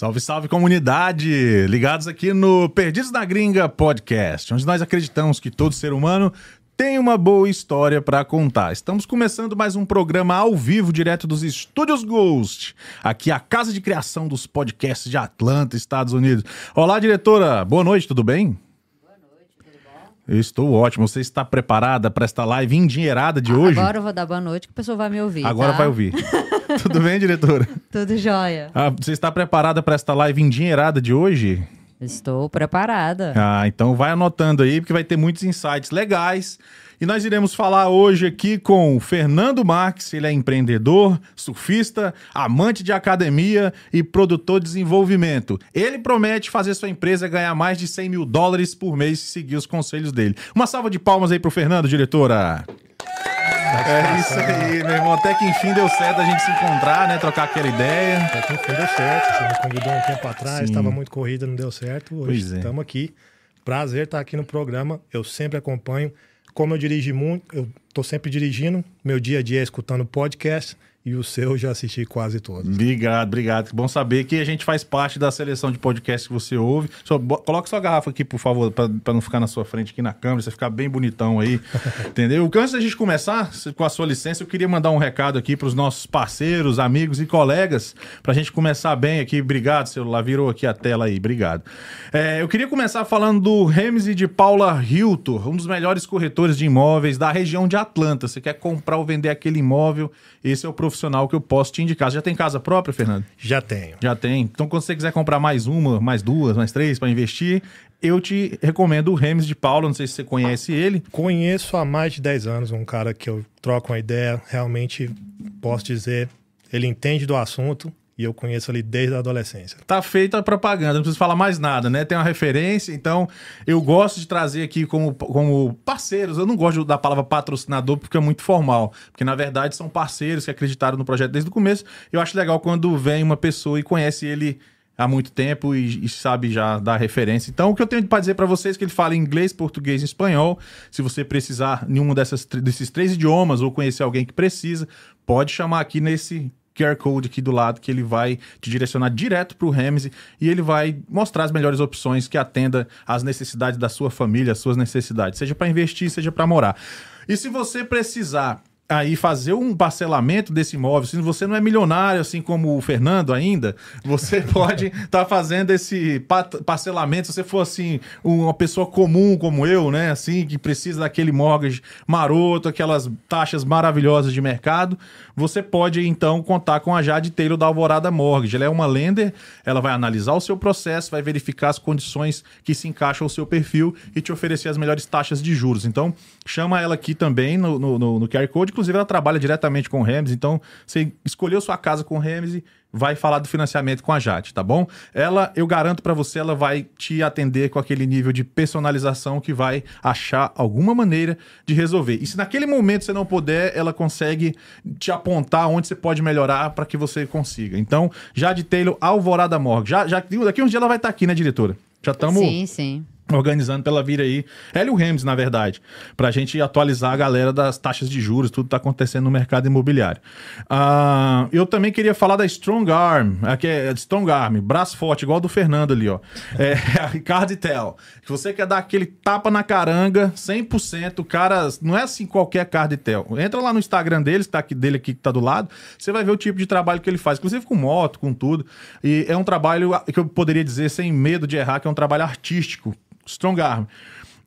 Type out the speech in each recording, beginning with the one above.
Salve, salve comunidade! Ligados aqui no Perdidos na Gringa Podcast, onde nós acreditamos que todo ser humano tem uma boa história para contar. Estamos começando mais um programa ao vivo, direto dos Estúdios Ghost, aqui a casa de criação dos podcasts de Atlanta, Estados Unidos. Olá, diretora, boa noite, tudo bem? Eu estou ótimo. Você está preparada para esta live endinheirada de hoje? Agora eu vou dar boa noite que o pessoal vai me ouvir. Agora tá? vai ouvir. Tudo bem, diretora? Tudo jóia. Ah, você está preparada para esta live endinheirada de hoje? Estou preparada. Ah, então vai anotando aí, porque vai ter muitos insights legais. E nós iremos falar hoje aqui com o Fernando Marques, ele é empreendedor, surfista, amante de academia e produtor de desenvolvimento. Ele promete fazer sua empresa ganhar mais de 100 mil dólares por mês se seguir os conselhos dele. Uma salva de palmas aí pro Fernando, diretora. É isso aí, meu irmão. Até que enfim deu certo a gente se encontrar, né? Trocar aquela ideia. Até que enfim deu certo. Você me convidou um tempo atrás, estava muito corrida, não deu certo. Hoje Pois é. estamos aqui. Prazer estar aqui no programa. Eu sempre acompanho. Como eu dirijo muito, eu estou sempre dirigindo. Meu dia a dia é escutando podcast. E o seu eu já assisti quase todos. Obrigado, obrigado. Que bom saber que a gente faz parte da seleção de podcasts que você ouve. Só, coloca sua garrafa aqui, por favor, para não ficar na sua frente aqui na câmera, você ficar bem bonitão aí. entendeu? Antes da gente começar, com a sua licença, eu queria mandar um recado aqui para os nossos parceiros, amigos e colegas, para a gente começar bem aqui. Obrigado, celular. Virou aqui a tela aí, obrigado. É, eu queria começar falando do Remes de Paula Hilton, um dos melhores corretores de imóveis da região de Atlanta. Você quer comprar ou vender aquele imóvel? Esse é o profissional que eu posso te indicar. Você já tem casa própria, Fernando? Já tenho. Já tem. Então, quando você quiser comprar mais uma, mais duas, mais três para investir, eu te recomendo o Remes de Paula. Não sei se você conhece ele. Conheço há mais de 10 anos um cara que eu troco uma ideia. Realmente posso dizer, ele entende do assunto. E eu conheço ele desde a adolescência. Tá feita a propaganda, não preciso falar mais nada, né? Tem uma referência, então eu gosto de trazer aqui como, como parceiros. Eu não gosto da palavra patrocinador porque é muito formal, porque na verdade são parceiros que acreditaram no projeto desde o começo. Eu acho legal quando vem uma pessoa e conhece ele há muito tempo e, e sabe já dar referência. Então, o que eu tenho para dizer para vocês é que ele fala inglês, português e espanhol. Se você precisar nenhum dessas, desses três idiomas ou conhecer alguém que precisa, pode chamar aqui nesse QR Code aqui do lado que ele vai te direcionar direto para o Ramsey e ele vai mostrar as melhores opções que atenda às necessidades da sua família, às suas necessidades, seja para investir, seja para morar. E se você precisar aí fazer um parcelamento desse imóvel, se você não é milionário assim como o Fernando ainda, você pode estar fazendo esse pa- parcelamento, se você for assim uma pessoa comum como eu, né, assim, que precisa daquele mortgage maroto, aquelas taxas maravilhosas de mercado, você pode então contar com a Jade Taylor da Alvorada Mortgage. Ela é uma lender, ela vai analisar o seu processo, vai verificar as condições que se encaixam ao seu perfil e te oferecer as melhores taxas de juros. Então, chama ela aqui também no, no, no, QR Code. Inclusive, ela trabalha diretamente com o Remes. Então, você escolheu sua casa com o Remes vai falar do financiamento com a Jade, tá bom? Ela, eu garanto pra você, ela vai te atender com aquele nível de personalização que vai achar alguma maneira de resolver. E se naquele momento você não puder, ela consegue te apontar onde você pode melhorar para que você consiga. Então, Jade Taylor, Alvorada Morgue. Já, já, daqui uns dias ela vai estar aqui, né, diretora? Já estamos Sim, sim. Organizando pela vir aí. Ela e o Rems, na verdade, pra gente atualizar a galera das taxas de juros, tudo tá acontecendo no mercado imobiliário. Ah, eu também queria falar da Strong Arm, aqui é Strong Arm, braço forte, igual do Fernando ali, ó. É a Ricardo Tel. Que você quer dar aquele tapa na caranga, 100%, o cara, não é assim qualquer Carditel. Entra lá no Instagram deles, tá aqui, dele aqui que tá do lado, você vai ver o tipo de trabalho que ele faz, inclusive com moto, com tudo. E é um trabalho que eu poderia dizer, sem medo de errar, que é um trabalho artístico. Strong Arm.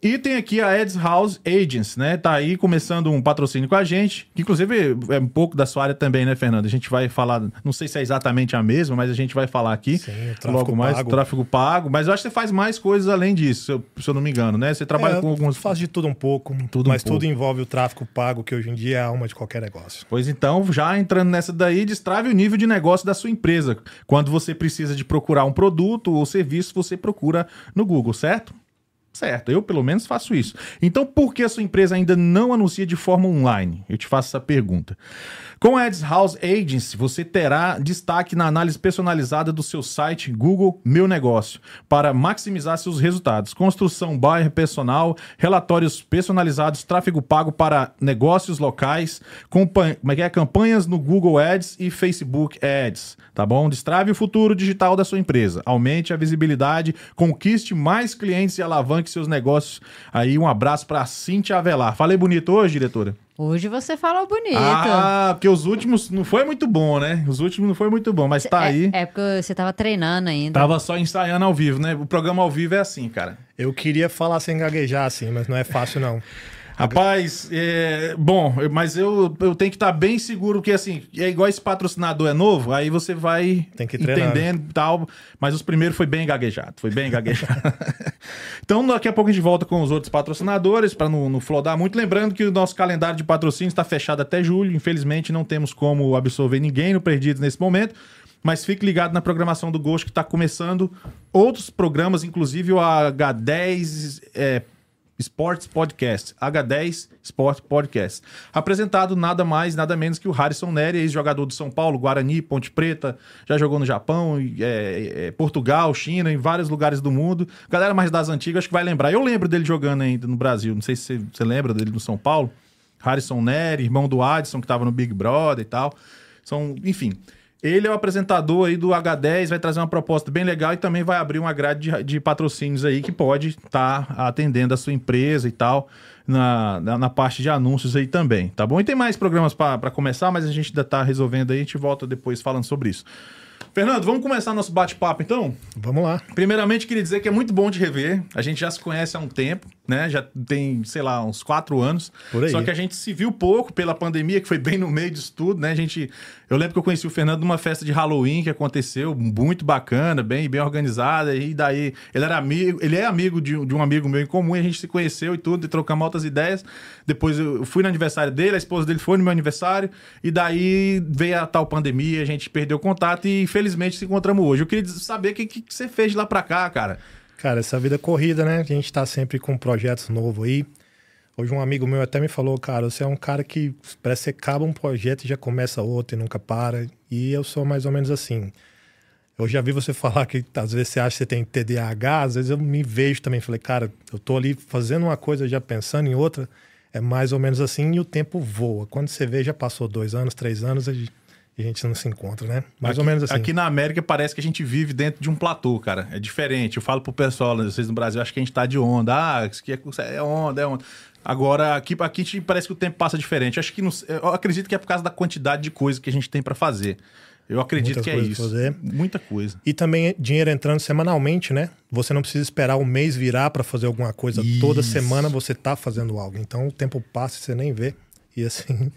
E tem aqui a Eds House Agents, né? Tá aí começando um patrocínio com a gente, que inclusive é um pouco da sua área também, né, Fernando? A gente vai falar, não sei se é exatamente a mesma, mas a gente vai falar aqui Sim, tráfego logo mais, pago. tráfego pago. Mas eu acho que você faz mais coisas além disso, se eu, se eu não me engano, né? Você trabalha É, com alguns. Faz de tudo um pouco, Tudo um mas pouco. tudo envolve o tráfego pago, que hoje em dia é a alma de qualquer negócio. Pois então, já entrando nessa daí, destrave o nível de negócio da sua empresa. Quando você precisa de procurar um produto ou serviço, você procura no Google, certo? Certo. Eu, pelo menos, faço isso. Então, por que a sua empresa ainda não anuncia de forma online? Eu te faço essa pergunta. Com a Ads House Agency, você terá destaque na análise personalizada do seu site Google Meu Negócio para maximizar seus resultados. Construção bairro personal, relatórios personalizados, tráfego pago para negócios locais, é é? campanhas no Google Ads e Facebook Ads, tá bom? Destrave o futuro digital da sua empresa. Aumente a visibilidade, conquiste mais clientes e alavanque seus negócios. Aí um abraço para Cintia Avelar. Falei bonito hoje, diretora? Hoje você falou bonito. Ah, porque os últimos não foi muito bom, né? Os últimos não foi muito bom, mas tá aí. É, é porque você tava treinando ainda. Tava só ensaiando ao vivo, né? O programa ao vivo é assim, cara. Eu queria falar sem gaguejar assim, mas não é fácil não. Rapaz, é, bom, mas eu, eu tenho que estar bem seguro que assim, é igual esse patrocinador é novo, aí você vai Tem que entendendo e tal, mas os primeiros foi bem gaguejado, foi bem gaguejado. então daqui a pouco a gente volta com os outros patrocinadores para não, não flodar muito, lembrando que o nosso calendário de patrocínio está fechado até julho, infelizmente não temos como absorver ninguém no Perdidos nesse momento. Mas fique ligado na programação do Ghost que está começando outros programas, inclusive o H10 é, Sports Podcast, H10 Sport Podcast. Apresentado nada mais, nada menos que o Harrison Nery, ex-jogador do São Paulo, Guarani, Ponte Preta, já jogou no Japão, é, é, Portugal, China, em vários lugares do mundo. Galera mais das antigas acho que vai lembrar. Eu lembro dele jogando ainda no Brasil, não sei se você lembra dele no São Paulo. Harrison Nery, irmão do Adson, que estava no Big Brother e tal. São, enfim. Ele é o apresentador aí do H10, vai trazer uma proposta bem legal e também vai abrir uma grade de, de patrocínios aí que pode estar atendendo a sua empresa e tal, na, na, na parte de anúncios aí também, tá bom? E tem mais programas para começar, mas a gente ainda tá resolvendo aí, a gente volta depois falando sobre isso. Fernando, vamos começar nosso bate-papo então? Vamos lá. Primeiramente, queria dizer que é muito bom de rever. A gente já se conhece há um tempo, né? Já tem, sei lá, uns quatro anos. Por aí. Só que a gente se viu pouco pela pandemia, que foi bem no meio disso tudo, né? A gente. Eu lembro que eu conheci o Fernando numa festa de Halloween que aconteceu, muito bacana, bem, bem organizada. E daí ele era amigo, ele é amigo de, de um amigo meu em comum, e a gente se conheceu e tudo, e trocamos altas ideias. Depois eu fui no aniversário dele, a esposa dele foi no meu aniversário, e daí veio a tal pandemia, a gente perdeu o contato e infelizmente se encontramos hoje. Eu queria saber o que, que você fez lá pra cá, cara. Cara, essa vida corrida, né? A gente tá sempre com projetos novos aí. Hoje um amigo meu até me falou, cara, você é um cara que parece que acaba um projeto e já começa outro e nunca para. E eu sou mais ou menos assim. Eu já vi você falar que às vezes você acha que você tem TDAH, às vezes eu me vejo também. Falei, cara, eu tô ali fazendo uma coisa já pensando em outra. É mais ou menos assim e o tempo voa. Quando você vê, já passou dois anos, três anos e a gente não se encontra, né? Mais ou Aqui- menos assim. Aqui na América parece que a gente vive dentro de um platô, cara. É diferente. Eu falo pro pessoal, né, vocês no Brasil, acho que a gente tá de onda. Ah, isso aqui é, é onda, é onda. Agora, aqui, aqui a gente- parece que o tempo passa diferente. Acho que não- eu acredito que é por causa da quantidade de coisa que a gente tem pra fazer. Eu acredito Muitas que é isso. fazer. Muita coisa. E também dinheiro entrando semanalmente, né? Você não precisa esperar o mês virar para fazer alguma coisa. Toda Isso. semana você tá fazendo algo. Então o tempo passa e você nem vê. E assim,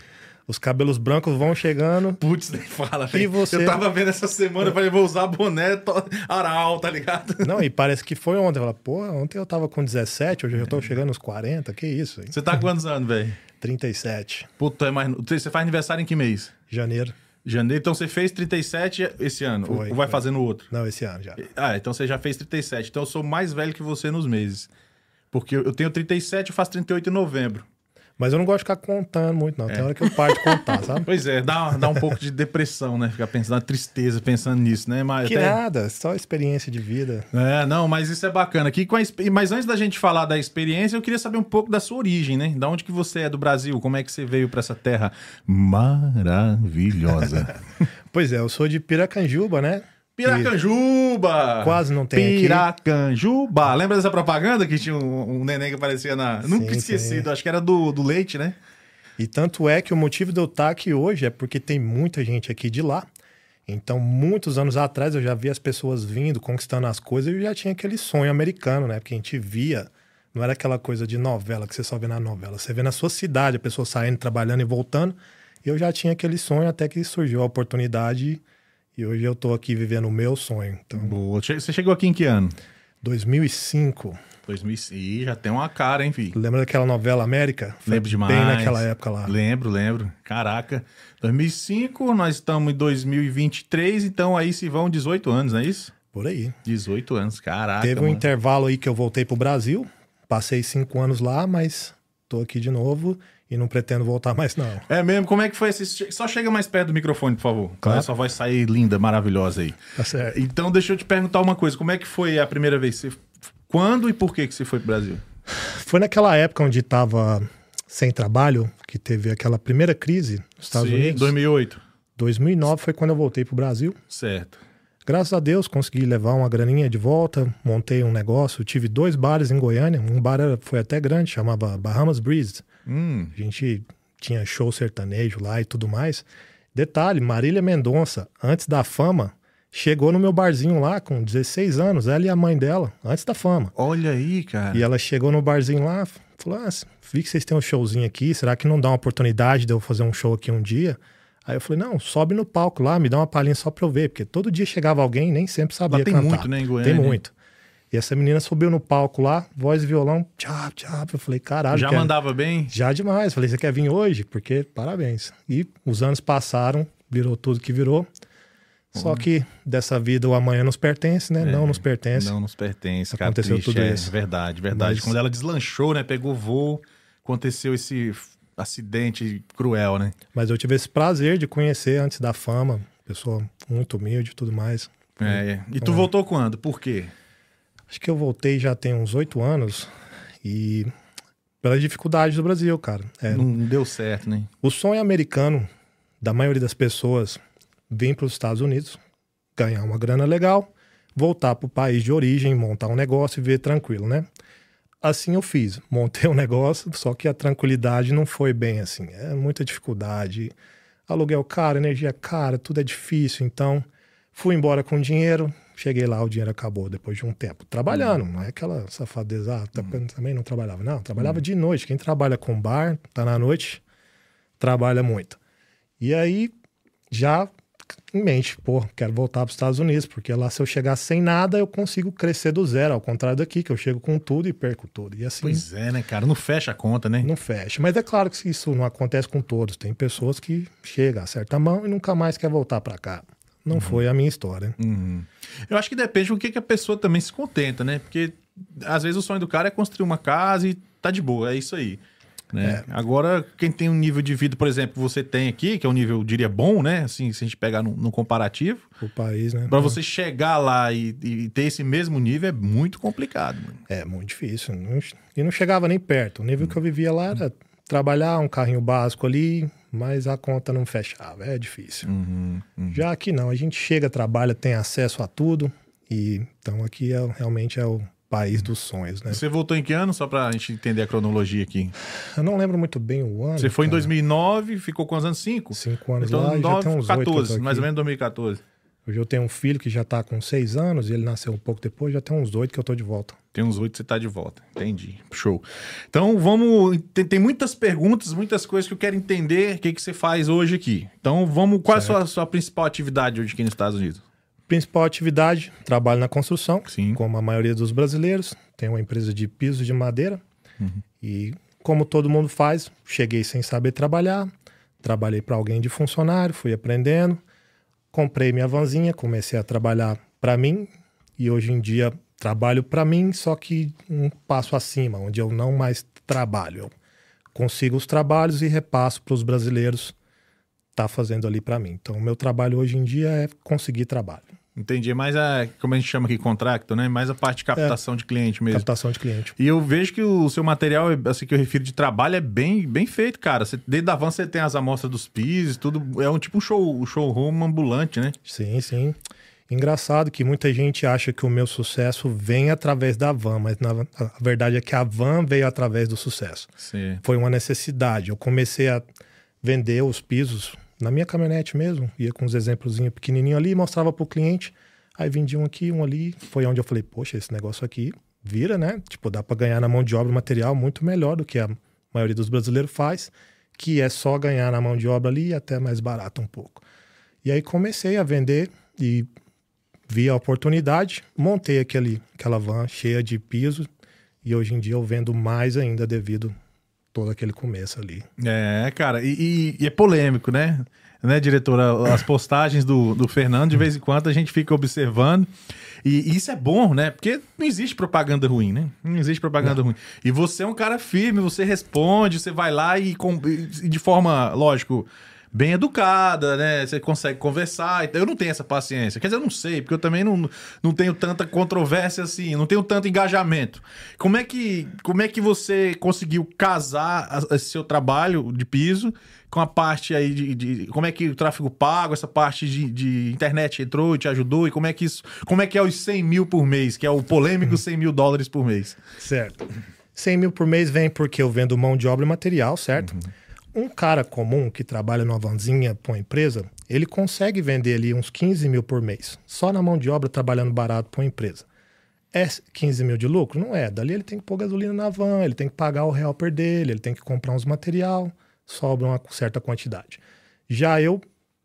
os cabelos brancos vão chegando. Putz, nem fala, velho. você- Eu tava vendo essa semana, eu falei, vou usar boné to- aral, tá ligado? Não, e parece que foi ontem. Fala, pô, ontem eu tava com 17, hoje eu já tô chegando nos 40. Que isso, hein? Você tá quantos anos, velho? 37. Puta, é mais. Você faz aniversário em que mês? Janeiro. Janeiro. Então você fez 37 esse ano. Foi, ou vai foi. fazer no outro? Não, esse ano já. Ah, então você já fez 37. Então eu sou mais velho que você nos meses. Porque eu eu tenho 37, eu faço 38 em novembro. Mas eu não gosto de ficar contando muito, não. Tem hora que eu paro de contar, sabe? Pois é, dá, dá um pouco de depressão, né? Ficar pensando, tristeza pensando nisso, né? Mas Que até- nada, só experiência de vida. É, não, mas isso é bacana. Aqui com a, mas antes da gente falar da experiência, eu queria saber um pouco da sua origem, né? Da onde que você é do Brasil? Como é que você veio pra essa terra maravilhosa? Pois é, eu sou de Piracanjuba, né? Piracanjuba! Quase não tem aqui. Piracanjuba! Lembra dessa propaganda que tinha um, um neném que aparecia na. Nunca Sim, esquecido, acho que era do, do leite, né? E tanto é que o motivo de eu estar aqui hoje é porque tem muita gente aqui de lá. Então, muitos anos atrás, eu já vi as pessoas vindo, conquistando as coisas, e eu já tinha aquele sonho americano, né? Porque a gente via, não era aquela coisa de novela que você só vê na novela. Você vê na sua cidade, a pessoa saindo, trabalhando e voltando. E eu já tinha aquele sonho até que surgiu a oportunidade. E hoje eu tô aqui vivendo o meu sonho. Então, Boa. Você chegou aqui em que ano? 2005. 2006. Ih, já tem uma cara, hein, filho? Lembra daquela novela América? Foi Lembro demais. Bem naquela época lá. Lembro, lembro. Caraca. 2005, nós estamos em 2023, então aí se vão 18 anos, não é isso? Por aí. 18 anos, caraca. Teve um mano. intervalo aí que eu voltei pro Brasil. Passei cinco anos lá, mas tô aqui de novo e não pretendo voltar mais, não. É mesmo? Como é que foi esse. Só chega mais perto do microfone, por favor. Claro. Sua voz sair linda, maravilhosa aí. Tá certo. Então, deixa eu te perguntar uma coisa. Como é que foi a primeira vez? Você... Quando e por que, que você foi pro Brasil? Foi naquela época onde estava sem trabalho, que teve aquela primeira crise nos Estados Sim, Unidos. 2008. 2009 foi quando eu voltei pro Brasil. Certo. Graças a Deus consegui levar uma graninha de volta, montei um negócio, tive dois bares em Goiânia, um bar era- foi até grande, chamava Bahamas Breeze. Hum, A gente tinha show sertanejo lá e tudo mais. Detalhe, Marília Mendonça, antes da fama, chegou no meu barzinho lá com 16 anos, ela e a mãe dela, antes da fama. olha aí, cara. E ela chegou no barzinho lá, falou: ah, vi que vocês têm um showzinho aqui, será que não dá uma oportunidade de eu fazer um show aqui um dia? Aí eu falei: não, sobe no palco lá, me dá uma palhinha só pra eu ver, porque todo dia chegava alguém, nem sempre sabia Lá tem cantar. muito, né, em Goiânia? Tem muito. E essa menina subiu no palco lá, voz e violão, tchau, tchau. Eu falei: caralho, Já mandava bem? já demais. Falei, você quer vir hoje? Porque parabéns. E os anos passaram, virou tudo que virou. Só que dessa vida o amanhã nos pertence, né? não nos pertence. É, Não nos pertence. cara, Aconteceu triste, tudo é, isso. Verdade, verdade. Mas- Quando ela deslanchou, né? Pegou voo, aconteceu esse acidente cruel, né? Mas eu tive esse prazer de conhecer antes da fama, pessoa muito humilde e tudo mais. É, é. E tu voltou quando? Por quê? Acho que eu voltei já tem uns oito anos e pelas dificuldades do Brasil, cara. É, Não deu certo, né? O sonho americano da maioria das pessoas vir para os Estados Unidos, ganhar uma grana legal, voltar para o país de origem, montar um negócio e viver tranquilo, né? Assim eu fiz. Montei um negócio, só que a tranquilidade não foi bem assim. É muita dificuldade. Aluguel caro, energia cara, tudo é difícil. Então, fui embora com dinheiro. Cheguei lá, o dinheiro acabou depois de um tempo. Trabalhando, não é aquela safadeza. Ah, tá- também não trabalhava. Não, trabalhava de noite. Quem trabalha com bar, tá na noite, trabalha muito. E aí, já em mente, pô, quero voltar para os Estados Unidos, porque lá se eu chegar sem nada, eu consigo crescer do zero, ao contrário daqui, que eu chego com tudo e perco tudo. E assim, Pois é, né, cara? Não fecha a conta, né? não fecha. Mas é claro que isso não acontece com todos. Tem pessoas que chegam, acerta a mão e nunca mais quer voltar para cá. Não foi a minha história. Uhum. Eu acho que depende do que, que a pessoa também se contenta, né? Porque às vezes o sonho do cara é construir uma casa e tá de boa, é isso aí. Né? Agora, quem tem um nível de vida, por exemplo, que você tem aqui, que é um nível, eu diria, bom, né? Assim, se a gente pegar no, no comparativo, O país, né? Pra você chegar lá e, e ter esse mesmo nível é muito complicado. mano. É muito difícil. E não chegava nem perto. O nível que eu vivia lá era trabalhar um carrinho básico ali, mas a conta não fechava. É difícil. Já aqui não. A gente chega, trabalha, tem acesso a tudo. E então aqui é, realmente é o país dos sonhos, né? Você voltou em que ano? Só pra gente entender a cronologia aqui. Eu não lembro muito bem o ano. Você foi em cara. 2009, ficou quantos anos? Cinco? Cinco anos Então, lá e já 9, tem uns oito que eu 14, tô mais ou menos 2014. Hoje eu tenho um filho que já tá com seis anos e ele nasceu um pouco depois, já tem uns oito que eu tô de volta. Tem uns oito, você tá de volta. Entendi. Show. Então vamos. Tem, tem muitas perguntas, muitas coisas que eu quero entender o que, que você faz hoje aqui. Então vamos. Qual é a sua, sua principal atividade hoje aqui nos Estados Unidos? Principal atividade, trabalho na construção, Sim. como a maioria dos brasileiros. Tenho uma empresa de pisos de madeira. E como todo mundo faz, cheguei sem saber trabalhar. Trabalhei para alguém de funcionário, fui aprendendo. Comprei minha vanzinha, comecei a trabalhar para mim. E hoje em dia trabalho para mim, só que um passo acima, onde eu não mais trabalho. Eu consigo os trabalhos e repasso para os brasileiros tá fazendo ali para mim. Então, o meu trabalho hoje em dia é conseguir trabalho. Entendi. É mais a. Como a gente chama aqui, contrato, né? Mais a parte de captação de cliente mesmo. Captação de cliente. E eu vejo que o seu material, assim que eu refiro de trabalho, é bem, bem feito, cara. Você, desde a van você tem as amostras dos pisos, tudo. É um tipo um show, showroom ambulante, né? Sim, sim. Engraçado que muita gente acha que o meu sucesso vem através da van, mas na, a verdade é que a van veio através do sucesso. Sim. Foi uma necessidade. Eu comecei a vender os pisos na minha caminhonete mesmo, ia com uns exemplos pequenininhos ali, mostrava para o cliente, aí vendia um aqui, um ali. Foi onde eu falei, poxa, esse negócio aqui vira, né? Tipo, dá para ganhar na mão de obra material muito melhor do que a maioria dos brasileiros faz, que é só ganhar na mão de obra ali e até mais barato um pouco. E aí comecei a vender e vi a oportunidade, montei aquele, aquela van cheia de piso e hoje em dia eu vendo mais ainda devido todo aquele começo ali. É, cara, e, e- e é polêmico, né? né, diretora? As postagens do, do Fernando, de vez em quando a gente fica observando. E, e isso é bom, né? Porque não existe propaganda ruim, né? Não existe propaganda ruim. E você é um cara firme, você responde, você vai lá e, com- e de forma, lógico, bem educada, né? Você consegue conversar. Eu não tenho essa paciência. Quer dizer, eu não sei, porque eu também não, não tenho tanta controvérsia assim, não tenho tanto engajamento. Como é que, como é que você conseguiu casar esse seu trabalho de piso com a parte aí de, de- como é que o tráfego pago, essa parte de, de internet entrou e te ajudou e como é que isso, como é que é os 100 mil por mês, que é o polêmico 100 mil dólares por mês? Certo. 100 mil por mês vem porque eu vendo mão de obra e material, certo? Um cara comum que trabalha numa vanzinha para uma empresa, ele consegue vender ali uns 15 mil por mês, só na mão de obra trabalhando barato para uma empresa. É 15 mil de lucro? Não é. Dali ele tem que pôr gasolina na van, ele tem que pagar o helper dele, ele tem que comprar uns material, sobra uma certa quantidade. Já eu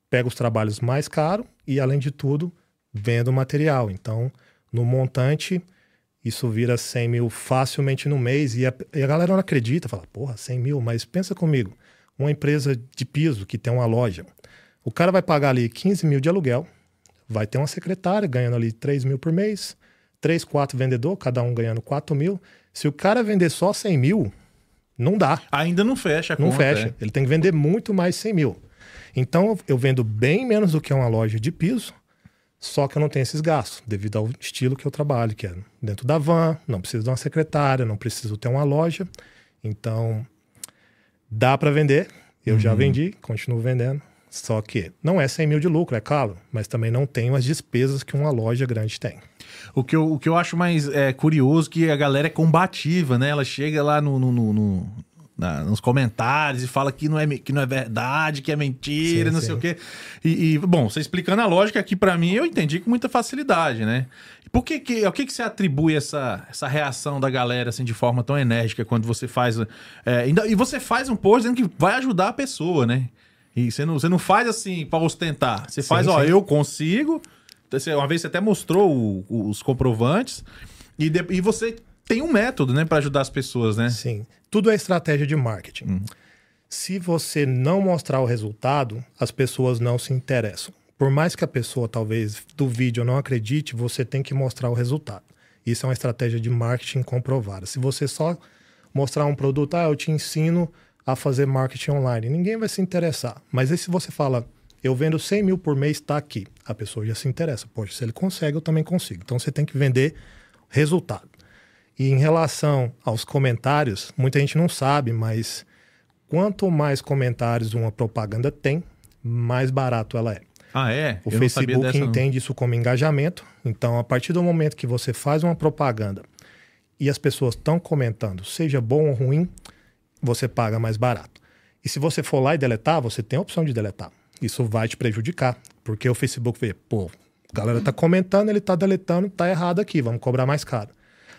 pego os trabalhos mais caros e, além de tudo, vendo material. Então, no montante, isso vira 100 mil facilmente no mês e a, e a galera não acredita, fala, porra, 100 mil, mas pensa comigo, uma empresa de piso que tem uma loja, o cara vai pagar ali 15 mil de aluguel, vai ter uma secretária ganhando ali 3 mil por mês, 3, 4 vendedor, cada um ganhando 4 mil. Se o cara vender só 100 mil, não dá. Ainda não fecha a Não conta, fecha. é. Ele tem que vender muito mais 100 mil. Então eu vendo bem menos do que uma loja de piso, só que eu não tenho esses gastos, devido ao estilo que eu trabalho, que é dentro da van, não preciso de uma secretária, não preciso ter uma loja. Então dá para vender. Eu já vendi, continuo vendendo. Só que não é 100 mil de lucro, é caro, mas também não tenho as despesas que uma loja grande tem. O que, eu, o que eu acho mais é, curioso é que a galera é combativa, né? Ela chega lá no- no- no- na- nos comentários e fala que não, é, que não é verdade, que é mentira, Sim, não sim. sei o quê. E, e, bom, você explicando a lógica aqui pra mim, eu entendi com muita facilidade, né? Por que que, ao que que você atribui essa, essa reação da galera assim de forma tão enérgica quando você faz... é, ainda- e você faz um post dizendo que vai ajudar a pessoa, né? E você não, você não faz assim pra ostentar. Você faz, ó, sim. eu consigo... Uma vez você até mostrou o- os comprovantes e, de- e você tem um método, né, para ajudar as pessoas, né? Sim, tudo é estratégia de marketing. Se você não mostrar o resultado, as pessoas não se interessam. Por mais que a pessoa talvez do vídeo não acredite, você tem que mostrar o resultado. Isso é uma estratégia de marketing comprovada. Se você só mostrar um produto, ah, eu te ensino a fazer marketing online, ninguém vai se interessar. Mas aí se você fala, eu vendo 100 mil por mês, está aqui, a pessoa já se interessa. Poxa, se ele consegue, eu também consigo. Então você tem que vender resultado. E em relação aos comentários, muita gente não sabe, mas quanto mais comentários uma propaganda tem, mais barato ela é. Ah, é? O Eu Facebook dessa, entende isso como engajamento. Então, a partir do momento que você faz uma propaganda e as pessoas estão comentando, seja bom ou ruim, você paga mais barato. E se você for lá e deletar, você tem a opção de deletar. Isso vai te prejudicar, porque o Facebook vê, pô, a galera tá comentando, ele tá deletando, tá errado aqui, vamos cobrar mais caro.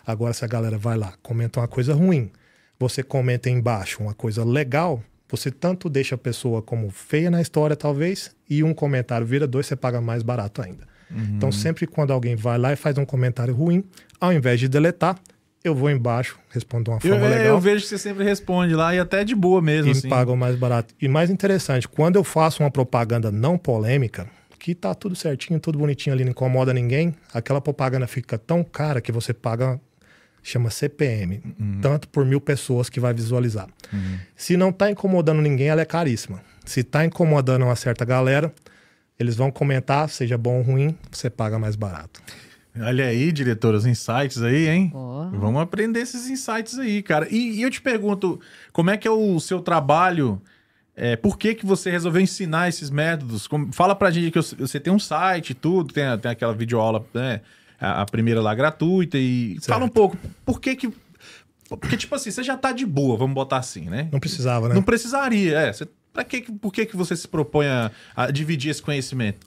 Agora, se a galera vai lá, comenta uma coisa ruim, você comenta embaixo uma coisa legal, você tanto deixa a pessoa como feia na história, talvez, e um comentário vira dois, você paga mais barato ainda. Então, sempre quando alguém vai lá e faz um comentário ruim, ao invés de deletar, eu vou embaixo, respondo de uma Eu, forma é, legal eu vejo que você sempre responde lá e até de boa mesmo, e assim. pagam mais barato. E mais interessante, quando eu faço uma propaganda não polêmica, que tá tudo certinho, tudo bonitinho ali, não incomoda ninguém, aquela propaganda fica tão cara que você paga, chama CPM, tanto por mil pessoas que vai visualizar. Se não tá incomodando ninguém, ela é caríssima. Se tá incomodando uma certa galera, eles vão comentar, seja bom ou ruim, você paga mais barato. Olha aí, diretor, os insights aí, hein? Porra. Vamos aprender esses insights aí, cara. E, e eu te pergunto, como é que é o seu trabalho? É, por que, que você resolveu ensinar esses métodos? Como- fala pra gente que você- tem um site e tudo, tem, tem aquela videoaula, né? A, a primeira lá gratuita. E fala um pouco, por que que... Porque, tipo assim, você já tá de boa, vamos botar assim, né? Não precisava, né? Não precisaria, é. Você, pra que, por que, que você se propõe a, a dividir esse conhecimento?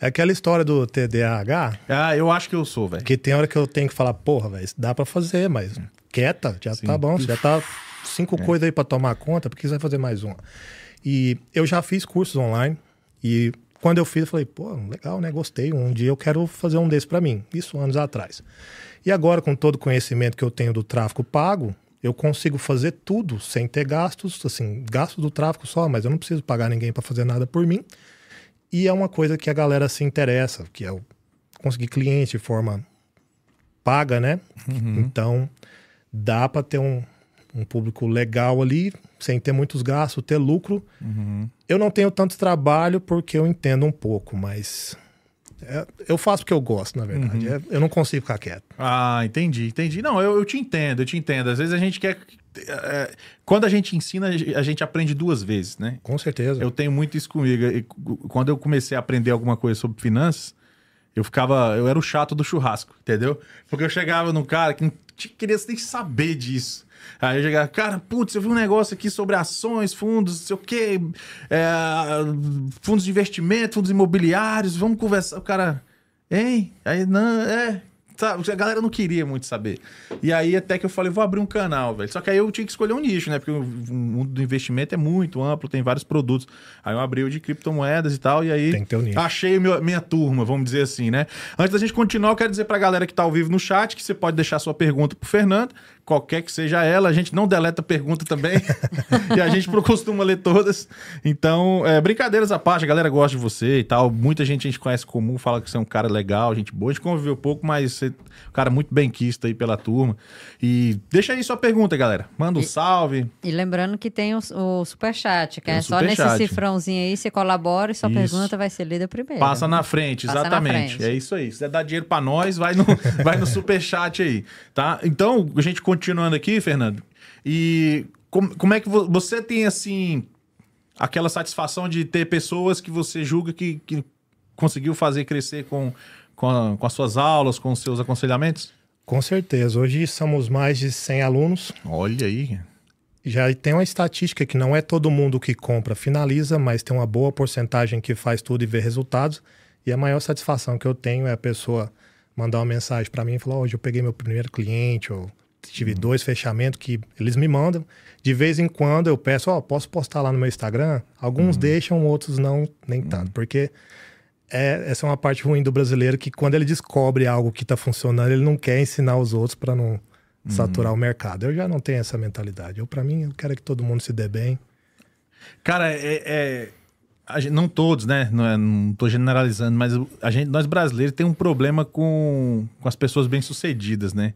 É aquela história do TDAH, Ah, eu acho que eu sou, velho. Que tem hora que eu tenho que falar, porra, velho, dá pra fazer, mas quieta, já tá bom, você já tá cinco coisas aí pra tomar conta, por que você vai fazer mais uma? E eu já fiz cursos online e quando eu fiz, eu falei, pô, legal, né? Gostei. Um dia eu quero fazer um desse pra mim. Isso anos atrás. E agora, com todo o conhecimento que eu tenho do tráfego pago, eu consigo fazer tudo sem ter gastos, assim, gastos do tráfego só, mas eu não preciso pagar ninguém para fazer nada por mim. E é uma coisa que a galera se interessa, que é o conseguir cliente de forma paga, né? Uhum. Então, dá para ter um, um público legal ali, sem ter muitos gastos, ter lucro. Uhum. Eu não tenho tanto trabalho porque eu entendo um pouco, mas é, eu faço porque eu gosto, na verdade. Uhum. É, eu não consigo ficar quieto. Ah, entendi, entendi. Não, eu, eu te entendo, eu te entendo. Às vezes a gente quer. é, quando a gente ensina, a gente aprende duas vezes, né? Com certeza. Eu tenho muito isso comigo. E Quando eu comecei a aprender alguma coisa sobre finanças, eu ficava. Eu era o chato do churrasco, entendeu? Porque eu chegava num cara que não queria nem saber disso. Aí eu chegava, cara, putz, eu vi um negócio aqui sobre ações, fundos, não sei o quê, é, fundos de investimento, fundos imobiliários, vamos conversar. O cara, hein? Aí, não, é. Sabe, a galera não queria muito saber. E aí até que eu falei, vou abrir um canal, velho. Só que aí eu tinha que escolher um nicho, né? Porque o mundo do investimento é muito amplo, tem vários produtos. Aí eu abri o de criptomoedas e tal, e aí Tem que ter um nicho. achei meu- minha turma, vamos dizer assim, né? Antes da gente continuar, eu quero dizer pra galera que tá ao vivo no chat que você pode deixar sua pergunta pro Fernando, qualquer que seja ela. A gente não deleta pergunta também. e a gente costuma ler todas. Então, é, brincadeiras à parte, a galera gosta de você e tal. Muita gente a gente conhece comum, fala que você é um cara legal, gente boa. A gente conviveu pouco, mas você é um cara muito bem quisto aí pela turma. E deixa aí sua pergunta, galera. Manda um salve. E lembrando que tem o, o superchat, que Tem é só nesse cifrãozinho aí, você colabora e sua Isso. pergunta vai ser lida primeiro. Passa na frente, Passa na exatamente. frente. É isso aí. Se você dar dinheiro pra nós, vai no, vai no superchat aí, tá? Então, a gente continuando aqui, Fernando. E como, como é que vo- você tem, assim, aquela satisfação de ter pessoas que você julga que, que conseguiu fazer crescer com, com, a- com as suas aulas, com os seus aconselhamentos? Com certeza. Hoje somos mais de 100 alunos. Olha aí. Já tem uma estatística que não é todo mundo que compra finaliza, mas tem uma boa porcentagem que faz tudo e vê resultados. E a maior satisfação que eu tenho é a pessoa mandar uma mensagem para mim e falar: hoje eu peguei meu primeiro cliente, ou tive dois fechamentos que eles me mandam. De vez em quando eu peço: Ó, posso postar lá no meu Instagram? Alguns deixam, outros não, nem tanto. Porque é, essa é uma parte ruim do brasileiro que quando ele descobre algo que está funcionando, ele não quer ensinar os outros para não saturar o mercado. Eu já não tenho essa mentalidade. Eu, para mim, eu quero que todo mundo se dê bem. Cara, é. é- a gente- não todos, né? Não, é, não tô generalizando, mas a gente, nós brasileiros tem um problema com, com as pessoas bem-sucedidas, né?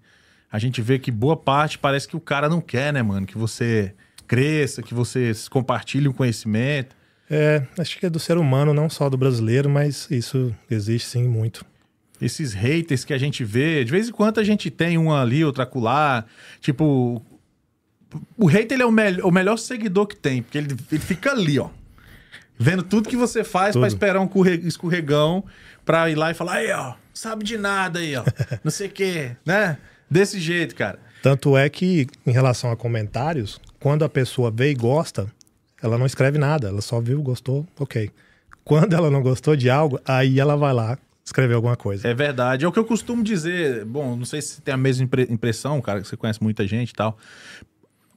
A gente vê que boa parte parece que o cara não quer, né, mano? Que você cresça, que você compartilhe o conhecimento. É, acho que é do ser humano, não só do brasileiro, mas isso existe sim muito. Esses haters que a gente vê, de vez em quando a gente tem um ali, outro acolá. Tipo, o hater ele é o, mel- o melhor seguidor que tem, porque ele, ele fica ali, ó. Vendo tudo que você faz pra esperar um corre- escorregão pra ir lá e falar, aí, ó, sabe de nada aí, ó. Não sei o quê, né? Desse jeito, cara. Tanto é que, em relação a comentários, quando a pessoa vê e gosta, ela não escreve nada, ela só viu, gostou, ok. Quando ela não gostou de algo, aí ela vai lá escrever alguma coisa. É verdade. É o que eu costumo dizer. Bom, não sei se você tem a mesma impre- impressão, cara, que você conhece muita gente e tal.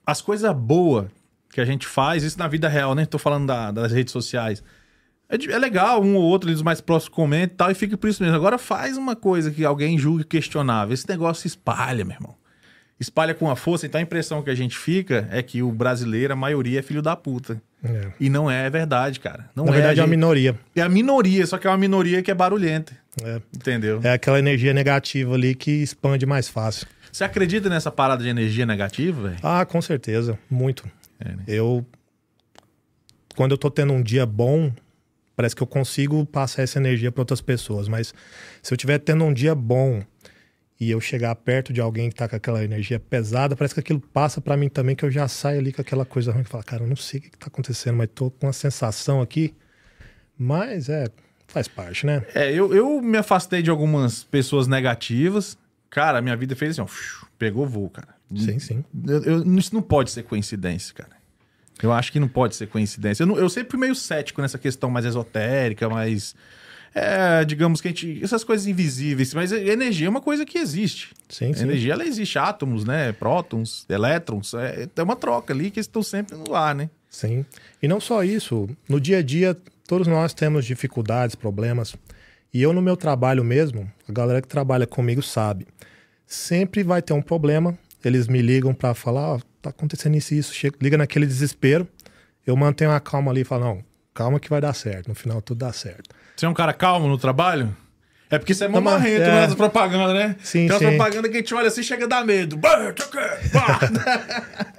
As coisas boas que a gente faz, isso na vida real, né? Tô falando da- das redes sociais. É, de- é legal, um ou outro, eles mais próximos comentam e tal, e fica por isso mesmo. Agora faz uma coisa que alguém julgue questionável. Esse negócio se espalha, meu irmão. Espalha com a força, então a impressão que a gente fica é que o brasileiro, a maioria, é filho da puta. É. E não é verdade, cara. Não Na é, verdade, é a minoria. é a minoria, só que é uma minoria que é barulhenta. É. Entendeu? É aquela energia negativa ali que expande mais fácil. Você acredita nessa parada de energia negativa, velho? Ah, com certeza, muito. É, né? Eu, quando eu tô tendo um dia bom, parece que eu consigo passar essa energia para outras pessoas. Mas se eu estiver tendo um dia bom e eu chegar perto de alguém que tá com aquela energia pesada, parece que aquilo passa para mim também, que eu já saio ali com aquela coisa ruim. Falo, cara, eu não sei o que, que tá acontecendo, mas tô com uma sensação aqui. Mas é, faz parte, né? É, eu, eu me afastei de algumas pessoas negativas. Cara, a minha vida fez assim, ó, pegou voo, cara. Sim, sim. Eu- eu- isso não pode ser coincidência, cara. Eu acho que não pode ser coincidência. Eu, não- eu sempre fui meio cético nessa questão mais esotérica, mais. É, digamos que a gente. Essas coisas invisíveis. Mas energia é uma coisa que existe. Sim, sim. Energia, ela existe. Átomos, né? Prótons, elétrons. É, é uma troca ali que estão sempre no ar, né? Sim. E não só isso, no dia a dia, todos nós temos dificuldades, problemas. E eu, no meu trabalho mesmo, a galera que trabalha comigo sabe, sempre vai ter um problema, eles me ligam pra falar, tá acontecendo isso isso, chega, liga naquele desespero, eu mantenho a calma ali e falo, não, calma que vai dar certo, no final tudo dá certo. Você é um cara calmo no trabalho? É porque você é mas- marrento é. nas propagandas, né? Sim, Tem sim. propaganda que a gente olha assim e chega a dar medo.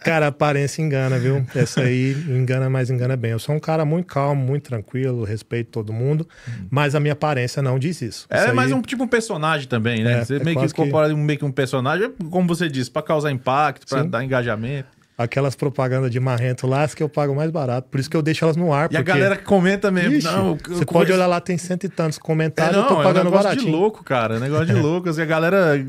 Cara, a aparência engana, viu? Essa aí engana, mas engana bem. Eu sou um cara muito calmo, muito tranquilo, respeito todo mundo, mas a minha aparência não diz isso. É Isso mais aí- um tipo um personagem também, né? É, você é meio que quase que- incorpora meio que um personagem, como você disse, pra causar impacto, pra Sim. dar engajamento. Aquelas propagandas de marrento lá, as que eu pago mais barato. Por isso que eu deixo elas no ar. E a porque- galera comenta mesmo. Ixi, não, você eu pode conheço- olhar lá, tem cento e tantos É, comentários, eu tô não, é um pagando negócio baratinho. de louco, cara. É um negócio de louco. Assim, a galera.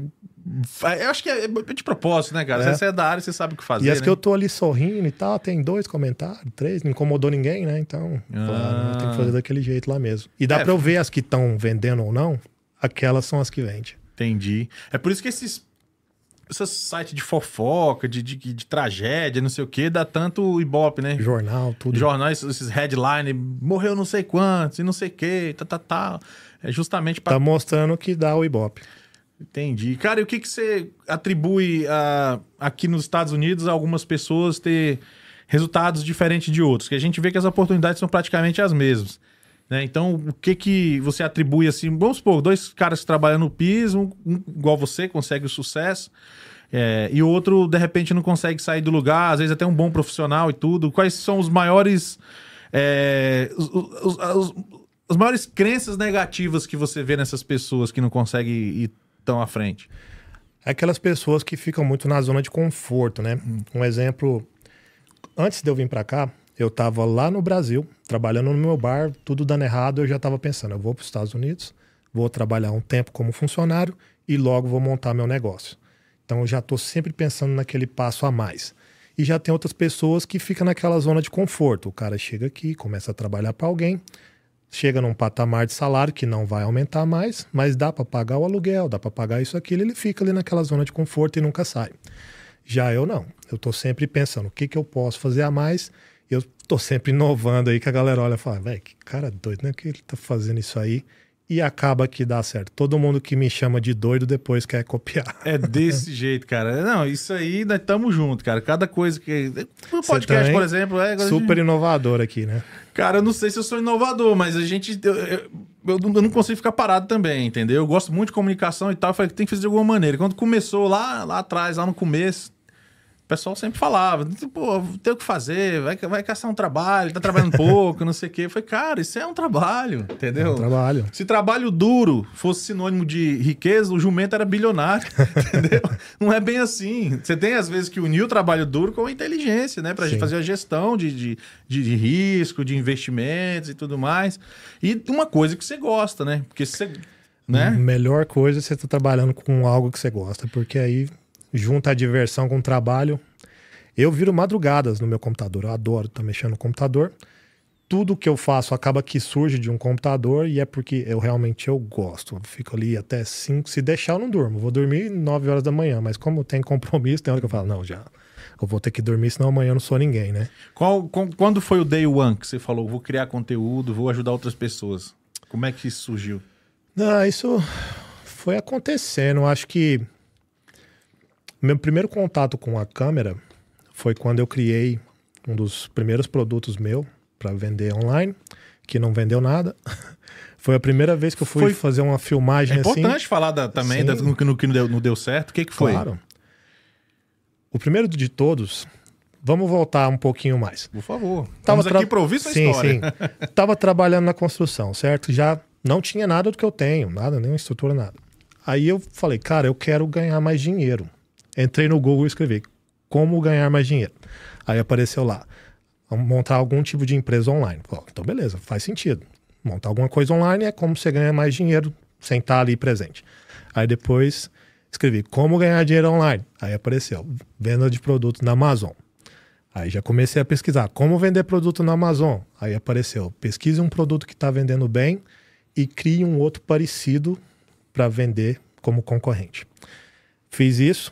Eu acho que é de propósito, né, cara? É. Você é da área, você sabe o que fazer. E as né? que eu tô ali sorrindo e tal, tem dois comentários, três, não incomodou ninguém, né? Então, claro, eu tenho que fazer daquele jeito lá mesmo. E dá É. pra eu ver as que estão vendendo ou não, aquelas são as que vendem. Entendi. É por isso que esses. Esses sites de fofoca, de, de, de tragédia, não sei o que, dá tanto ibope, né? Jornal, tudo. Jornais, esses headlines, morreu não sei quantos e não sei o que, tá, tá, tá. É justamente pra Tá mostrando que dá o Ibope. Entendi. Cara, e o que, que você atribui a, aqui nos Estados Unidos a algumas pessoas ter resultados diferentes de outros? Que a gente vê que as oportunidades são praticamente as mesmas. Né? Então, o que que você atribui assim? Vamos supor, dois caras que trabalham no PIS, um, um igual você, consegue o sucesso, é, e o outro, de repente, não consegue sair do lugar, às vezes até um bom profissional e tudo. Quais são os maiores. é, os, os- os- as maiores crenças negativas que você vê nessas pessoas que não conseguem ir tão à frente? É aquelas pessoas que ficam muito na zona de conforto, né? Um exemplo, antes de eu vir pra cá, eu tava lá no Brasil, trabalhando no meu bar, tudo dando errado, eu já tava pensando, eu vou para os Estados Unidos, vou trabalhar um tempo como funcionário e logo vou montar meu negócio. Então eu já tô sempre pensando naquele passo a mais. E já tem outras pessoas que ficam naquela zona de conforto. O cara chega aqui, começa a trabalhar para alguém, chega num patamar de salário que não vai aumentar mais, mas dá para pagar o aluguel, dá para pagar isso aquilo, ele fica ali naquela zona de conforto e nunca sai. Já eu não. Eu tô sempre pensando o que que eu posso fazer a mais. Eu tô sempre inovando aí que a galera olha e fala, velho, que cara doido, né? Que ele tá fazendo isso aí e acaba que dá certo. Todo mundo que me chama de doido depois quer copiar. É desse jeito, cara. Não, isso aí nós estamos juntos, cara. Cada coisa que. O podcast, também por exemplo, é. Super inovador aqui, né? Cara, eu não sei se eu sou inovador, mas a gente. Eu, eu- eu não consigo ficar parado também, entendeu? Eu gosto muito de comunicação e tal. Eu falei que tem que fazer de alguma maneira. Quando começou lá, lá atrás, lá no começo, pessoal sempre falava: pô, tem o que fazer, vai, vai caçar um trabalho, tá trabalhando pouco, não sei o quê. Falei, cara, isso é um trabalho, entendeu? É um trabalho. Se trabalho duro fosse sinônimo de riqueza, o jumento era bilionário, entendeu? Não é bem assim. Você tem, às vezes, que unir o trabalho duro com a inteligência, né? Pra gente Sim. fazer a gestão de, de, de, de risco, de investimentos e tudo mais. E uma coisa que você gosta, né? Porque você... Né? Melhor coisa é você estar trabalhando com algo que você gosta, porque aí junta a diversão com o trabalho. Eu viro madrugadas no meu computador, eu adoro estar mexendo no computador. Tudo que eu faço acaba que surge de um computador e é porque eu realmente eu gosto. Eu fico ali até 5, se deixar eu não durmo. Vou dormir 9 horas da manhã, mas como tem compromisso, tem hora que eu falo, não, já eu vou ter que dormir, senão amanhã eu não sou ninguém, né? Qual, quando foi o day one que você falou, vou criar conteúdo, vou ajudar outras pessoas? Como é que isso surgiu? Não, isso foi acontecendo. Eu Acho que meu primeiro contato com a câmera foi quando eu criei um dos primeiros produtos meu para vender online, que não vendeu nada. Foi a primeira vez que eu fui Foi- fazer uma filmagem É assim. importante falar da- também Sim. da- no, que- no que não deu, não deu certo. O que, que foi? Claro. O primeiro de todos, vamos voltar um pouquinho mais. Por favor. Tava Estamos aqui para ouvir sua sim, história. Sim, Tava trabalhando na construção, certo? Já não tinha nada do que eu tenho, nada, nenhuma estrutura, nada. Aí eu falei, cara, eu quero ganhar mais dinheiro. Entrei no Google e escrevi como ganhar mais dinheiro. Aí apareceu lá, montar algum tipo de empresa online. Falei, então beleza, faz sentido. Montar alguma coisa online é como você ganha mais dinheiro sem estar ali presente. Aí depois escrevi como ganhar dinheiro online. Aí apareceu venda de produtos na Amazon. Aí já comecei a pesquisar como vender produto na Amazon. Aí apareceu, pesquise um produto que está vendendo bem e crie um outro parecido para vender como concorrente. Fiz isso,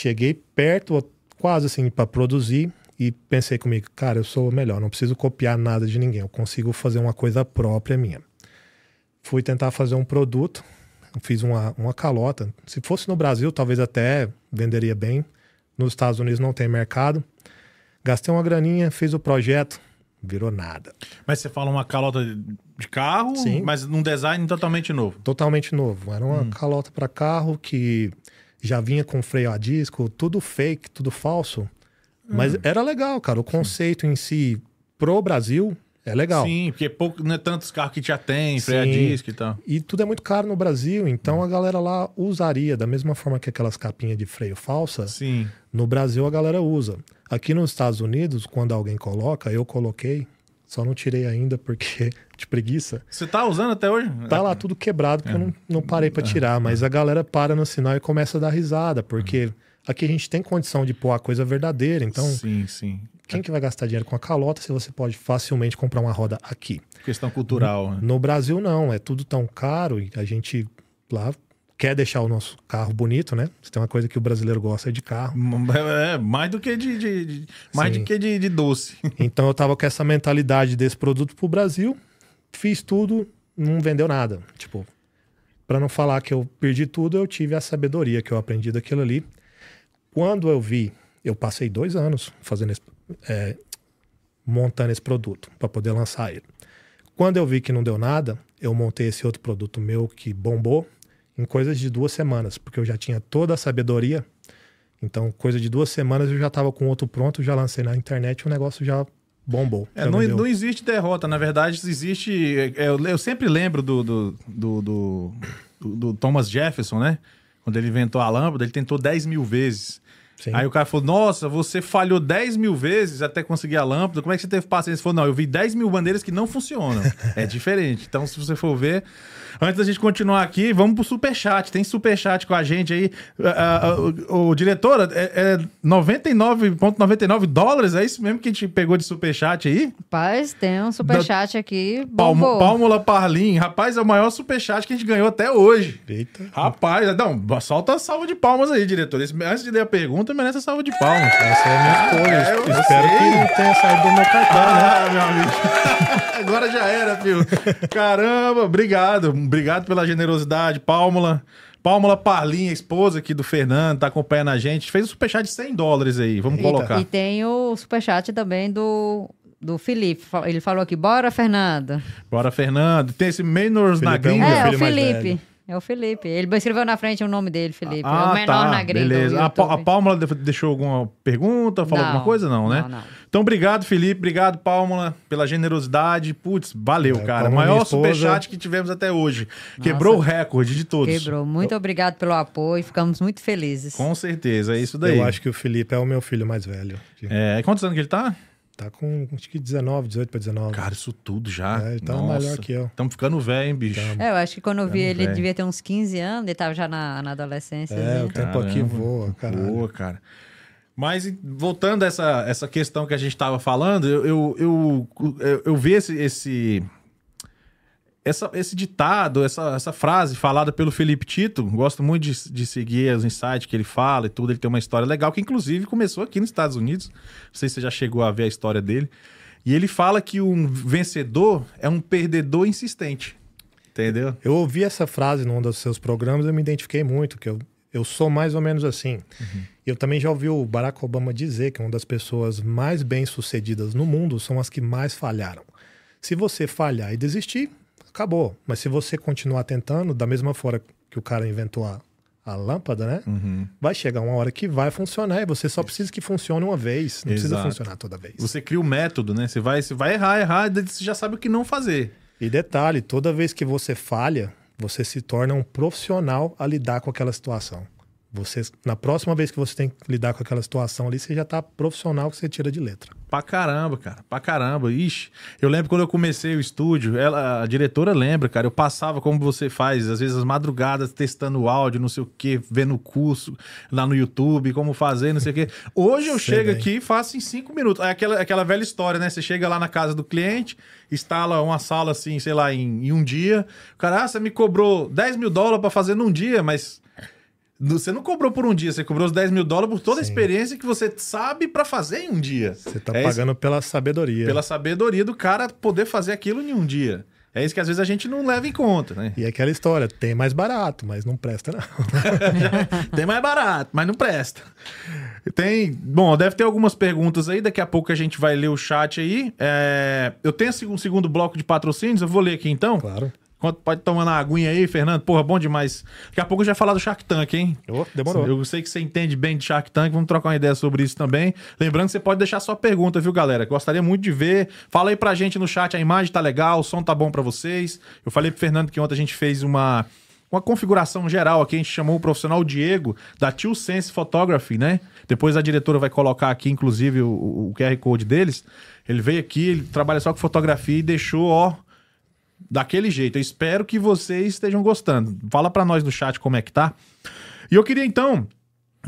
cheguei perto, quase assim, para produzir e pensei comigo, cara, eu sou o melhor, não preciso copiar nada de ninguém, eu consigo fazer uma coisa própria minha. Fui tentar fazer um produto, fiz uma, uma calota. Se fosse no Brasil, talvez até venderia bem. Nos Estados Unidos não tem mercado. Gastei uma graninha, fiz o projeto, virou nada. Mas você fala uma calota de carro, Sim. mas num design totalmente novo. Totalmente novo. Era uma calota para carro que já vinha com freio a disco, tudo fake, tudo falso. Mas era legal, cara. O conceito em si pro Brasil é legal. Sim, porque pouco, não é tantos carros que já tem, freio a Sim. disco e tal. E tudo é muito caro no Brasil, então a galera lá usaria da mesma forma que aquelas capinhas de freio falsa. Sim. No Brasil a galera usa. Aqui nos Estados Unidos, quando alguém coloca, eu coloquei, só não tirei ainda porque de preguiça. Você tá usando até hoje? Tá lá tudo quebrado porque eu não, não parei pra tirar, mas a galera para no sinal e começa a dar risada, porque aqui a gente tem condição de pôr a coisa verdadeira, então Sim, sim. quem que vai gastar dinheiro com a calota se você pode facilmente comprar uma roda aqui? Questão cultural. né? No Brasil, não. É tudo tão caro e a gente lá quer deixar o nosso carro bonito, né? Se tem uma coisa que o brasileiro gosta é de carro. É, mais do que de, de- de- mais Sim. do que de, de doce. Então eu tava com essa mentalidade desse produto pro Brasil, fiz tudo, não vendeu nada. Tipo, para não falar que eu perdi tudo, eu tive a sabedoria que eu aprendi daquilo ali. Quando eu vi, eu passei dois anos fazendo esse, é, montando esse produto para poder lançar ele. Quando eu vi que não deu nada, eu montei esse outro produto meu que bombou em coisas de duas semanas, porque eu já tinha toda a sabedoria. Então, coisa de duas semanas eu já estava com outro pronto, já lancei na internet, o negócio já bombou. É, já não, não existe derrota, na verdade, existe. é, Eu, eu sempre lembro do do, do, do- do- do Thomas Jefferson, né? Quando ele inventou a lâmpada, ele tentou 10 mil vezes. Sim. Aí o cara falou: Nossa, você falhou 10 mil vezes até conseguir a lâmpada. Como é que você teve paciência? Ele falou: Não, eu vi 10 mil bandeiras que não funcionam. é diferente. Então, se você for ver. Antes da gente continuar aqui, vamos pro superchat. Tem superchat com a gente aí. Ah, ah, o, o diretor, é, é 99,99 dólares? É isso mesmo que a gente pegou de superchat aí? Rapaz, tem um superchat aqui. Palmo. Pálmula Parlim. Rapaz, é o maior superchat que a gente ganhou até hoje. Eita. Rapaz, não, solta a salva de palmas aí, diretor. Esse- antes de ler a pergunta, merece a salva de palmas. Essa é a minha escolha. é, eu Espero sei. que não tenha saído do meu cartão, né? Ah, meu amigo. Agora já era, filho. Caramba, obrigado. Obrigado pela generosidade, Pálmula. Pálmula Parlim, a esposa aqui do Fernando, tá acompanhando a gente. Fez um superchat de 100 dólares aí. Vamos Eita. colocar. E tem o superchat também do, do Felipe. Ele falou aqui, bora, Fernanda. Bora, Fernando. Tem esse Menors na é gringa. Meu é, o filho mais Felipe. velho. É o Felipe. Ele escreveu na frente o nome dele, Felipe. é Ah, o menor tá. na gringa. Beleza. do A, a. Pálmula de- deixou alguma pergunta? Falou Não, alguma coisa? Não, né? não, não. Então, obrigado, Felipe. Obrigado, Pálmula, pela generosidade. Putz, valeu, É, cara. Maior superchat que tivemos até hoje. Quebrou o recorde de todos. Quebrou. Muito obrigado pelo apoio. Ficamos muito felizes. Com certeza, é isso daí. Eu acho que o Felipe é o meu filho mais velho. É, quantos anos que ele tá? Tá com acho que 19, 18 para 19. Cara, isso tudo já. É, ele tá melhor que eu. Estamos ficando velho, hein, bicho? É, eu acho que quando eu vi ele, devia ter uns 15 anos. Ele tava já na, na adolescência. É, né? o tempo aqui Caramba. voa, caralho. Boa, cara. Mas voltando a essa, essa questão que a gente estava falando, eu, eu, eu, eu, vi esse, esse, essa, esse ditado, essa, essa frase falada pelo Felipe Tito. Gosto muito de, de seguir os insights que ele fala e tudo. Ele tem uma história legal, que inclusive começou aqui nos Estados Unidos. Não sei se você já chegou a ver a história dele. E ele fala que um vencedor é um perdedor insistente. Entendeu? Eu ouvi essa frase num dos seus programas e eu me identifiquei muito, que eu, eu sou mais ou menos assim. Eu também já ouvi o Barack Obama dizer que uma das pessoas mais bem-sucedidas no mundo são as que mais falharam. Se você falhar e desistir, acabou. Mas se você continuar tentando, da mesma forma que o cara inventou a, a lâmpada, né? Uhum. Vai chegar uma hora que vai funcionar e você só precisa que funcione uma vez. Não precisa Exato. funcionar toda vez. Você cria o método, né? Você vai, você vai errar, errar, você já sabe o que não fazer. E detalhe, toda vez que você falha, você se torna um profissional a lidar com aquela situação. Você, na próxima vez que você tem que lidar com aquela situação ali, você já tá profissional que você tira de letra. Pra caramba, cara. Pra caramba. Ixi, eu lembro quando eu comecei o estúdio, ela, a diretora lembra, cara. Eu passava como você faz, às vezes as madrugadas testando o áudio, não sei o quê, vendo curso lá no YouTube, como fazer, não sei o quê. Hoje eu Sei chego bem. aqui e faço em cinco minutos. É aquela, aquela velha história, né? Você chega lá na casa do cliente, instala uma sala assim, sei lá, em, em um dia. O cara, ah, você me cobrou 10 mil dólares pra fazer num dia, mas. Você não cobrou por um dia, você cobrou os 10 mil dólares por toda a Sim. experiência que você sabe pra fazer em um dia. Você tá É isso. pagando pela sabedoria. Pela sabedoria do cara poder fazer aquilo em um dia. É isso que às vezes a gente não leva em conta, né? E aquela história, tem mais barato, mas não presta não. Tem mais barato, mas não presta. Tem. Bom, deve ter algumas perguntas aí. Daqui a pouco a gente vai ler o chat aí. É, eu tenho um segundo bloco de patrocínios, eu vou ler aqui então. Claro. Pode tomar uma aguinha aí, Fernando. Porra, bom demais. Daqui a pouco a gente vai falar do Shark Tank, hein? Oh, demorou. Eu sei que você entende bem de Shark Tank, vamos trocar uma ideia sobre isso também. Lembrando que você pode deixar sua pergunta, viu, galera? Gostaria muito de ver. Fala aí pra gente no chat, a imagem tá legal, o som tá bom pra vocês. Eu falei pro Fernando que ontem a gente fez uma uma configuração geral aqui, a gente chamou o profissional Diego, da Tio Sense Photography, né? Depois a diretora vai colocar aqui, inclusive, o, o QR Code deles. Ele veio aqui, ele trabalha só com fotografia e deixou, ó, daquele jeito. Eu espero que vocês estejam gostando. Fala pra nós no chat como é que tá. E eu queria, então,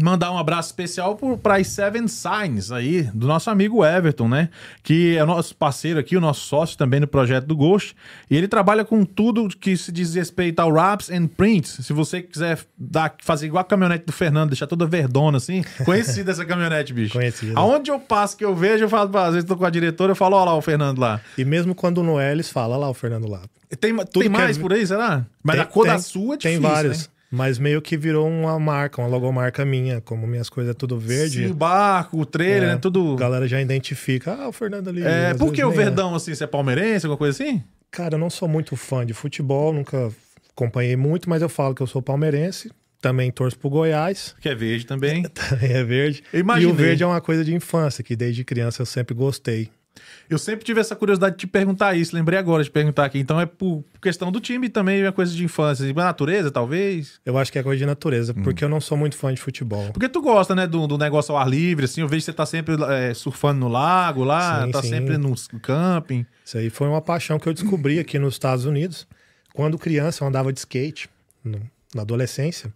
mandar um abraço especial para as Seven Signs aí, do nosso amigo Everton, né? Que é o nosso parceiro aqui, o nosso sócio também no projeto do Ghost. E ele trabalha com tudo que se diz respeito ao wraps and prints. Se você quiser dar, fazer igual a caminhonete do Fernando, deixar toda verdona assim. Conhecida essa caminhonete, bicho. Conhecida. Aonde eu passo que eu vejo, eu falo, às vezes tô com a diretora, eu falo, ó lá o Fernando lá. E mesmo quando não é, eles falam, olha lá o Fernando lá. Tem, tem mais é- por aí, será? Mas Tem- a cor da tem- sua é Tem difícil, vários. né? Mas meio que virou uma marca, uma logomarca minha. Como minhas coisas é tudo verde. Sim, o barco, o trailer, é, né? Tudo... A galera já identifica. Ah, o Fernando ali. É, por que o é. Verdão, assim, você é palmeirense, alguma coisa assim? Cara, eu não sou muito fã de futebol, nunca acompanhei muito, mas eu falo que eu sou palmeirense. Também torço pro Goiás, Que é verde também. também é verde. E o verde é uma coisa de infância, que desde criança eu sempre gostei. Eu sempre tive essa curiosidade de te perguntar isso, lembrei agora de perguntar aqui. Então é por questão do time também, é coisa de infância. E natureza, talvez. Eu acho que é coisa de natureza, Hum. porque eu não sou muito fã de futebol. Porque tu gosta, né, do, do negócio ao ar livre, assim. Eu vejo que você tá sempre é, surfando no lago lá, Sim, tá sim. sempre no camping. Isso aí foi uma paixão que eu descobri aqui nos Estados Unidos. Quando criança, eu andava de skate, no- na adolescência.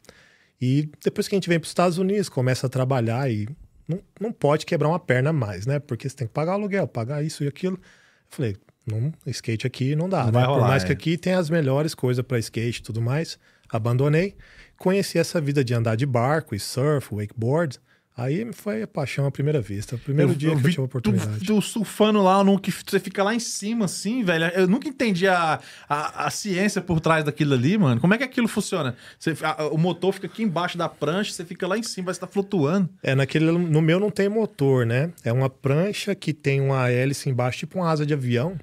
E depois que a gente vem para os Estados Unidos, começa a trabalhar e não, não pode quebrar uma perna mais, né? Porque você tem que pagar aluguel, pagar isso e aquilo. Eu falei, não, skate aqui não dá. Não né? vai Por rolar, mais é. que aqui tem as melhores coisas para skate e tudo mais. Abandonei. Conheci essa vida de andar de barco e surf, wakeboard. Aí foi a paixão à primeira vista. O primeiro dia que eu vi tive a oportunidade. Tu, tu surfando lá, no, que você fica lá em cima, assim, velho. Eu nunca entendi a, a, a ciência por trás daquilo ali, mano. Como é que aquilo funciona? Você, a- o motor fica aqui embaixo da prancha, você fica lá em cima, que tá flutuando. É, naquele, no meu não tem motor, né? É uma prancha que tem uma hélice embaixo, tipo uma asa de avião.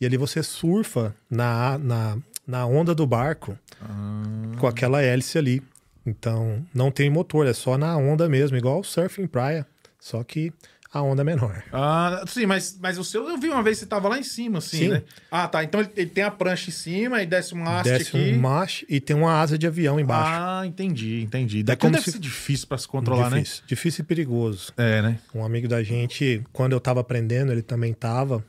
E ali você surfa na, na, na onda do barco com aquela hélice ali. Então, não tem motor, é só na onda mesmo, igual o surf em praia. Só que a onda é menor. Ah, sim, mas, mas o seu eu vi uma vez, você tava lá em cima, assim, Sim. né? Ah, tá. Então ele, ele tem a prancha em cima e desce um haste Desce aqui. um macho e tem uma asa de avião embaixo. Ah, entendi, entendi. Daquilo como deve se- ser difícil pra se controlar, difícil, difícil e perigoso. né? É, né? Um amigo da gente, quando eu tava aprendendo, ele também tava.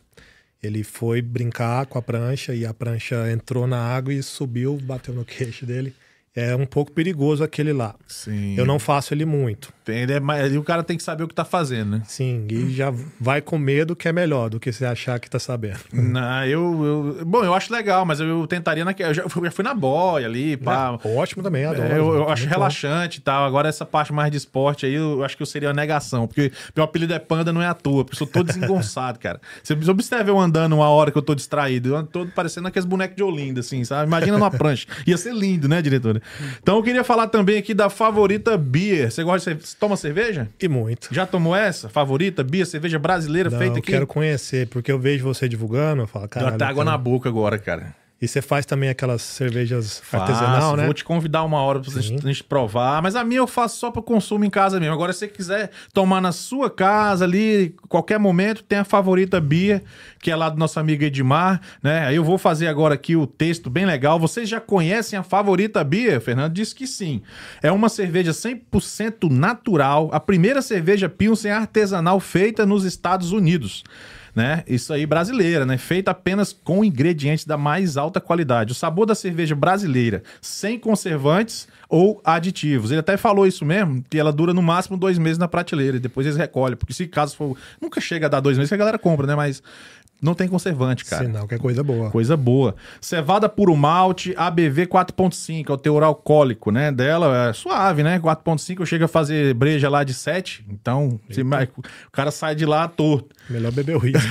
Ele foi brincar com a prancha e a prancha entrou na água e subiu, bateu no queixo dele. É um pouco perigoso aquele lá. Sim. Eu não faço ele muito. Ele é mais- o cara tem que saber o que tá fazendo, né? Sim, e já vai com medo que é melhor do que você achar que tá sabendo. Não, eu, eu- Bom, eu acho legal, mas eu tentaria naquela. Eu já fui, já fui na boia ali, pá. Ótimo também, adoro. É, eu, eu acho bom. relaxante e tal. Agora, essa parte mais de esporte aí, eu acho que eu seria uma negação. Porque meu apelido é panda, não é à toa. Porque eu sou todo desengonçado, cara. Você observa eu andando uma hora que eu tô distraído. Eu ando todo parecendo aqueles bonecos de Olinda, assim, sabe? Imagina numa prancha. Ia ser lindo, né, diretora? Então, eu queria falar também aqui da favorita beer. Você gosta de. Você toma cerveja? E muito. Já tomou essa? Favorita? Beer, cerveja brasileira Não, feita eu aqui? quero conhecer, porque eu vejo você divulgando, eu falo, Deu cara. até água na boca agora, cara. E você faz também aquelas cervejas artesanal, né? Vou te convidar uma hora pra gente, gente provar. Mas a minha eu faço só para consumo em casa mesmo. Agora, se você quiser tomar na sua casa ali, qualquer momento, tem a favorita Bia, que é lá do nosso amigo Edmar, né? Aí eu vou fazer agora aqui o texto bem legal. Vocês já conhecem a favorita Bia? Fernando disse que sim. É uma cerveja 100% natural, a primeira cerveja Pilsen artesanal feita nos Estados Unidos né? Isso aí brasileira, né? Feita apenas com ingredientes da mais alta qualidade. O sabor da cerveja brasileira, sem conservantes ou aditivos. Ele até falou isso mesmo, que ela dura no máximo dois meses na prateleira e depois eles recolhem, porque se caso for, nunca chega a dar dois meses que a galera compra, né? Mas não tem conservante, cara. Sinal que é coisa boa. Coisa boa. Cevada puro malte, ABV 4.5, é o teor alcoólico, né? Dela é suave, né? 4.5 eu chego a fazer breja lá de 7, então se- o cara sai de lá torto. Melhor beber o risco.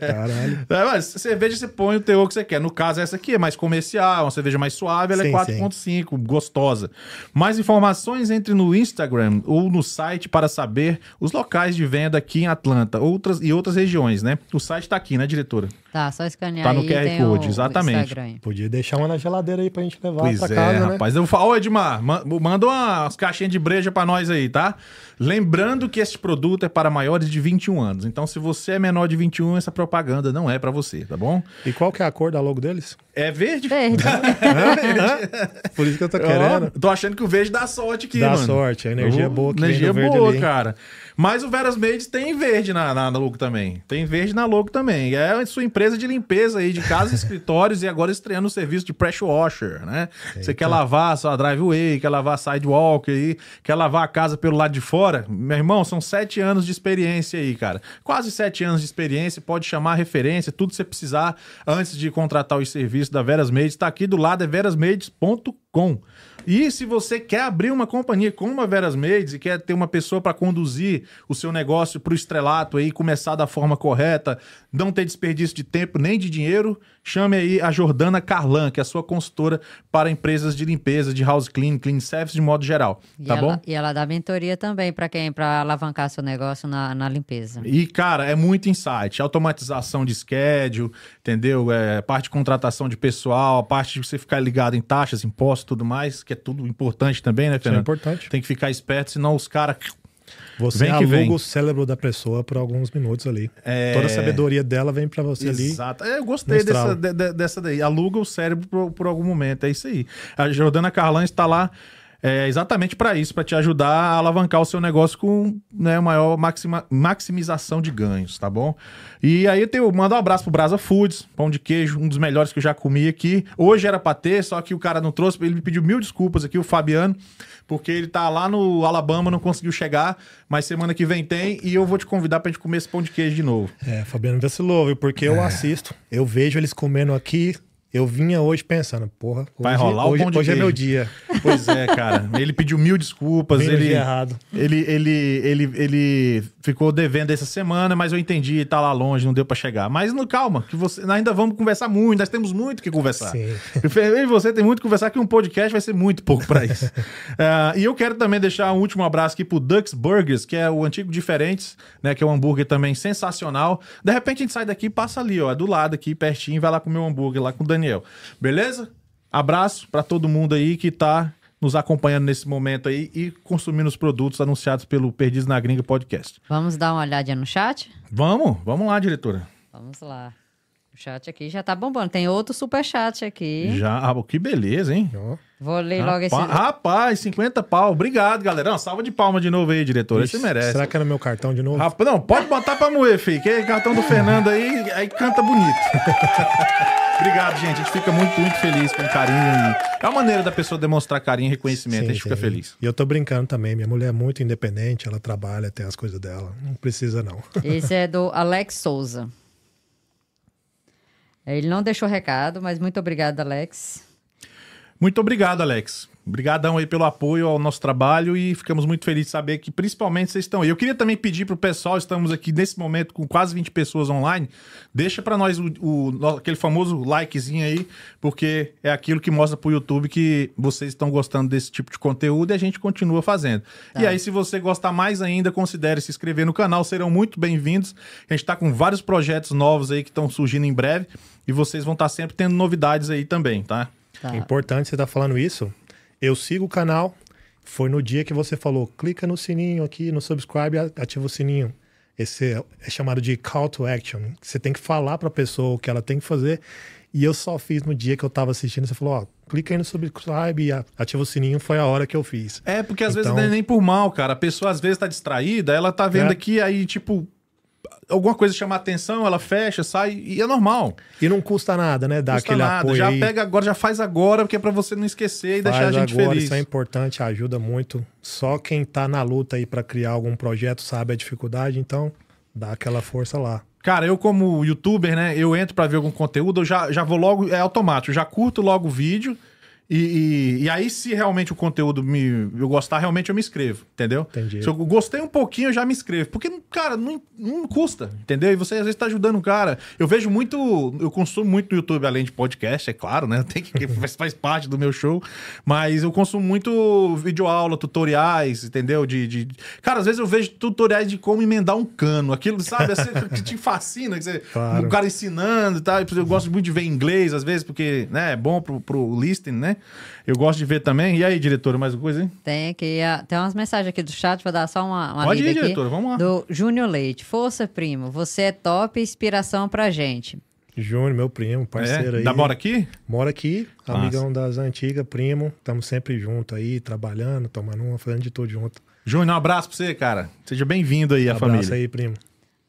Caralho. É, mas cerveja você põe o teor que você quer. No caso, essa aqui é mais comercial, uma cerveja mais suave, ela é Sim, 4.5, gostosa. Mais informações entre no Instagram ou no site para saber os locais de venda aqui em Atlanta outras, e outras regiões, né? O site tá aqui, né, diretora? Tá, só escanear Tá no aí, QR tem Code, exatamente. Instagram. Podia deixar uma na geladeira aí pra gente levar Pois pra é, casa, né? rapaz. Eu falo, ô Edmar, ma- manda umas caixinhas de breja pra nós aí, tá? Lembrando que este produto é para maiores de 21 anos. Então, se você é menor de 21, essa propaganda não é pra você, tá bom? E qual que é a cor da logo deles? É verde. Verde. Por isso que eu tô querendo. tô achando que o verde dá sorte aqui, Dá mano. sorte, a energia Ô, boa que Energia boa, ali, cara. Mas o Veras Made tem verde na, na, na logo também. Tem verde na logo também. É a sua empresa de limpeza aí de casa e escritórios e agora estreando o serviço de pressure washer, né? Você quer lavar a sua driveway, quer lavar a sidewalk aí, quer lavar a casa pelo lado de fora? Meu irmão, são sete anos de experiência aí, cara. Quase sete anos de experiência, pode chamar referência, tudo que você precisar antes de contratar os serviços da Veras Made. Está aqui do lado, é verasmades.com. E se você quer abrir uma companhia como a Veras Mades e quer ter uma pessoa para conduzir o seu negócio para o estrelato aí, começar da forma correta, não ter desperdício de tempo nem de dinheiro, chame aí a Jordana Carlan, que é a sua consultora para empresas de limpeza, de house clean, clean service de modo geral. E, Tá ela, bom? e ela dá mentoria também para quem, para alavancar seu negócio na, na limpeza. E, cara, é muito insight. Automatização de schedule, entendeu? É, parte de contratação de pessoal, a parte de você ficar ligado em taxas, impostos e tudo mais, que é tudo importante também, né, Isso é Fernando? importante. Tem que ficar esperto, senão os caras. Você Vem que aluga vem. o cérebro da pessoa por alguns minutos ali. É. Toda a sabedoria dela vem pra você ali. Exato. É, Eu gostei dessa, de- dessa daí. Aluga o cérebro por, por algum momento. É isso aí. A Jordana Carlan está lá é, exatamente para isso, para te ajudar a alavancar o seu negócio com né, maior maxima- maximização de ganhos, tá bom? E aí eu tenho, mando um abraço pro Brasa Foods, pão de queijo, um dos melhores que eu já comi aqui. Hoje era pra ter, só que o cara não trouxe, ele me pediu mil desculpas aqui, o Fabiano, porque ele tá lá no Alabama, não conseguiu chegar, mas semana que vem tem e eu vou te convidar pra gente comer esse pão de queijo de novo. É, Fabiano vacilou, viu? Porque É. eu assisto, eu vejo eles comendo aqui. Eu vinha hoje pensando, porra, hoje, Vai rolar o hoje, pão de hoje é meu dia. Pois é, cara. Ele pediu mil desculpas. Vim ele, errado. ele, ele, ele, ele ficou devendo essa semana, mas eu entendi, tá lá longe, não deu pra chegar. Mas no, calma, que você, ainda vamos conversar muito, nós temos muito que conversar. Sim. Eu e você tem muito que conversar, que um podcast vai ser muito pouco pra isso. Ah, e eu quero também deixar um último abraço aqui pro Dux Burgers, que é o antigo Diferentes, né? Que é um hambúrguer também sensacional. De repente a gente sai daqui e passa ali, ó, é do lado aqui, pertinho, vai lá comer um hambúrguer lá com o Daniel. Beleza? Abraço pra todo mundo aí que tá nos acompanhando nesse momento aí e consumindo os produtos anunciados pelo Perdiz na Gringa Podcast. Vamos dar uma olhadinha no chat? Vamos, vamos lá, diretora. Vamos lá. O chat aqui já tá bombando. Tem outro super chat aqui. Já, ah, que beleza, hein? Vou ler logo esse. Rapaz, rapaz, 50 pau. Obrigado, galera. Uma salva de palma de novo aí, diretor. Você merece. Será que é no meu cartão de novo? Rapaz, não, pode botar pra moer, filho. Que é cartão do Fernando aí, aí canta bonito. Obrigado, gente. A gente fica muito, muito feliz com carinho. É uma maneira da pessoa demonstrar carinho e reconhecimento. Sim, a gente fica sim. feliz. E eu tô brincando também. Minha mulher é muito independente, ela trabalha, tem as coisas dela. Não precisa, não. Esse é do Alex Souza. Ele não deixou recado, mas muito obrigado, Alex. Muito obrigado, Alex. Obrigadão aí pelo apoio ao nosso trabalho e ficamos muito felizes de saber que principalmente vocês estão aí. Eu queria também pedir pro pessoal, estamos aqui nesse momento com quase 20 pessoas online, deixa para nós o, o- aquele famoso likezinho aí, porque é aquilo que mostra pro YouTube que vocês estão gostando desse tipo de conteúdo e a gente continua fazendo. E aí, se você gostar mais ainda, considere se inscrever no canal, serão muito bem-vindos. A gente tá com vários projetos novos aí que estão surgindo em breve e vocês vão estar sempre tendo novidades aí também, tá? Tá. É importante você estar falando isso. Eu sigo o canal. Foi no dia que você falou, clica no sininho aqui, no subscribe, ativa o sininho. Esse é, é chamado de call to action. Você tem que falar para a pessoa o que ela tem que fazer. E eu só fiz no dia que eu estava assistindo. Você falou, ó, clica aí no subscribe e ativa o sininho. Foi a hora que eu fiz. É, porque às Então- vezes não é nem por mal, cara. A pessoa às vezes tá distraída, ela tá vendo É. aqui, aí, tipo, alguma coisa chama a atenção, ela fecha, sai, e é normal. E não custa nada, né? Dar Custa aquele nada. apoio Já aí. pega agora, já faz agora, porque é pra você não esquecer e deixar a Faz gente agora, feliz. Isso é importante, ajuda muito. Só quem tá na luta aí para criar algum projeto sabe a dificuldade, então dá aquela força lá. Cara, eu como youtuber, né? Eu entro pra ver algum conteúdo, eu já, já vou logo, é automático, já curto logo o vídeo. E, e, e aí, se realmente o conteúdo me, eu gostar, realmente eu me inscrevo, entendeu? Entendi. Se eu gostei um pouquinho, eu já me inscrevo. Porque, cara, não, não custa, entendeu? E você às vezes tá ajudando o cara. Eu vejo muito, eu consumo muito no YouTube, além de podcast, é claro, né? Tem que, faz, faz parte do meu show. Mas eu consumo muito videoaula, tutoriais, entendeu? De, de, Cara, às vezes eu vejo tutoriais de como emendar um cano. Aquilo, sabe, assim, que te fascina. Que você, Claro. O cara ensinando e tal. Eu gosto muito de ver inglês, às vezes, porque né, é bom pro, pro listening, né? Eu gosto de ver também. E aí, diretora, mais uma coisa, hein? Tem aqui, tem umas mensagens aqui do chat, vou dar só uma, uma Pode lida ir, aqui. diretora, vamos lá. Do Júnior Leite. Força, primo, você é top inspiração pra gente. Júnior, meu primo, parceiro É, aí. dá bora aqui? Mora aqui, Massa. amigão das antigas, primo. Estamos sempre junto aí, trabalhando, tomando uma, fazendo de tudo junto. Júnior, um abraço pra você, cara. Seja bem-vindo aí, a Abraço família. aí, primo.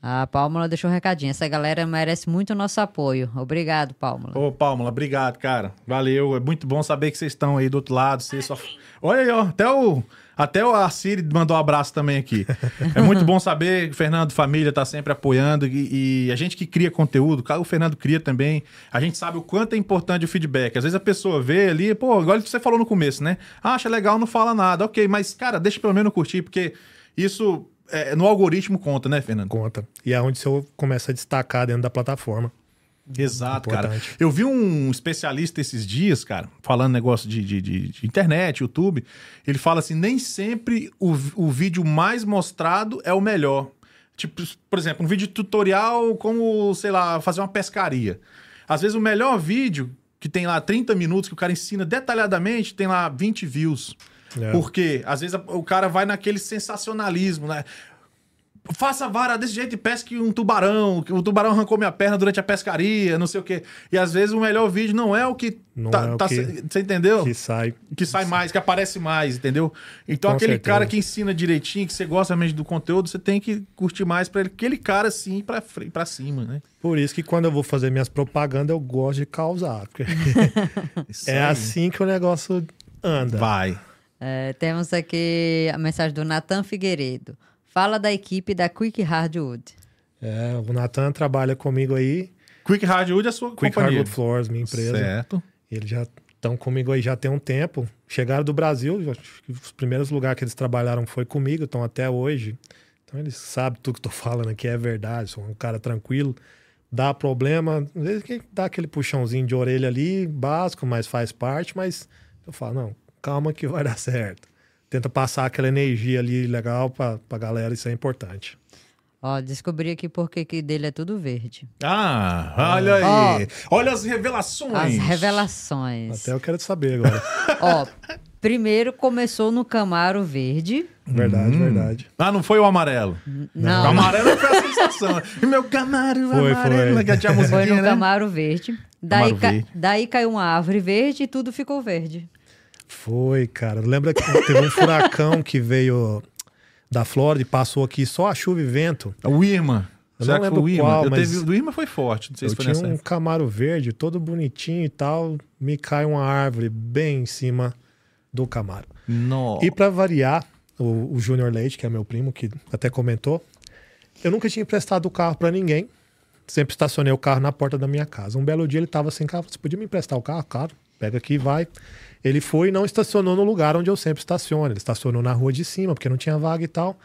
A Pálmula deixou um recadinho. Essa galera merece muito o nosso apoio. Obrigado, Pálmula. Ô, Pálmula, obrigado, cara. Valeu. É muito bom saber que vocês estão aí do outro lado. Vocês só... Olha aí, ó. Até o, até o Assiri mandou um abraço também aqui. É muito bom saber que o Fernando Família tá sempre apoiando. E, e a gente que cria conteúdo, o Fernando cria também. A gente sabe o quanto é importante o feedback. Às vezes a pessoa vê ali, pô, igual você falou no começo, né? Ah, acha legal, não fala nada. Ok, mas, cara, deixa pelo menos curtir, porque isso é, no algoritmo conta, né, Fernando? Conta. E é onde você começa a destacar dentro da plataforma. Exato, cara. Importante. Eu vi um especialista esses dias, cara, falando negócio de, de, de- de internet, YouTube. Ele fala assim: nem sempre o, o vídeo mais mostrado é o melhor. Tipo, por exemplo, um vídeo tutorial como, sei lá, fazer uma pescaria. Às vezes o melhor vídeo, que tem lá 30 minutos, que o cara ensina detalhadamente, tem lá 20 views. É. Porque às vezes o cara vai naquele sensacionalismo, né? Faça vara desse jeito e pesque um tubarão. que O tubarão arrancou minha perna durante a pescaria, não sei o quê. E às vezes o melhor vídeo não é o que. Não tá, é o tá que- Você entendeu? Que Que... sai. sai mais, que aparece mais, entendeu? Então Com aquele certeza. cara que ensina direitinho, que você gosta realmente do conteúdo, você tem que curtir mais ele. Aquele cara assim pra, fre- pra cima, né? Por isso que quando eu vou fazer minhas propagandas, eu gosto de causar. é assim que o negócio anda. Vai. É, temos aqui a mensagem do Natan Figueiredo. Fala da equipe da Quick Hardwood. É, o Natan trabalha comigo aí. Quick Hardwood é a sua Quick companhia. Hardwood Floors, minha empresa. Certo. Eles já estão comigo aí já tem um tempo. Chegaram do Brasil, acho que os primeiros lugares que eles trabalharam foi comigo, estão até hoje. Então eles sabem tudo que eu tô falando aqui é verdade, sou um cara tranquilo. Dá problema, às vezes que dá aquele puxãozinho de orelha ali, básico, mas faz parte, mas eu falo, não, calma que vai dar certo. Tenta passar aquela energia ali legal pra, pra galera, isso é importante. Ó, descobri aqui porque que dele é tudo verde. Ah, olha aí. Olha as revelações. As revelações. Até eu quero saber agora. Ó, primeiro começou no Camaro Verde. verdade, verdade. Ah, não foi o amarelo. O Não, amarelo foi a sensação. E meu Camaro Foi, amarelo. foi. Que tinha a foi musiquinha, no né? Camaro Verde. Daí, Camaro ca- Verde. daí caiu uma árvore verde e tudo ficou verde. Foi, cara. Lembra que teve um furacão que veio da Flórida e passou aqui só a chuva e vento? O Irma. Eu Será não que foi o lembro Irma? qual, mas- teve, o do Irma foi forte. Não sei Eu se foi tinha um época. Camaro verde, todo bonitinho e tal. Me cai uma árvore bem em cima do Camaro. Nossa. E pra variar, o, o Júnior Leite, que é meu primo, que até comentou, eu nunca tinha emprestado o carro pra ninguém. Sempre estacionei o carro na porta da minha casa. Um belo dia ele tava sem carro. Você podia me emprestar o carro? Claro. Pega aqui e vai. Ele foi e não estacionou no lugar onde eu sempre estaciono. Ele estacionou na rua de cima, porque não tinha vaga e tal.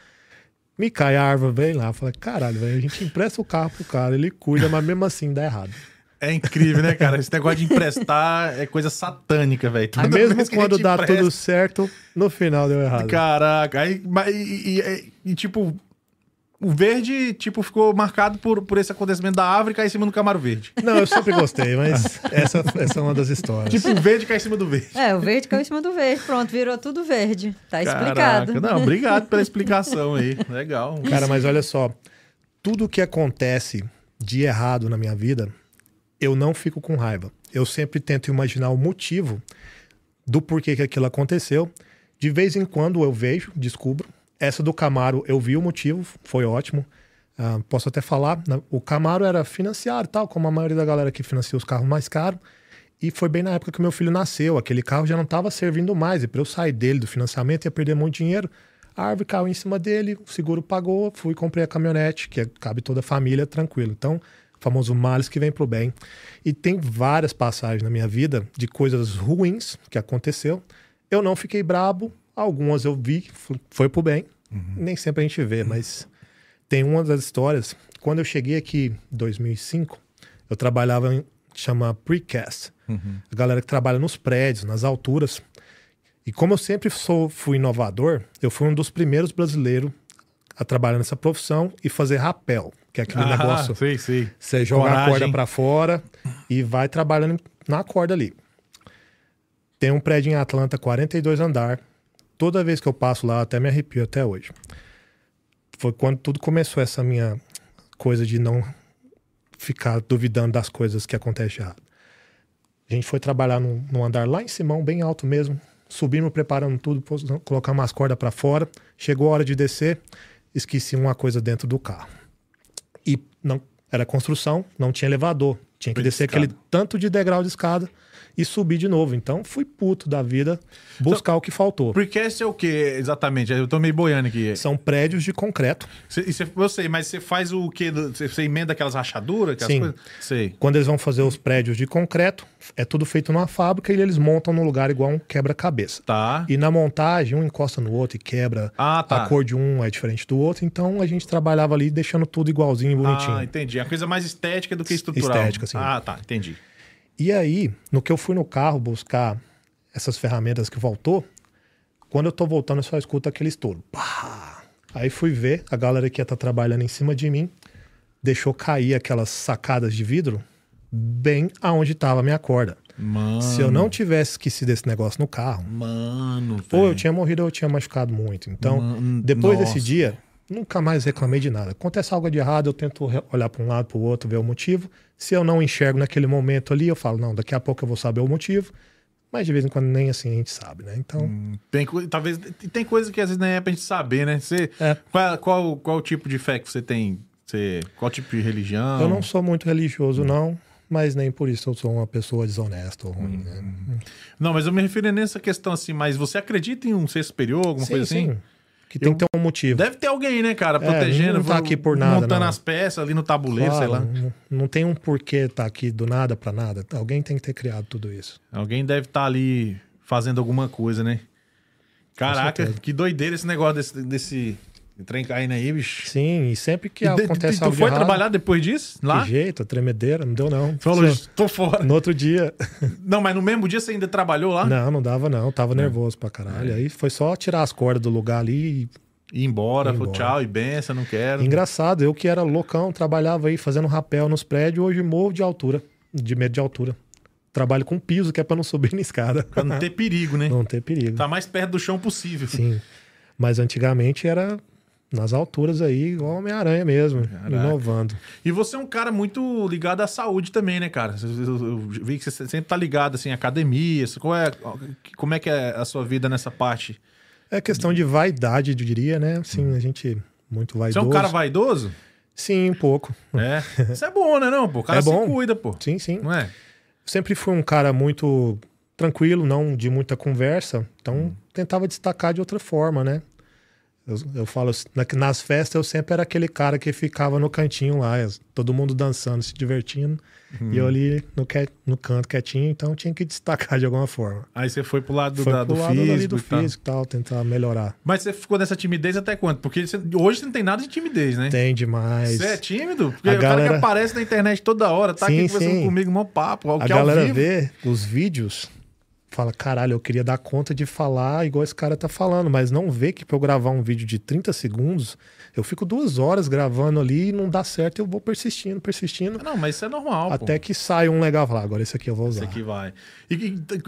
Me cai a árvore bem lá. Eu Falei, caralho, velho, a gente empresta o carro pro cara, ele cuida, mas mesmo assim dá errado. É incrível, né, cara? Esse negócio de emprestar é coisa satânica, velho. Mesmo quando dá empresta- tudo certo, no final deu errado. Caraca. Aí, mas, e, e- e, tipo, o verde, tipo, ficou marcado por, por esse acontecimento da árvore cair em cima do Camaro Verde. Não, eu sempre gostei, mas essa, essa é uma das histórias. Tipo, o verde cai em cima do verde. É, o verde caiu em cima do verde. Pronto, virou tudo verde. Tá explicado. Caraca. Não, obrigado pela explicação aí. Legal. Cara, mas olha só, tudo que acontece de errado na minha vida, eu não fico com raiva. Eu sempre tento imaginar o motivo do porquê que aquilo aconteceu. De vez em quando eu vejo, descubro. Essa do Camaro, eu vi o motivo, foi ótimo. Ah, posso até falar, né, o Camaro era financiado e tal, como a maioria da galera que financia os carros mais caros. E foi bem na época que meu filho nasceu. Aquele carro já não estava servindo mais. E para eu sair dele do financiamento ia perder muito dinheiro. A árvore caiu em cima dele, o seguro pagou, fui comprei a caminhonete, que é- cabe toda a família, tranquilo. Então, famoso males que vem pro bem. E tem várias passagens na minha vida de coisas ruins que aconteceu. Eu não fiquei brabo, algumas eu vi, foi pro bem. Nem sempre a gente vê, mas tem uma das histórias. Quando eu cheguei aqui em 2005, eu trabalhava em chama precast. A galera que trabalha nos prédios, nas alturas. E como eu sempre sou, fui inovador, eu fui um dos primeiros brasileiros a trabalhar nessa profissão e fazer rapel, que é aquele negócio. sei, sei. Você joga a Coragem. corda pra fora e vai trabalhando na corda ali. Tem um prédio em Atlanta, 42 andar. Toda vez que eu passo lá, até me arrepio até hoje. Foi quando tudo começou essa minha coisa de não ficar duvidando das coisas que acontecem errado. A gente foi trabalhar num, num andar lá em Simão, bem alto mesmo. Subimos, preparando tudo, pôs- colocamos as cordas para fora. Chegou a hora de descer, esqueci uma coisa dentro do carro. E não era construção, não tinha elevador. Tinha que Foi descer aquele tanto de degrau de escada e subir de novo. Então fui puto da vida buscar o que faltou. Precast é o que exatamente? Eu tô meio boiando aqui. São prédios de concreto. Cê, e cê, eu sei, mas você faz o quê? Você emenda aquelas rachaduras? Aquelas Sim. coisas? Sei. Quando eles vão fazer os prédios de concreto, é tudo feito numa fábrica e eles montam num lugar igual um quebra-cabeça. Tá. E na montagem, um encosta no outro e quebra. Ah, tá. A cor de um é diferente do outro. Então a gente trabalhava ali deixando tudo igualzinho, bonitinho. Ah, entendi. A coisa mais estética do que estrutural. Estética, sim. Ah, tá. Entendi. E aí, no que eu fui no carro buscar essas ferramentas que voltou, quando eu tô voltando, eu só escuto aquele estouro. Aí fui ver, a galera que ia estar trabalhando em cima de mim deixou cair aquelas sacadas de vidro bem aonde estava a minha corda. Mano. Se eu não tivesse esquecido esse negócio no carro, Mano, ou eu tinha morrido ou eu tinha machucado muito. Então, Mano, depois nossa. desse dia, nunca mais reclamei de nada. Acontece algo de errado, eu tento olhar para um lado, para o outro, ver o motivo. Se eu não enxergo naquele momento ali, eu falo, não, daqui a pouco eu vou saber o motivo. Mas de vez em quando nem assim a gente sabe, né? Então, Tem, co- talvez tem coisa que às vezes nem é pra gente saber, né? Você, É. qual, qual, qual tipo de fé que você tem? Você, qual tipo de religião? eu não sou muito Hum. religioso, não. Mas nem por isso eu sou uma pessoa desonesta ou ruim, né? Não, mas eu me refiro nessa questão assim, mas você acredita em um ser superior, alguma Sim, coisa assim? sim. Que tem que ter um motivo. Deve ter alguém, né, cara, protegendo, não tá aqui por nada, montando não. as peças ali no tabuleiro, sei Claro, lá. Não, não tem um porquê estar aqui do nada para nada. Alguém tem que ter criado tudo isso. Alguém deve estar ali fazendo alguma coisa, né? Caraca, que doideira esse negócio desse, desse trem caindo aí, bicho. Sim, e sempre que E de- acontece tu algo de foi errado, trabalhar depois disso? Lá? Que jeito, a tremedeira, não deu não. Falou, tô fora. No outro dia, Não, mas no mesmo dia você ainda trabalhou lá? não, não dava não, tava nervoso pra É. caralho. Aí foi só tirar as cordas do lugar ali. Ir embora, Ir falou tchau e benção, não quero. E... Engraçado, eu que era loucão, trabalhava aí fazendo rapel nos prédios, hoje morro de altura, de medo de altura. Trabalho com piso, que é pra não subir na escada. Pra não ter perigo, né? Não ter perigo. Tá mais perto do chão possível. Sim. Mas antigamente era nas alturas aí, igual Homem-Aranha mesmo, Caraca. inovando. E você é um cara muito ligado à saúde também, né, cara? Eu, vi que você sempre tá ligado, assim, à academia. Qual é, como é que é a sua vida nessa parte? É questão de vaidade, eu diria, né? Sim, a gente muito Você vaidoso. é um cara vaidoso? Sim, um pouco. É. Isso é bom, né, não, pô? O cara É bom. se cuida, pô. Sim, sim. Não é? Sempre fui um cara muito tranquilo, não de muita conversa. Então, tentava destacar de outra forma, né? Eu, eu falo, assim, na- nas festas eu sempre era aquele cara que ficava no cantinho lá, todo mundo dançando, se divertindo. E eu ali no, que- no canto quietinho, então tinha que destacar de alguma forma. Aí você foi pro lado do, Foi da- pro do lado físico. do tal. físico e tal, tentar melhorar. Mas você ficou nessa timidez até quando? Porque você- hoje você não tem nada de timidez, né? Tem demais. Você é tímido? Porque A o cara que galera- aparece na internet toda hora, tá Sim, aqui conversando sim. comigo, mó papo. A galera vivo. vê os vídeos, fala, caralho, eu queria dar conta de falar igual esse cara tá falando, mas não vê que pra eu gravar um vídeo de 30 segundos, eu fico duas horas gravando ali e não dá certo, eu vou persistindo, persistindo, Não, mas isso é normal, até pô. que sai um legal. Falar, agora esse aqui eu vou usar. Esse aqui vai. E,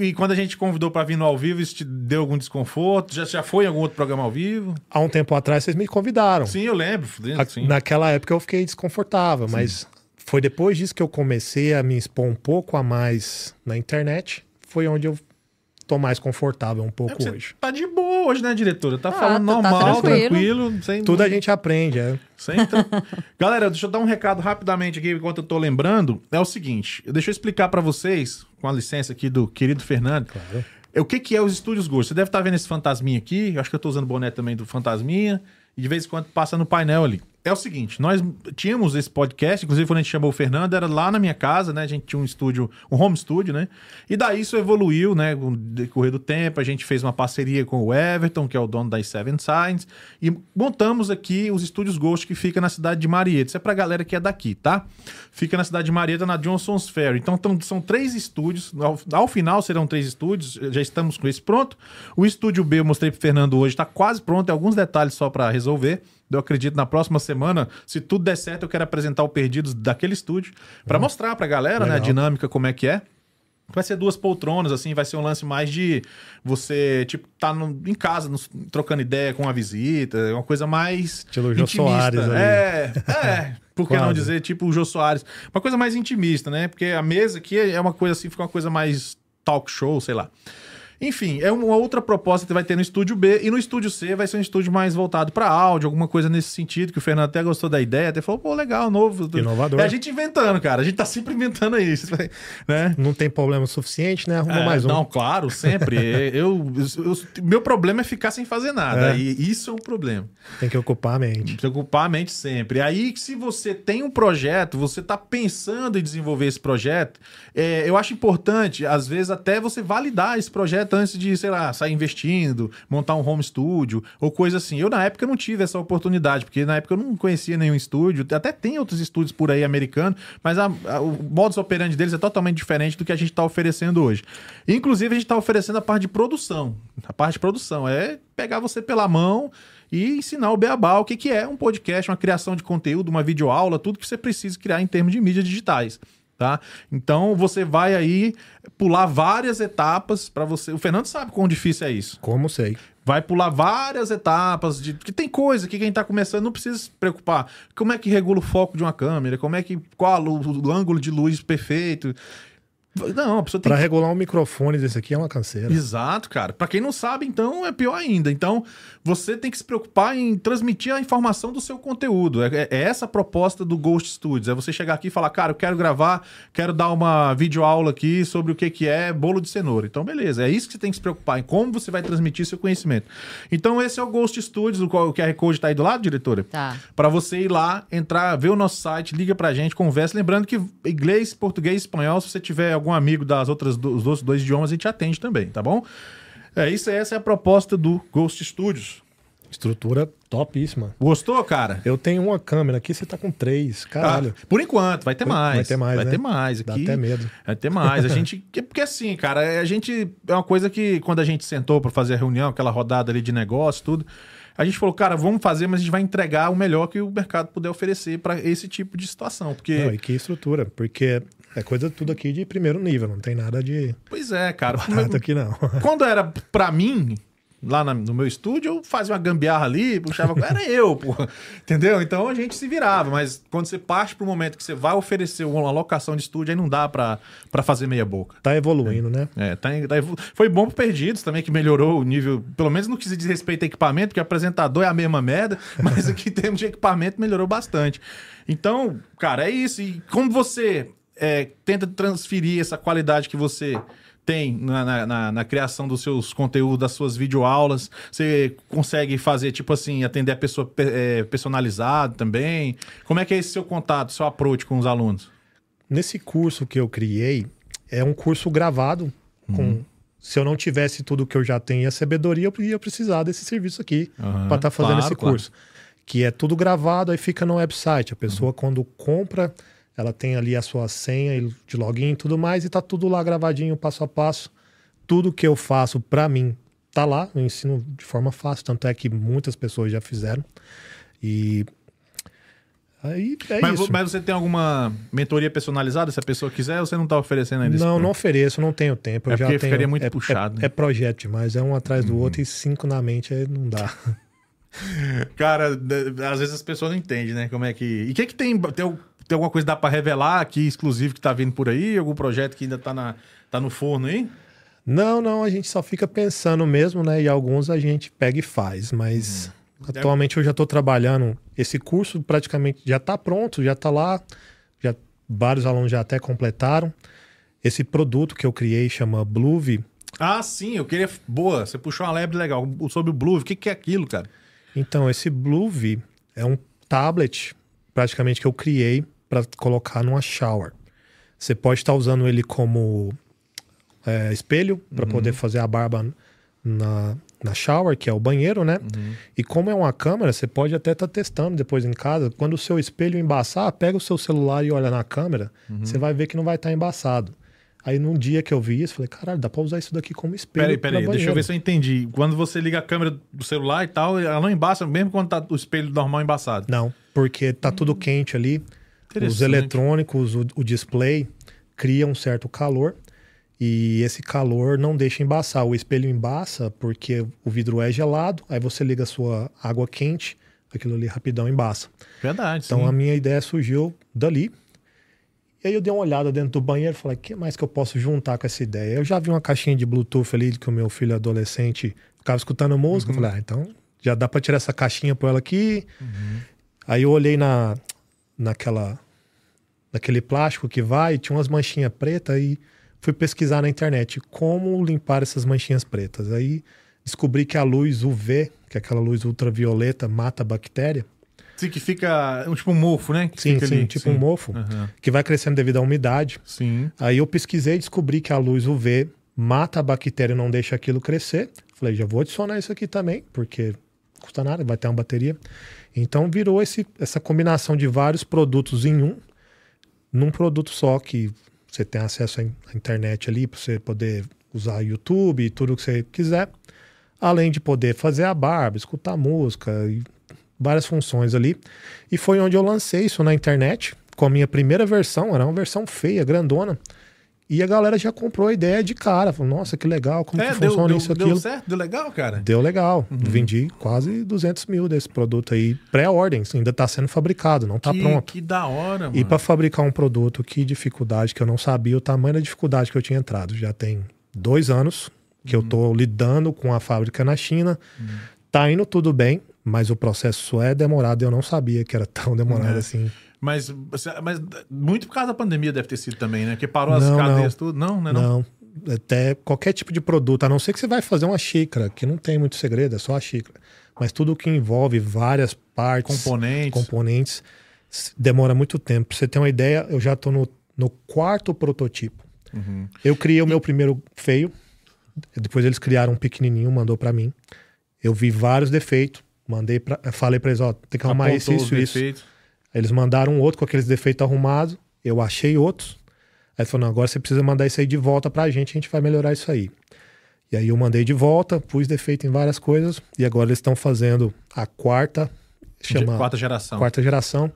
e- e quando a gente convidou pra vir no ao vivo, isso te deu algum desconforto? Já, já foi em algum outro programa ao vivo? Há um tempo atrás vocês me convidaram. Sim, eu lembro. A- Sim. Naquela época eu fiquei desconfortável, mas foi depois disso que eu comecei a me expor um pouco a mais na internet, foi onde eu tô mais confortável um É pouco porque hoje. Tá de boa hoje, né, diretora? Tá Ah, falando tá- tá normal, tranquilo. tranquilo. sem, Tudo a gente aprende, é. sem tra- Galera, deixa eu dar um recado rapidamente aqui enquanto eu tô lembrando. É o seguinte, deixa eu explicar pra vocês, com a licença aqui do querido Fernando. Claro. É, o que, que é os estúdios Ghost? Você deve estar vendo esse fantasminha aqui. Eu acho que eu estou usando o boné também do fantasminha. E de vez em quando passa no painel ali é o seguinte, nós tínhamos esse podcast, inclusive quando a gente chamou o Fernando, era lá na minha casa, né? A gente tinha um estúdio, um home studio, né? E daí isso evoluiu, né? Com o decorrer do tempo, a gente fez uma parceria com o Everton, que é o dono das Seven Signs, e montamos aqui os estúdios Ghost que fica na cidade de Marieta. Isso é pra galera que é daqui, tá? Fica na cidade de Marieta, na Johnson's Ferry. Então tão, são três estúdios, ao, ao, final serão três estúdios, já estamos com esse pronto. O estúdio B eu mostrei pro Fernando hoje, tá quase pronto, tem alguns detalhes só para resolver. Eu acredito na próxima semana, se tudo der certo, eu quero apresentar o Perdidos daquele estúdio para uhum. mostrar pra galera, né, a dinâmica como é que é. Vai ser duas poltronas, assim, vai ser um lance mais de você, tipo, tá no, em casa, no, trocando ideia com uma visita, uma coisa mais. Estilo Jô Soares ali. É, é. Por que não dizer, tipo, o Jô Soares? Uma coisa mais intimista, né? Porque a mesa aqui é uma coisa assim, fica uma coisa mais talk show, sei lá. Enfim, é uma outra proposta que vai ter no estúdio B. E no estúdio C vai ser um estúdio mais voltado para áudio, alguma coisa nesse sentido, que o Fernando até gostou da ideia, até falou, pô, legal, novo. Inovador. É a gente inventando, cara. A gente tá sempre inventando isso, né? Não tem problema suficiente, né? Arruma é, mais um. Não, claro, sempre. eu, eu, eu, meu problema é ficar sem fazer nada. É. E isso é um problema. Tem que ocupar a mente. Tem que ocupar a mente sempre. Aí, se você tem um projeto, você tá pensando em desenvolver esse projeto, é, eu acho importante, às vezes, até você validar esse projeto antes de, sei lá, sair investindo, montar um home studio ou coisa assim. Eu, na época, não tive essa oportunidade, porque na época eu não conhecia nenhum estúdio. Até tem outros estúdios por aí americanos, mas a, a, o modus operandi deles é totalmente diferente do que a gente está oferecendo hoje. Inclusive, a gente está oferecendo a parte de produção. A parte de produção é pegar você pela mão e ensinar o Beabá o que, que é um podcast, uma criação de conteúdo, uma videoaula, tudo que você precisa criar em termos de mídias digitais tá? Então você vai aí pular várias etapas para você. O Fernando sabe quão difícil é isso. Como sei. Vai pular várias etapas de que tem coisa que quem tá começando não precisa se preocupar. Como é que regula o foco de uma câmera? Como é que qual o, o ângulo de luz perfeito? Não, a pessoa tem Pra que... regular um microfone desse aqui é uma canseira. Exato, cara. Para quem não sabe, então, é pior ainda. Então, você tem que se preocupar em transmitir a informação do seu conteúdo. É, é, é essa a proposta do Ghost Studios. É você chegar aqui e falar, cara, eu quero gravar, quero dar uma videoaula aqui sobre o que, que é bolo de cenoura. Então, beleza. É isso que você tem que se preocupar, em como você vai transmitir seu conhecimento. Então, esse é o Ghost Studios, o QR Code tá aí do lado, diretora? Tá. Para você ir lá, entrar, ver o nosso site, liga pra gente, conversa. Lembrando que inglês, português, espanhol, se você tiver algum amigo das outras dos outros dois idiomas, a gente atende também, tá bom? É isso, essa é a proposta do Ghost Studios. Estrutura topíssima. Gostou, cara? Eu tenho uma câmera aqui, você tá com três. Caralho. Ah, por enquanto, vai ter mais. Vai ter mais. Vai né? ter mais. Aqui, Dá até medo. Vai ter mais. A gente. Porque assim, cara, a gente. É uma coisa que quando a gente sentou para fazer a reunião, aquela rodada ali de negócio, tudo. A gente falou, cara, vamos fazer, mas a gente vai entregar o melhor que o mercado puder oferecer para esse tipo de situação. Porque... Não, e que estrutura, porque é coisa tudo aqui de primeiro nível, não tem nada de. Pois é, cara. Nada aqui não. Quando era para mim, lá no meu estúdio, eu fazia uma gambiarra ali, puxava. Era eu, pô. Entendeu? Então a gente se virava. Mas quando você parte pro momento que você vai oferecer uma locação de estúdio, aí não dá pra, pra fazer meia boca. Tá evoluindo, né? É, tá, tá evolu... Foi bom pro Perdidos também, que melhorou o nível, pelo menos no que se diz respeito a equipamento, porque apresentador é a mesma merda, mas aqui temos de equipamento melhorou bastante. Então, cara, é isso. E como você é, tenta transferir essa qualidade que você tem na, na, na, criação dos seus conteúdos, das suas videoaulas? Você consegue fazer, tipo assim, atender a pessoa é, personalizado também? Como é que é esse seu contato, seu approach com os alunos? Nesse curso que eu criei, é um curso gravado com uhum. Se eu não tivesse tudo que eu já tenho e a sabedoria, eu ia precisar desse serviço aqui uhum, para estar tá fazendo claro, esse curso. Claro. Que é tudo gravado, aí fica no website. A pessoa, uhum. quando compra ela tem ali a sua senha de login e tudo mais, e tá tudo lá gravadinho, passo a passo. Tudo que eu faço para mim tá lá, eu ensino de forma fácil, tanto é que muitas pessoas já fizeram. E Aí é mas, isso. mas você tem alguma mentoria personalizada, se a pessoa quiser, ou você não está oferecendo ainda? Não, não ofereço, não tenho tempo. É eu já porque tenho, ficaria muito é, puxado. É, né? é projeto demais, é um atrás do uhum. outro e cinco na mente, aí não dá. Cara, às vezes as pessoas não entendem, né? Como é que. E o que, que tem. Tem tem alguma coisa que dá para revelar aqui, exclusivo, que está vindo por aí? Algum projeto que ainda está tá no forno aí? Não, não, a gente só fica pensando mesmo, né? E alguns a gente pega e faz, mas uhum. atualmente eu já estou trabalhando. Esse curso praticamente já está pronto, já está lá, já vários alunos já até completaram. Esse produto que eu criei chama Blueve. Ah, sim, eu queria. Boa, você puxou uma lebre legal. Sobre o Blue, o que, que é aquilo, cara? Então, esse Bluevee é um tablet, praticamente, que eu criei para colocar numa shower. Você pode estar usando ele como é, espelho para poder fazer a barba na, na shower, que é o banheiro, né? E como é uma câmera, você pode até estar testando depois em casa. Quando o seu espelho embaçar, pega o seu celular e olha na câmera, você vai ver que não vai estar embaçado. Aí num dia que eu vi isso, falei, caralho, dá pra usar isso daqui como espelho. Peraí, peraí, deixa eu banheiro." ver se eu entendi. Quando você liga a câmera do celular e tal, ela não embaça, mesmo quando tá o espelho normal embaçado. Não, porque tá tudo quente ali. Os eletrônicos, o, o display cria um certo calor e esse calor não deixa embaçar. O espelho embaça porque o vidro é gelado, aí você liga a sua água quente, aquilo ali rapidão embaça. Verdade, Então sim. a minha ideia surgiu dali. E aí eu dei uma olhada dentro do banheiro e falei, o que mais que eu posso juntar com essa ideia? Eu já vi uma caixinha de Bluetooth ali que o meu filho adolescente ficava escutando música. Eu falei, ah, então já dá pra tirar essa caixinha por ela aqui. Aí eu olhei na, naquela, naquele plástico que vai, tinha umas manchinhas pretas e fui pesquisar na internet como limpar essas manchinhas pretas. Aí descobri que a luz UV, que é aquela luz ultravioleta, mata a bactéria. Sim, que fica um, tipo um mofo, né? Que Sim, sim, ali, tipo um mofo, Aham. que vai crescendo devido à umidade. Sim. Aí eu pesquisei e descobri que a luz UV mata a bactéria e não deixa aquilo crescer. Falei, já vou adicionar isso aqui também, porque não custa nada, vai ter uma bateria. Então virou esse, essa combinação de vários produtos em um, num produto só que você tem acesso à in- à internet ali para você poder usar YouTube e tudo que você quiser, além de poder fazer a barba, escutar música e várias funções ali. E foi onde eu lancei isso na internet com a minha primeira versão, era uma versão feia, grandona. E a galera já comprou a ideia de cara, falou: "Nossa, que legal, como É, que deu, funciona deu, isso deu aquilo?" certo? Deu legal, cara? Deu legal. Uhum. Vendi quase 200 mil desse produto aí, pré-ordem, ainda está sendo fabricado, não está pronto. Que da hora, mano. E para fabricar um produto, que dificuldade que eu não sabia o tamanho da dificuldade que eu tinha entrado. Já tem dois anos que eu Uhum. estou lidando com a fábrica na China. Tá indo tudo bem, mas o processo é demorado. Eu não sabia que era tão demorado É. assim. Mas, mas muito por causa da pandemia deve ter sido também, né? Que parou as Não, cadeias, não. tudo. Não, né? Não. Não. Até qualquer tipo de produto, a não ser que você vai fazer uma xícara, que não tem muito segredo, é só a xícara. Mas tudo que envolve várias partes, Componentes. componentes, demora muito tempo. Pra você ter uma ideia, eu já estou no, no quarto prototipo. Uhum. Eu criei o meu primeiro feio, depois eles criaram um pequenininho, mandou para mim. Eu vi vários defeitos, mandei para, falei para eles, ó, tem que arrumar isso, Apontou isso, isso. defeitos. Aí eles mandaram um outro com aqueles defeitos arrumados. Eu achei outros. Aí falou: não, agora você precisa mandar isso aí de volta pra gente, a gente vai melhorar isso aí. E aí eu mandei de volta, pus defeito em várias coisas. E agora eles estão fazendo a quarta, chama Quarta geração. quarta geração,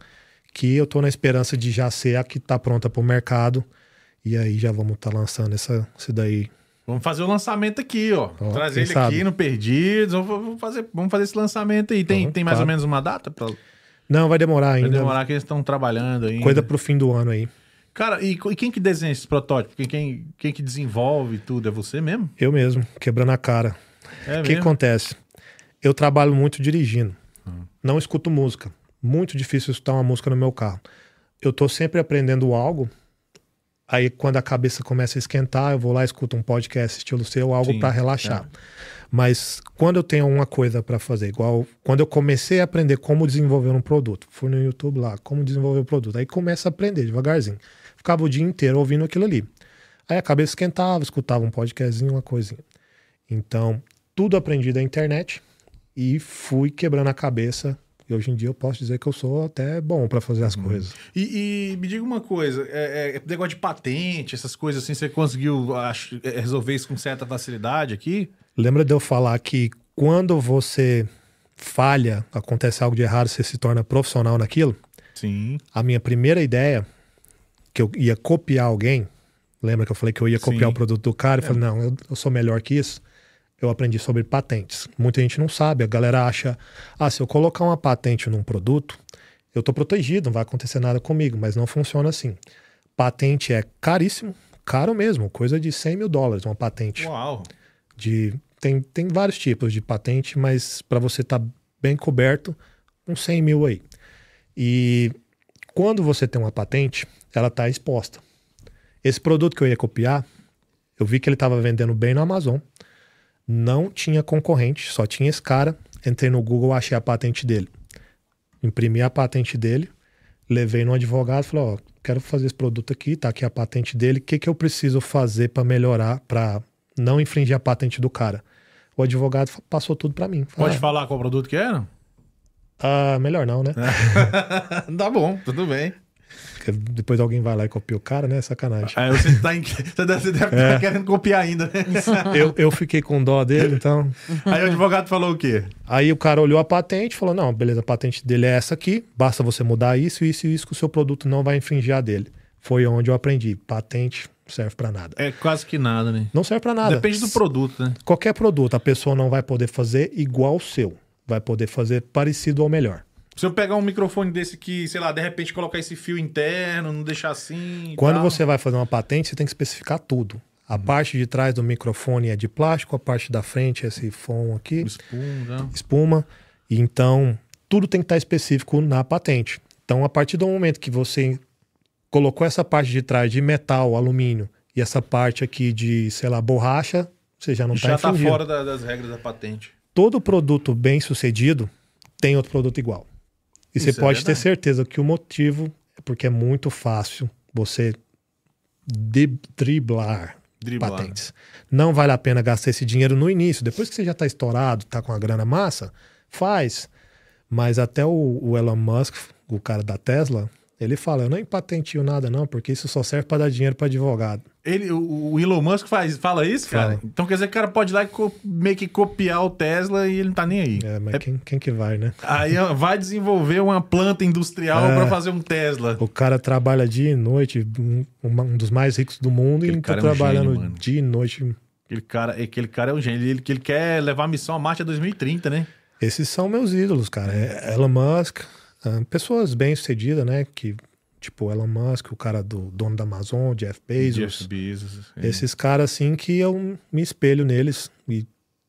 que eu tô na esperança de já ser a que tá pronta pro mercado. E aí já vamos estar lançando essa, esse daí. Vamos fazer o lançamento aqui, ó. Ó, Trazer ele sabe? aqui no Perdidos. Vamos fazer, vamos fazer esse lançamento aí. Tem, Uhum, tem mais ou claro. menos uma data pra Não, vai demorar ainda. demorar que eles estão trabalhando aí. Coisa pro fim do ano aí. Cara, e, e quem que desenha esses protótipos? Quem, quem, quem que desenvolve tudo? É você mesmo? Eu mesmo, quebrando a cara. É O que mesmo? acontece? Eu trabalho muito dirigindo. Hum. Não escuto música. Muito difícil escutar uma música no meu carro. Eu tô sempre aprendendo algo. Aí quando a cabeça começa a esquentar, eu vou lá e escuto um podcast estilo seu, algo para relaxar. Mas quando eu tenho uma coisa para fazer, igual quando eu comecei a aprender como desenvolver um produto, fui no YouTube lá, como desenvolver o produto, aí começa a aprender devagarzinho. Ficava o dia inteiro ouvindo aquilo ali. Aí a cabeça esquentava, escutava um podcastzinho, uma coisinha. Então, tudo aprendi da internet e fui quebrando a cabeça. E hoje em dia eu posso dizer que eu sou até bom para fazer as coisas. E, e me diga uma coisa, é, é, negócio de patente, essas coisas assim, você conseguiu acho, é, resolver isso com certa facilidade aqui? Lembra de eu falar que quando você falha, acontece algo de errado, você se torna profissional naquilo? Sim. A minha primeira ideia, que eu ia copiar alguém, lembra que eu falei que eu ia copiar Sim. É. o produto do cara? Eu falei, não, eu, eu sou melhor que isso. Eu aprendi sobre patentes. Muita gente não sabe, a galera acha, ah, se eu colocar uma patente num produto, eu tô protegido, não vai acontecer nada comigo, mas não funciona assim. Patente é caríssimo, caro mesmo, coisa de 100 mil dólares uma patente Uau. de tem, tem vários tipos de patente, mas para você estar bem coberto, uns 100 mil aí. E quando você tem uma patente, ela está exposta. Esse produto que eu ia copiar, Eu vi que ele estava vendendo bem no Amazon. Não tinha concorrente, só tinha esse cara. Entrei no Google, achei a patente dele. Imprimi a patente dele, levei no advogado, falei, ó, quero fazer esse produto aqui, tá aqui a patente dele. O que, que eu preciso fazer para melhorar, para não infringir a patente do cara? O advogado passou tudo para mim. Pode falar qual produto que era? ah, melhor não, né? tá bom, tudo bem. Porque depois alguém vai lá e copia o cara, né? Sacanagem. Aí você, tá em... você deve, deve É. estar querendo copiar ainda, né? eu, eu fiquei com dó dele, então. Aí o advogado falou o quê? Aí o cara olhou a patente e falou: não, beleza, a patente dele é essa aqui, basta você mudar isso, isso e isso, que o seu produto não vai infringir a dele. Foi onde eu aprendi. Patente serve pra nada. É quase que nada, né? Não serve pra nada. Depende do produto, né? Qualquer produto, a pessoa não vai poder fazer igual o seu. Vai poder fazer parecido ou melhor. Se eu pegar um microfone desse aqui, sei lá, de repente colocar esse fio interno, não deixar assim. Quando tal. você vai fazer uma patente, você tem que especificar tudo. A parte de trás do microfone é de plástico, a parte da frente é esse fone aqui. Espuma, né? espuma. Então, tudo tem que estar específico na patente. Então, a partir do momento que você colocou essa parte de trás de metal, alumínio, e essa parte aqui de, sei lá, borracha, você já não está Já tá infringindo. fora da- das regras da patente. Todo produto bem sucedido tem outro produto igual. E você Isso é pode ter certeza que o motivo é porque é muito fácil você driblar Driblar. patentes. Não vale a pena gastar esse dinheiro no início. Depois que você já está estourado, está com a grana massa, faz. Mas até o, o Elon Musk, o cara da Tesla, ele fala: eu nem patentio nada, não, porque isso só serve para dar dinheiro para advogado. Ele, o, Elon Musk faz, fala isso, cara? Fala. Então quer dizer que o cara pode ir lá e meio que copiar o Tesla e ele não tá nem aí. É, mas É- quem, quem que vai, né? Aí vai desenvolver uma planta industrial É. pra fazer um Tesla. O cara trabalha dia e noite, um, um dos mais ricos do mundo, Aquele e tá cara é um trabalhando gênio, dia e noite. Aquele cara, aquele cara é um gênio. Ele, ele quer levar a missão a Marte a 2030, né? Esses são meus ídolos, cara. É Elon Musk, ah, pessoas bem-sucedidas, né? Que, tipo, Elon Musk, o cara do dono da Amazon, Jeff Bezos. Jeff Bezos. é. Esses caras, assim, que eu me espelho neles e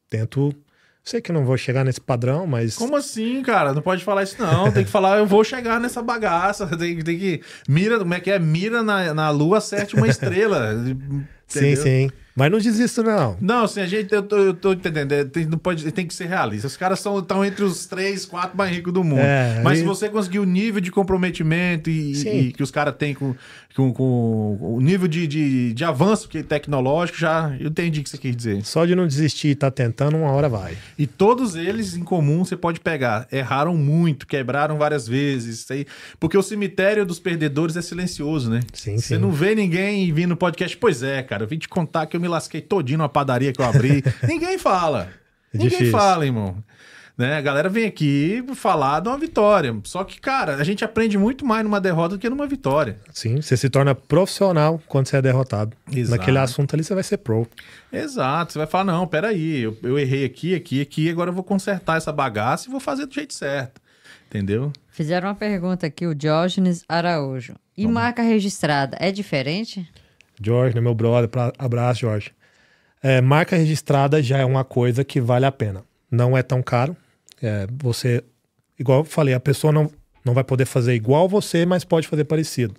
tento. Sei que não vou chegar nesse padrão, mas. Como assim, cara? Não pode falar isso, não. Tem que falar, eu vou chegar nessa bagaça. Tem, tem que. Mira, como é que é? Mira na, na lua, acerte uma estrela. Sim, Entendeu? sim. Mas não desisto, não. Não, assim, a gente, eu tô, eu tô entendendo, é, tem, não pode, tem que ser realista. Os caras estão entre os três, quatro mais ricos do mundo. É, Mas aí- se você conseguir o nível de comprometimento e, e que os caras têm com, com, com o nível de, de, de avanço que tecnológico, já eu entendi o que você quis dizer. Só de não desistir e tá tentando, uma hora vai. E todos eles, em comum, você pode pegar. Erraram muito, quebraram várias vezes. isso aí. Porque o cemitério dos perdedores é silencioso, né? Sim, Você sim. não vê ninguém vindo no podcast. Pois é, cara, eu vim te contar que eu me lasquei todinho numa padaria que eu abri. ninguém fala. É ninguém difícil. fala, irmão. Né? A galera vem aqui falar de uma vitória. Só que, cara, a gente aprende muito mais numa derrota do que numa vitória. Sim, você se torna profissional quando você é derrotado. Exato. Naquele assunto ali você vai ser pro. Exato. Você vai falar, não, peraí, eu, eu errei aqui, aqui, aqui, agora eu vou consertar essa bagaça e vou fazer do jeito certo. Entendeu? Fizeram uma pergunta aqui, o Diógenes Araújo. E marca registrada é diferente? Jorge, né, meu brother, pra- abraço, Jorge. É, marca registrada já é uma coisa que vale a pena. Não é tão caro. É, você, igual eu falei, a pessoa não, não vai poder fazer igual você, mas pode fazer parecido.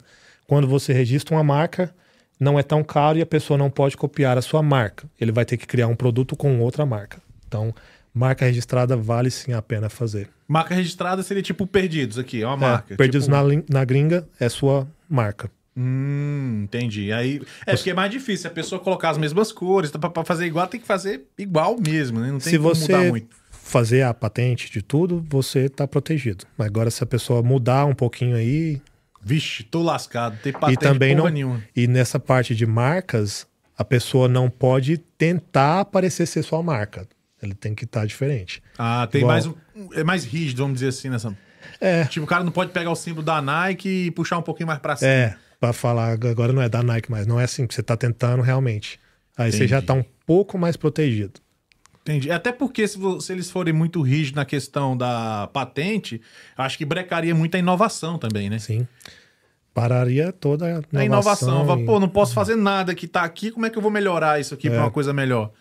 Quando você registra uma marca, não é tão caro e a pessoa não pode copiar a sua marca. Ele vai ter que criar um produto com outra marca. Então, marca registrada vale sim a pena fazer. Marca registrada seria tipo Perdidos aqui, é uma É, marca. Perdidos tipo... na, na gringa é sua marca. Hum, entendi. Aí é porque é mais difícil. Se a pessoa colocar as mesmas cores, pra, pra fazer igual, tem que fazer igual mesmo, né? Não tem Se como você mudar muito. fazer a patente de tudo, você está protegido. Agora, se a pessoa mudar um pouquinho aí, Vixe, tô lascado. Tem patente e também não. nenhuma. E nessa parte de marcas, a pessoa não pode tentar parecer ser sua marca. Ele tem que estar diferente. Ah, tem Igual- mais um. É mais rígido, vamos dizer assim, nessa. É, Tipo, o cara não pode pegar o símbolo da Nike e puxar um pouquinho mais pra cima. é. Para falar, agora não é da Nike mais. Não é assim que você está tentando realmente. Aí você Entendi. já está um pouco mais protegido. Entendi. Até porque se, se eles forem muito rígidos na questão da patente, acho que brecaria muito a inovação também, né? Sim. Pararia toda a inovação. A inovação. E- Pô, não posso fazer nada que tá aqui, como é que eu vou melhorar isso aqui É. uma coisa melhor?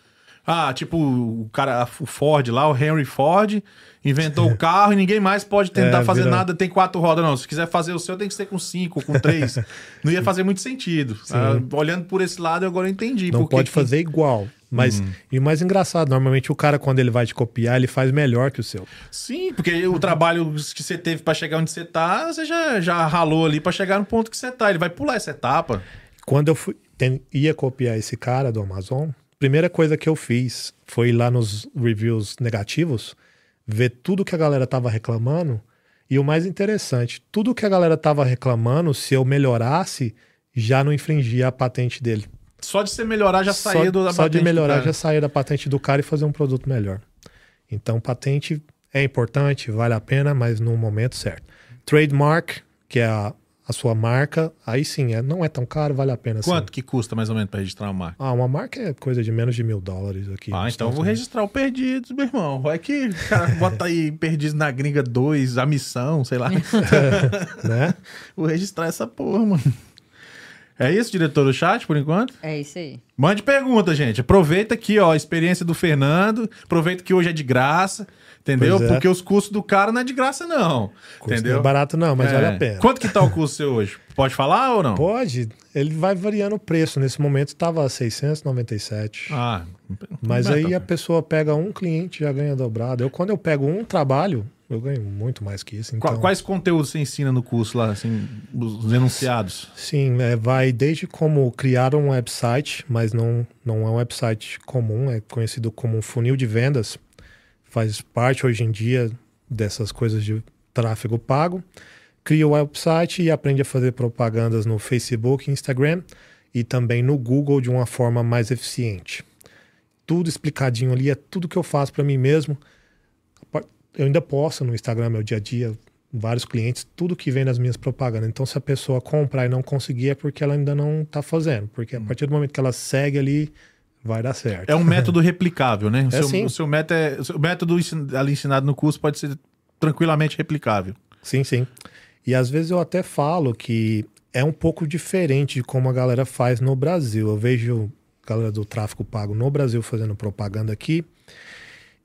Ah, tipo, o cara, o Ford lá, o Henry Ford, inventou o carro e ninguém mais pode tentar É, fazer vira- nada, tem quatro rodas. Não, se quiser fazer o seu, tem que ser com cinco, com três. Não ia fazer muito sentido. Ah, olhando por esse lado, eu agora entendi. Não pode que- fazer igual. Mas, e o mais engraçado, normalmente o cara, quando ele vai te copiar, ele faz melhor que o seu. Sim, porque o trabalho que você teve pra chegar onde você tá, você já, já ralou ali pra chegar no ponto que você tá. Ele vai pular essa etapa. Quando eu fui, ia copiar esse cara do Amazon, primeira coisa que eu fiz foi ir lá nos reviews negativos, ver tudo que a galera tava reclamando. E o mais interessante, tudo que a galera tava reclamando, se eu melhorasse, já não infringia a patente dele. Só de você melhorar já só, saía do da só de melhorar já saía da patente do cara e fazer um produto melhor. Então, patente é importante, vale a pena, mas no momento certo. Trademark, que é a, a sua marca, aí sim, é, não é tão caro, vale a pena. sim. Quanto que custa mais ou menos pra registrar uma marca? Ah, uma marca é coisa de menos de mil dólares aqui. Ah, então eu vou registrar o Perdidos, meu irmão. Vai que cara bota aí Perdidos na Gringa 2, a missão, sei lá. Unidos, né? vou registrar essa porra, mano. É isso, diretor do chat, por enquanto? É isso aí. Mande pergunta, gente. Aproveita aqui, ó, a experiência do Fernando. Aproveita que hoje é de graça, entendeu? É. Porque os custos do cara não é de graça, não. Custo entendeu? Não é barato não, mas É. vale a pena. Quanto que tá o custo seu hoje? Pode falar ou não? Pode, ele vai variando o preço. Nesse momento estava 697. Ah, mas é aí a pessoa pega um cliente e já ganha dobrado. Eu, quando eu pego um trabalho, eu ganho muito mais que isso. Então, Quais conteúdos você ensina no curso lá, assim, os enunciados? Sim, é, vai desde como criar um website, mas não, não é um website comum, é conhecido como um funil de vendas. Faz parte hoje em dia dessas coisas de tráfego pago. Cria o website e aprende a fazer propagandas no Facebook, Instagram e também no Google de uma forma mais eficiente. Tudo explicadinho ali, é tudo que eu faço para mim mesmo. Eu ainda posto no Instagram meu dia a dia, vários clientes, tudo que vem das minhas propagandas. Então, se a pessoa comprar e não conseguir, é porque ela ainda não está fazendo. Porque a partir do momento que ela segue ali, vai dar certo. É um método replicável, né? O, É seu, sim. o seu método, é, o seu método ali ensinado no curso pode ser tranquilamente replicável. Sim, sim. E às vezes eu até falo que é um pouco diferente de como a galera faz no Brasil. Eu vejo a galera do tráfico pago no Brasil fazendo propaganda aqui.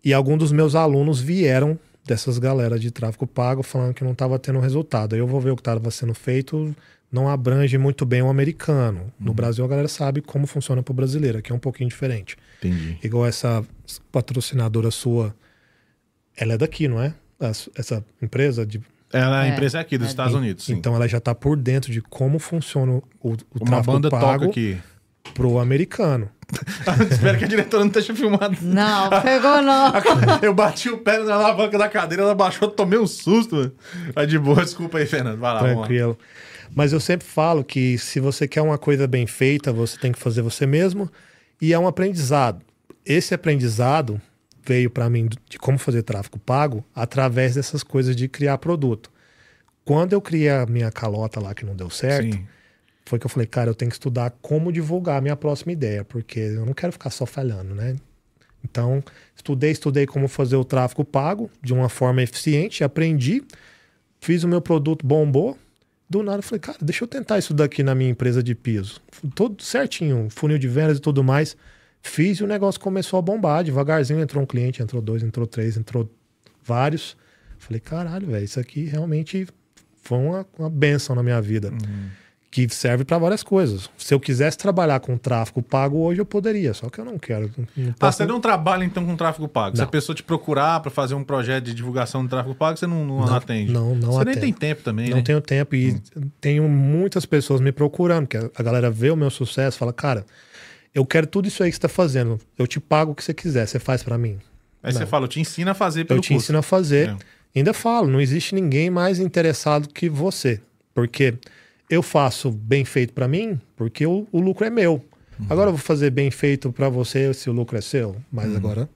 E alguns dos meus alunos vieram dessas galera de tráfico pago falando que não estava tendo resultado. Aí eu vou ver o que estava sendo feito, não abrange muito bem o americano. No Brasil a galera sabe como funciona para o brasileiro, aqui é um pouquinho diferente. Entendi. Igual essa patrocinadora sua, ela é daqui, não é? Essa empresa de Ela, a É, empresa é aqui dos é Estados Unidos, sim. então ela já está por dentro de como funciona o, o Uma tráfego banda pago toca aqui. Pro americano. Espero que a diretora não esteja filmando. Não, pegou não. Eu bati o pé na alavanca da cadeira, ela baixou, tomei um susto. mano. Mas de boa, desculpa aí, Fernando. Vai lá, vamos lá. Tranquilo. Mas eu sempre falo que se você quer uma coisa bem feita, você tem que fazer você mesmo. E é um aprendizado. Esse aprendizado veio para mim de como fazer tráfego pago através dessas coisas de criar produto. Quando eu criei a minha calota lá que não deu certo, Sim. Foi que eu falei, cara, eu tenho que estudar como divulgar a minha próxima ideia, porque eu não quero ficar só falhando, né? Então, estudei, estudei como fazer o tráfego pago de uma forma eficiente, aprendi, fiz o meu produto, bombou. Do nada, eu falei, cara, deixa eu tentar isso daqui na minha empresa de piso. Todo certinho, funil de vendas e tudo mais. Fiz e o negócio começou a bombar. Devagarzinho entrou um cliente, entrou dois, entrou três, entrou vários. Falei, caralho, velho, isso aqui realmente foi uma, uma benção na minha vida. Que serve para várias coisas. Se eu quisesse trabalhar com tráfego pago hoje, eu poderia, só que eu não quero. Não Ah, posso- você não trabalha então com tráfego pago? Se Não. a pessoa te procurar para fazer um projeto de divulgação do tráfego pago, você não, não, Não, atende? não, não Você nem tem tempo também, não né? tenho tempo e tenho muitas pessoas me procurando, que a galera vê o meu sucesso, fala, cara, eu quero tudo isso aí que você está fazendo, eu te pago o que você quiser, você faz para mim. Aí você fala, eu te ensino a fazer pelo eu te curso. ensino a fazer. É. Ainda falo, não existe ninguém mais interessado que você, porque eu faço bem feito para mim, porque o, o lucro é meu. Uhum. Agora eu vou fazer bem feito para você se o lucro é seu, mas Uhum. agora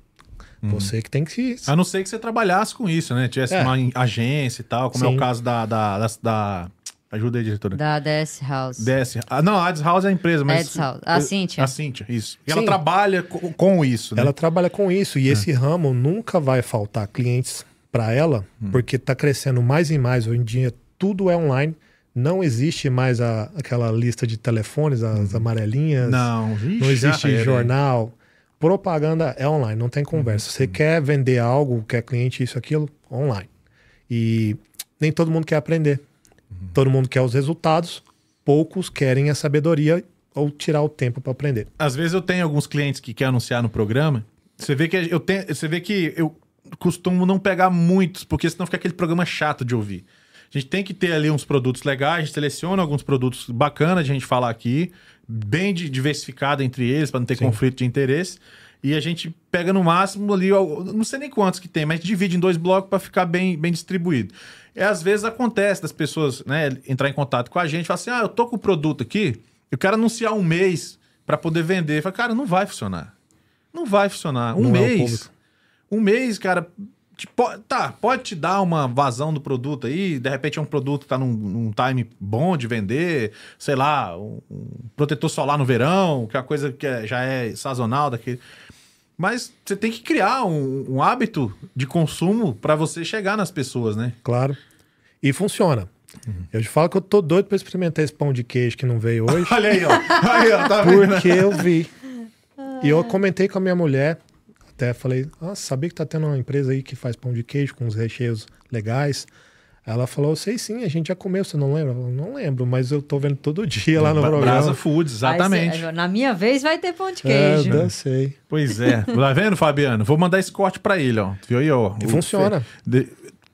você que tem que A não ser que você trabalhasse com isso, né? Tivesse É. uma agência e tal, como é Sim. o caso da. da, da, da- Ajuda aí, diretora. Da DS House. DS. Ah, não, a Ads House é a empresa, mas. Ads House. A Cíntia. A Cíntia, isso. E ela Sim. trabalha co- com isso, né? Ela trabalha com isso É. e esse ramo nunca vai faltar clientes para ela, Hum. porque está crescendo mais e mais. Hoje em dia tudo é online. Não existe mais a- aquela lista de telefones, as amarelinhas. Hum. Não, vixe, não existe jornal. propaganda é online, não tem conversa. Você quer vender algo, quer cliente, isso, aquilo, online. E nem todo mundo quer aprender. Todo mundo quer os resultados, poucos querem a sabedoria ou tirar o tempo para aprender. Às vezes eu tenho alguns clientes que querem anunciar no programa. Você vê que eu tenho, você vê que eu costumo não pegar muitos, porque senão fica aquele programa chato de ouvir. A gente tem que ter ali uns produtos legais, a gente seleciona alguns produtos bacanas de a gente falar aqui, bem diversificado entre eles, para não ter Sim. conflito de interesse. E a gente pega no máximo ali, não sei nem quantos que tem, mas divide em dois blocos para ficar bem, bem distribuído. E às vezes acontece das pessoas né, entrar em contato com a gente e falar assim: ah, eu tô com o produto aqui, eu quero anunciar um mês para poder vender. Fala, cara, não vai funcionar. Não vai funcionar. Um não é mês. É um mês, cara. Tipo, tá, pode te dar uma vazão do produto aí, de repente é um produto que tá num, num time bom de vender, sei lá, um, um, protetor solar no verão, que é uma coisa que é, já é sazonal daquele. Mas você tem que criar um, um hábito de consumo para você chegar nas pessoas, né? Claro. E funciona. Uhum. Eu te falo que eu tô doido para experimentar esse pão de queijo que não veio hoje. Olha aí, ó. Aí, ó tá porque eu vi. E eu comentei com a minha mulher, até falei, ah, sabia que tá tendo uma empresa aí que faz pão de queijo com os recheios legais. Ela falou, sei sim, a gente já comeu, você não lembra? Falei, não lembro, mas eu tô vendo todo dia lá no Brasa programa. Brasa Foods, exatamente. Aí, na minha vez vai ter pão de queijo. É, sei. Pois é. Tá vendo, Fabiano? Vou mandar esse corte pra ele, ó. Viu aí, ó. E funciona. De...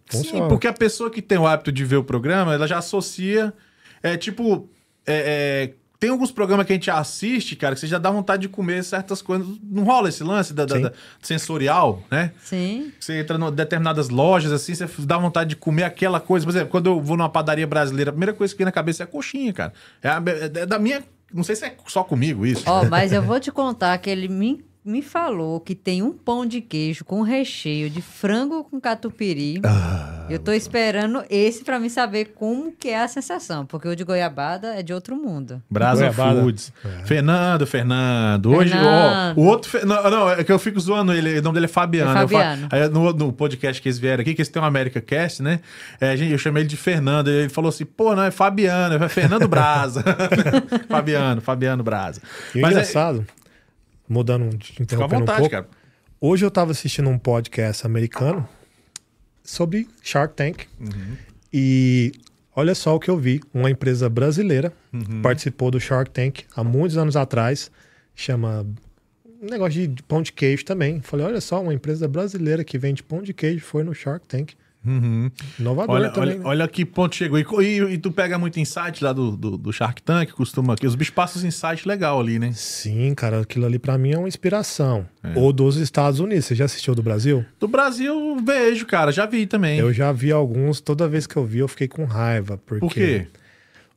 Funciona. Sim, porque a pessoa que tem o hábito de ver o programa, ela já associa. É tipo. É, é, tem alguns programas que a gente assiste, cara, que você já dá vontade de comer certas coisas. Não rola esse lance da, da, da sensorial, né? Sim. Você entra em determinadas lojas, assim, você dá vontade de comer aquela coisa. Por exemplo, quando eu vou numa padaria brasileira, a primeira coisa que vem na cabeça é a coxinha, cara. É, a, é da minha. Não sei se é só comigo isso. Ó, oh, mas eu vou te contar que ele me me falou que tem um pão de queijo com recheio de frango com catupiry. Ah, eu tô esperando esse para me saber como que é a sensação, porque o de goiabada é de outro mundo. Brasa goiabada. Foods. É. Fernando, Fernando. Hoje, Fernando. Ó, o outro... Não, não, é que eu fico zoando ele, o nome dele é Fabiano. É Fabiano. Aí, no, no, podcast que eles vieram aqui, que eles têm um América Cast, né? É, gente, eu chamei ele de Fernando, ele falou assim, pô, não, é Fabiano, é Fernando Brasa. Fabiano, Fabiano Brasa. E Mas é engraçado... É, mudando, interrompendo vontade, um pouco. Cara. Hoje eu estava assistindo um podcast americano sobre Shark Tank. Uhum. E olha só o que eu vi. Uma empresa brasileira uhum. participou do Shark Tank há muitos anos atrás. Chama um negócio de pão de queijo também. Falei, olha só, uma empresa brasileira que vende pão de queijo foi no Shark Tank. Uhum. Inovador olha, também. Olha, né? olha que ponto chegou. E, e, e, tu pega muito insight lá do, do, do Shark Tank, costuma. Que os bichos passam insight legal ali, né? Sim, cara, aquilo ali para mim é uma inspiração. É. Ou dos Estados Unidos. Você já assistiu do Brasil? Do Brasil, vejo, cara, já vi também. Eu já vi alguns, toda vez que eu vi, eu fiquei com raiva. Porque Por quê?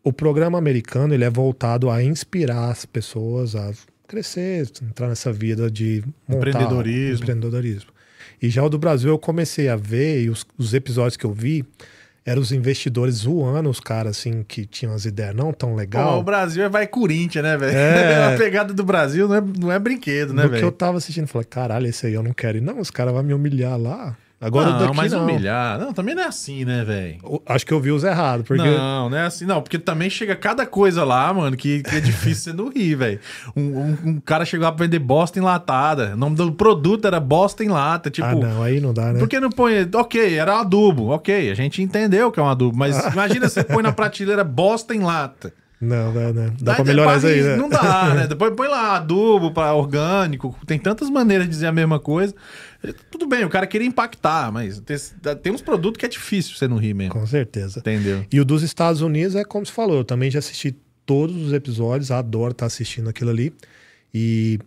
O programa americano ele é voltado a inspirar as pessoas a crescer, entrar nessa vida de montar empreendedorismo. empreendedorismo. E já o do Brasil eu comecei a ver, e os, os episódios que eu vi, eram os investidores zoando os caras, assim, que tinham as ideias não tão legal. o Brasil é vai Corinthians, né, velho? É... a pegada do Brasil não é, não é brinquedo, né, velho? que eu tava assistindo, falei, caralho, esse aí eu não quero ir. Não, os caras vão me humilhar lá. Agora não, daqui mas não. humilhar. Não, também não é assim, né, velho? Acho que eu vi os errados. Porque... Não, não é assim. Não, porque também chega cada coisa lá, mano, que, que é difícil você não rir, velho. Um, um, um, cara chegou lá pra vender bosta enlatada. O nome do produto era bosta em lata. Tipo, ah, não, aí não dá, né? Por que não põe. Ok, era um adubo. Ok, a gente entendeu que é um adubo. Mas imagina você põe na prateleira bosta em lata. Não, não, não. Dá, dá pra melhorar isso aí, né? Não dá, né? Depois põe lá adubo para orgânico. Tem tantas maneiras de dizer a mesma coisa. Tudo bem, o cara queria impactar, mas tem, tem uns produtos que é difícil você não rir mesmo. Com certeza. Entendeu? E o dos Estados Unidos é como se falou. Eu também já assisti todos os episódios, adoro estar assistindo aquilo ali. E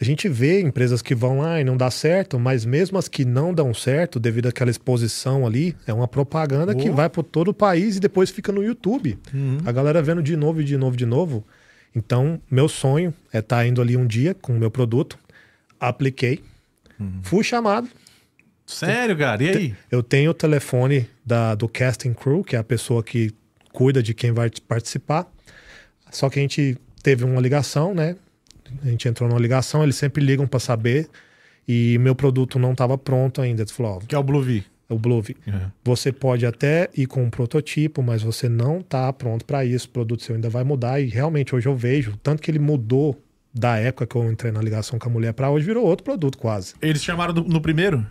a gente vê empresas que vão lá e não dá certo, mas mesmo as que não dão certo, devido àquela exposição ali, é uma propaganda que vai para todo o país e depois fica no YouTube. Uhum. A galera vendo de novo, de novo, de novo. Então, meu sonho é estar tá indo ali um dia com o meu produto, apliquei, uhum. fui chamado. Sério, cara? E aí? Eu tenho o telefone da, do casting crew, que é a pessoa que cuida de quem vai participar. Só que a gente teve uma ligação, né? A gente entrou numa ligação, eles sempre ligam para saber. E meu produto não estava pronto ainda. Eles falaram, que é o Blue V. É o Blue V. Uhum. Você pode até ir com um prototipo, mas você não está pronto para isso. O produto seu ainda vai mudar. E realmente hoje eu vejo, tanto que ele mudou da época que eu entrei na ligação com a mulher para hoje virou outro produto quase. Eles chamaram do- no primeiro?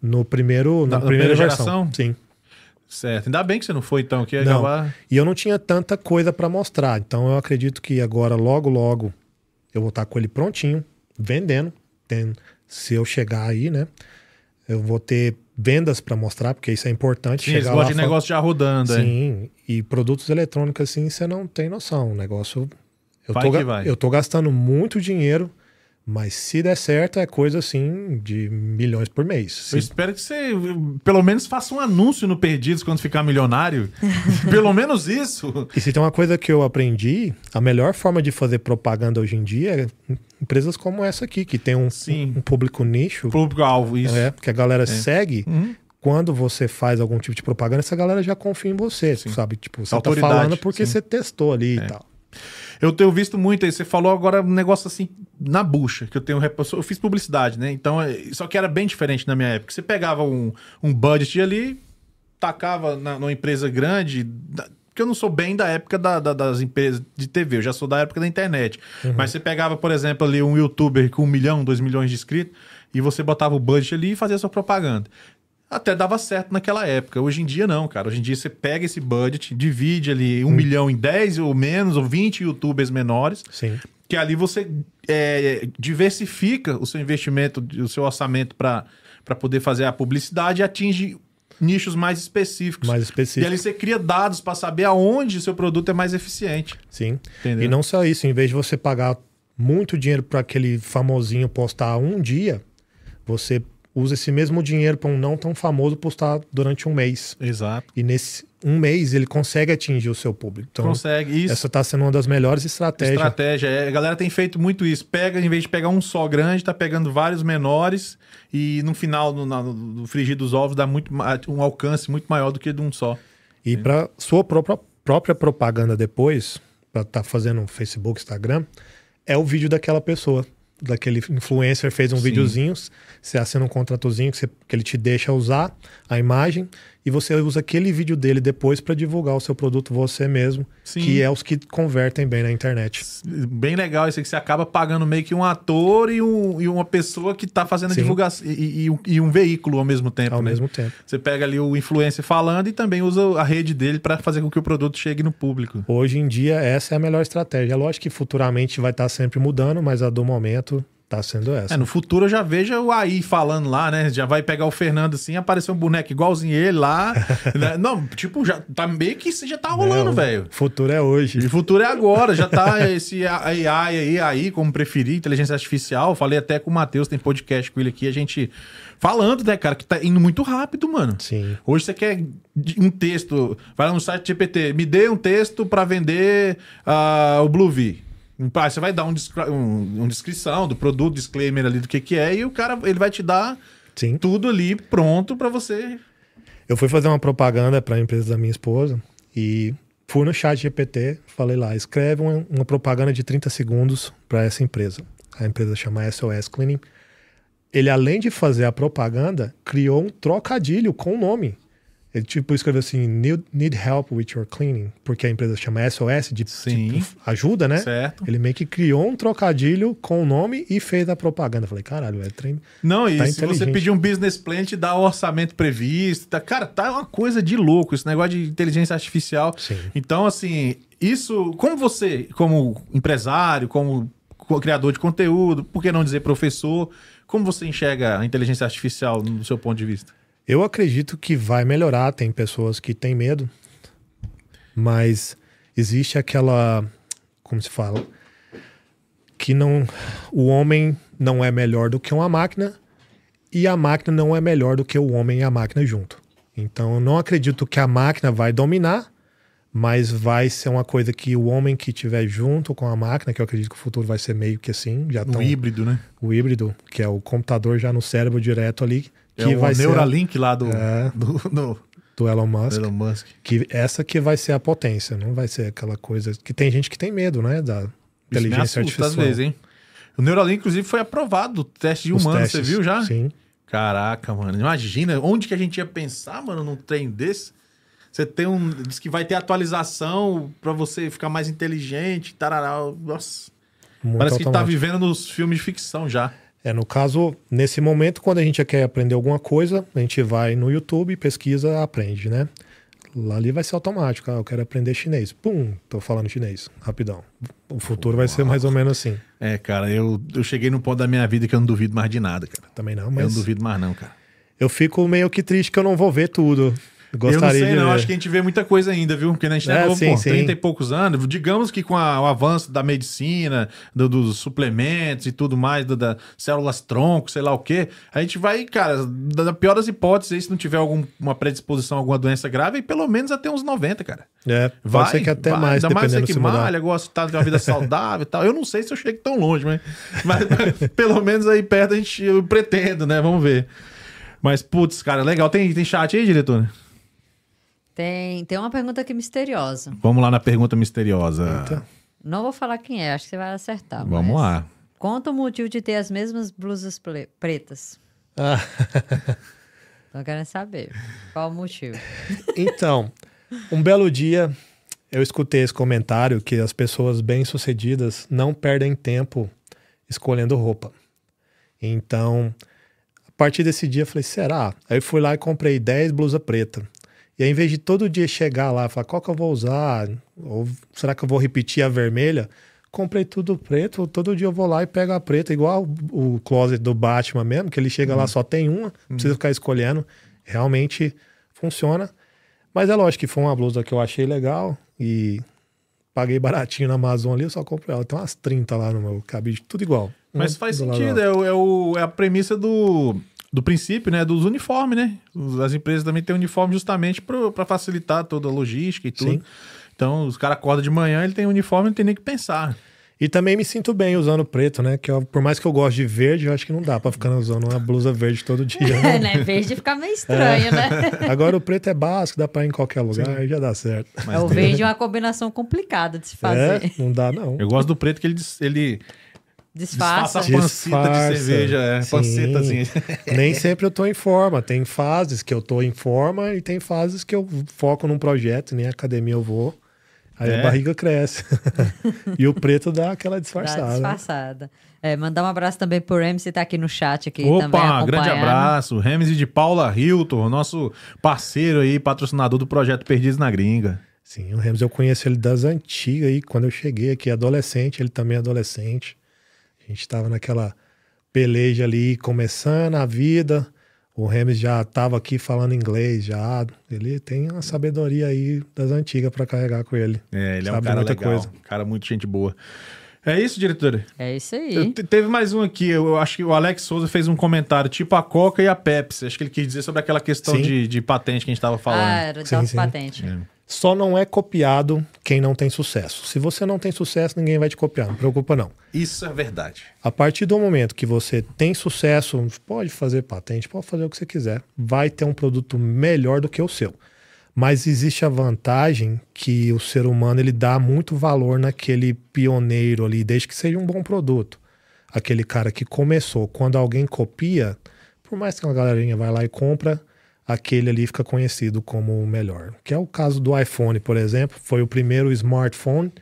No primeiro, na da primeira primeira versão. geração? Sim. Certo. Ainda bem que você não foi, então, que ia Não. acabar... E eu não tinha tanta coisa para mostrar. Então eu acredito que agora, logo, logo, eu vou estar com ele prontinho, vendendo. Tem- se eu chegar aí, né? Eu vou ter vendas para mostrar, porque isso é importante. Sim, eles chegar gostam lá de negócio já rodando. Sim, e produtos eletrônicos assim, você não tem noção. O negócio. Eu Vai tô, vai. eu tô gastando muito dinheiro, mas se der certo, é coisa assim de milhões por mês. Eu Se- espero que você, pelo menos, faça um anúncio no Perdidos quando ficar milionário. pelo menos isso. E se tem uma coisa que eu aprendi, a melhor forma de fazer propaganda hoje em dia é empresas como essa aqui, que tem um, Sim. um público nicho, Público-alvo, isso. é, que a galera segue. Uhum. Quando você faz algum tipo de propaganda, essa galera já confia em você, sabe? Tipo, você Autoridade, tá falando porque sim. É. você testou ali e tal. Eu tenho visto muito aí. Você falou agora um negócio assim na bucha, que eu tenho. Eu fiz publicidade, né? Então, é- só que era bem diferente na minha época. Você pegava um, um budget ali, tacava na, numa empresa grande. que eu não sou bem da época da- da- das empresas de TV, eu já sou da época da internet. Mas você pegava, por exemplo, ali um youtuber com um milhão, dois milhões de inscritos, e você botava o budget ali e fazia sua propaganda. Até dava certo naquela época. Hoje em dia, não, cara. Hoje em dia você pega esse budget, divide ali um milhão em 10 ou menos, ou 20 youtubers menores, Sim. que ali você é, diversifica o seu investimento, o seu orçamento para poder fazer a publicidade e atinge nichos mais específicos. Mais E específico. ali você cria dados para saber aonde o seu produto é mais eficiente. Sim. Entendeu? E não só isso, em vez de você pagar muito dinheiro para aquele famosinho postar um dia, você usa esse mesmo dinheiro para um não tão famoso postar durante um mês. Exato. E nesse um mês ele consegue atingir o seu público. Então, Consegue. Isso. essa está sendo uma das melhores estratégias. Estratégia. É, a galera tem feito muito isso. Pega, em vez de pegar um só grande, tá pegando vários menores e no final, no, na- no frigir dos ovos, dá muito, um alcance muito maior do que de um só. E para sua própria, própria propaganda depois, para estar fazendo um Facebook, Instagram, é o vídeo daquela pessoa. Daquele influencer fez um Sim. videozinho, você assina um contratozinho que, você- que ele te deixa usar a imagem e você usa aquele vídeo dele depois para divulgar o seu produto você mesmo, Sim. que é os que convertem bem na internet. Bem legal isso aí, que você acaba pagando meio que um ator e, um- e uma pessoa que tá fazendo a Sim. divulgação e, e um- e um veículo ao mesmo tempo. Ao né? mesmo tempo. Você pega ali o influencer falando e também usa a rede dele para fazer com que o produto chegue no público. Hoje em dia, essa é a melhor estratégia. É lógico que futuramente vai estar sempre mudando, mas a do momento está sendo essa. É, no futuro eu já vejo o AI falando lá, né? Já vai pegar o Fernando assim, aparecer um boneco igualzinho ele lá. né? Não, tipo, já tá meio que isso já tá rolando, velho. O futuro é hoje. E o futuro é agora, já tá esse AI aí, aí, como preferir, inteligência artificial. Falei até com o Matheus, tem podcast com ele aqui, a gente falando, né, cara, que tá indo muito rápido, mano. Sim. Hoje você quer um texto, vai lá no site GPT, me dê um texto para vender ah, o Blue V. Ah, Você vai dar um, um, um descrição do produto, disclaimer ali do que que é, e o cara ele vai te dar Sim. tudo ali pronto para você. Eu fui fazer uma propaganda para a empresa da minha esposa e fui no chat GPT, falei lá, escreve uma, uma propaganda de 30 segundos para essa empresa. A empresa chama SOS Cleaning. Ele, além de fazer a propaganda, criou um trocadilho com o nome. Ele, tipo, escreveu assim, need, need help with your cleaning, porque a empresa chama SOS, de Sim. tipo, ajuda, né? Certo. Ele meio que criou um trocadilho com o nome e fez a propaganda. Eu falei, caralho, é trem... Não, e Tá se você pedir um business plan, te dá o orçamento previsto. Tá, cara, tá uma coisa de louco esse negócio de inteligência artificial. Sim. Então, assim, isso, como você, como empresário, como co- criador de conteúdo, por que não dizer professor, como você enxerga a inteligência artificial no seu ponto de vista? Eu acredito que vai melhorar. Tem pessoas que têm medo, mas existe aquela, como se fala, que não, o homem não é melhor do que uma máquina e a máquina não é melhor do que o homem e a máquina junto. Então, eu não acredito que a máquina vai dominar, mas vai ser uma coisa que o homem que estiver junto com a máquina, que eu acredito que o futuro vai ser meio que assim, já tão, híbrido, né? o híbrido, que é o computador já no cérebro direto ali, que é o vai ser Neuralink lá do, É. do, do do Elon Musk. Elon Musk. que essa que vai ser a potência, não vai ser aquela coisa que tem gente que tem medo, né, da Isso inteligência artificial. às vezes, hein? O Neuralink, inclusive, foi aprovado, o teste de Os humano, testes. você viu já? Sim. Caraca, mano. Imagina onde que a gente ia pensar, mano, num trem desse. Você tem um. Diz que vai ter atualização pra você ficar mais inteligente, tarará. Nossa. Muito Parece que tá automático. vivendo nos filmes de ficção já. É, no caso, nesse momento, quando a gente quer aprender alguma coisa, a gente vai no YouTube, pesquisa, aprende, né? Lá ali vai ser automático. Ah, eu quero aprender chinês. Pum, tô falando chinês, rapidão. O futuro vai ser mais ou menos assim. É, cara, eu, eu cheguei num ponto da minha vida que eu não duvido mais de nada, cara. Também não, Eu mas não duvido mais, não, cara. eu fico meio que triste que eu não vou ver tudo. Gostaria eu não sei, não. Acho que a gente vê muita coisa ainda, viu? Porque a gente É, é, novo, sim, pô, sim. 30 e poucos anos. Digamos que com a- o avanço da medicina, do- dos suplementos e tudo mais, do- das células tronco, sei lá o quê, a gente vai, cara, da da pior das hipóteses, aí, se não tiver alguma predisposição a alguma doença grave, pelo menos até uns 90, cara. É, pode Vai, ser que até vai. mais, Ainda mais você que malha, gosta de estar- de uma vida saudável e tal. Eu não sei se eu chego tão longe, mas, mas pelo menos aí perto a gente, eu pretendo, né? Vamos ver. Mas, putz, cara, legal. Tem, tem chat aí, diretor? Tem, tem uma pergunta aqui misteriosa. Vamos lá na pergunta misteriosa. Eita. Não vou falar quem é, acho que você vai acertar. Vamos mas lá. Conta o motivo de ter as mesmas blusas pretas. Ah, Tô querendo saber. Qual o motivo? então, um belo dia eu escutei esse comentário que as pessoas bem-sucedidas não perdem tempo escolhendo roupa. Então, a partir desse dia eu falei, será? Aí eu fui lá e comprei 10 blusas preta. E aí, em vez de todo dia chegar lá e falar qual que eu vou usar, ou será que eu vou repetir a vermelha, comprei tudo preto. Todo dia eu vou lá e pego a preta, igual o, o closet do Batman mesmo, que ele chega lá só tem uma, não precisa ficar escolhendo. Realmente funciona. Mas é lógico que foi uma blusa que eu achei legal e paguei baratinho na Amazon ali, eu só comprei ela. Tem umas 30 lá no meu cabide, tudo igual. Mas Um faz sentido, é, é, o- é a premissa do, do princípio, né? Dos uniformes, né? As empresas também têm uniforme justamente para facilitar toda a logística e tudo. Sim. Então, os caras acordam de manhã, ele tem uniforme, não tem nem que pensar. E também me sinto bem usando preto, né? Que eu- por mais que eu goste de verde, eu acho que não dá pra ficar usando uma blusa verde todo dia. É, né? né? Verde fica meio estranho, né? Agora o preto é básico, dá pra ir em qualquer lugar, aí já dá certo. É, o verde é uma combinação complicada de se fazer. É, não dá não. Eu gosto do preto que ele, ele Disfarça. disfarça a pancita de cerveja. É, Sim. panceta, assim. Nem sempre eu tô em forma. Tem fases que eu tô em forma e tem fases que eu foco num projeto, nem academia eu vou. Aí É? a barriga cresce. e o preto dá aquela Dá disfarçada. disfarçada. É, mandar um abraço também pro Remy, você tá aqui no chat aqui também Opa, grande acompanhando. abraço. Remes de Paula Hilton, nosso parceiro aí, patrocinador do projeto Perdidos na Gringa. Sim, o Ramos eu conheço ele das antigas aí, quando eu cheguei aqui, adolescente, ele também é adolescente. A gente tava naquela peleja ali, começando a vida. O Remes já tava aqui falando inglês, já. Ele tem uma sabedoria aí das antigas para carregar com ele. É, ele é um Sabe cara muita legal, coisa. cara muito gente boa. É isso, diretor? É isso Eu aí. te- teve mais um aqui, eu acho que o Alex Souza fez um comentário, tipo a Coca e a Pepsi. Acho que ele quis dizer sobre aquela questão Sim. de, de patente que a gente tava Ah, falando. era Sim, das sim. patentes. Só não é copiado quem não tem sucesso. Se você não tem sucesso, ninguém vai te copiar, não preocupa não. Isso é verdade. A partir do momento que você tem sucesso, pode fazer patente, pode fazer o que você quiser, vai ter um produto melhor do que o seu. Mas existe a vantagem que o ser humano ele dá muito valor naquele pioneiro ali, desde que seja um bom produto. Aquele cara que começou, quando alguém copia, por mais que uma galerinha vai lá e compra, aquele ali fica conhecido como o melhor. Que é o caso do iPhone, por exemplo, foi o primeiro smartphone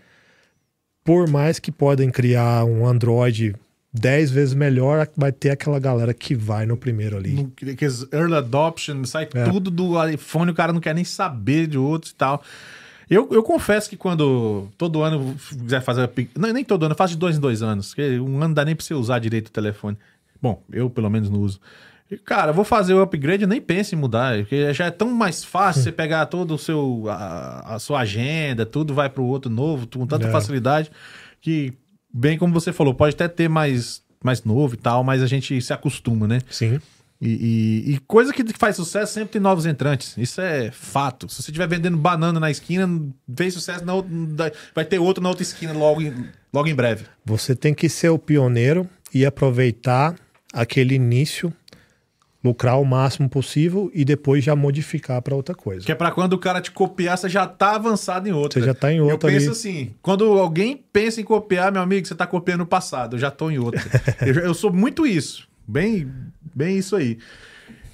por mais que podem criar um Android 10 vezes melhor, vai ter aquela galera que vai no primeiro ali. No, que- que early adoption, sai É. tudo do iPhone, o cara não quer nem saber de outros e tal. Eu, eu confesso que quando todo ano quiser fazer. Não, nem todo ano, eu faço de dois em dois anos. Um ano dá nem pra você usar direito o telefone. Bom, eu pelo menos não uso. E, Cara, vou fazer o upgrade, nem penso em mudar, porque já é tão mais fácil você pegar todo o seu a, a sua agenda, tudo vai para o outro novo, com tanta É. facilidade que bem como você falou, pode até ter mais mais novo e tal, mas a gente se acostuma, né? Sim. E, e- e coisa que faz sucesso sempre tem novos entrantes. Isso é fato. Se você estiver vendendo banana na esquina, fez sucesso, na outra- vai ter outro na outra esquina logo em, logo em breve. Você tem que ser o pioneiro e aproveitar aquele início, lucrar o máximo possível e depois já modificar para outra coisa. Que é pra quando o cara te copiar, você já tá avançado em outra. Você já tá em Eu outra penso ali. assim, quando alguém pensa em copiar, meu amigo, você tá copiando o passado, eu já tô em outra. eu, eu sou muito isso. Bem, bem isso aí.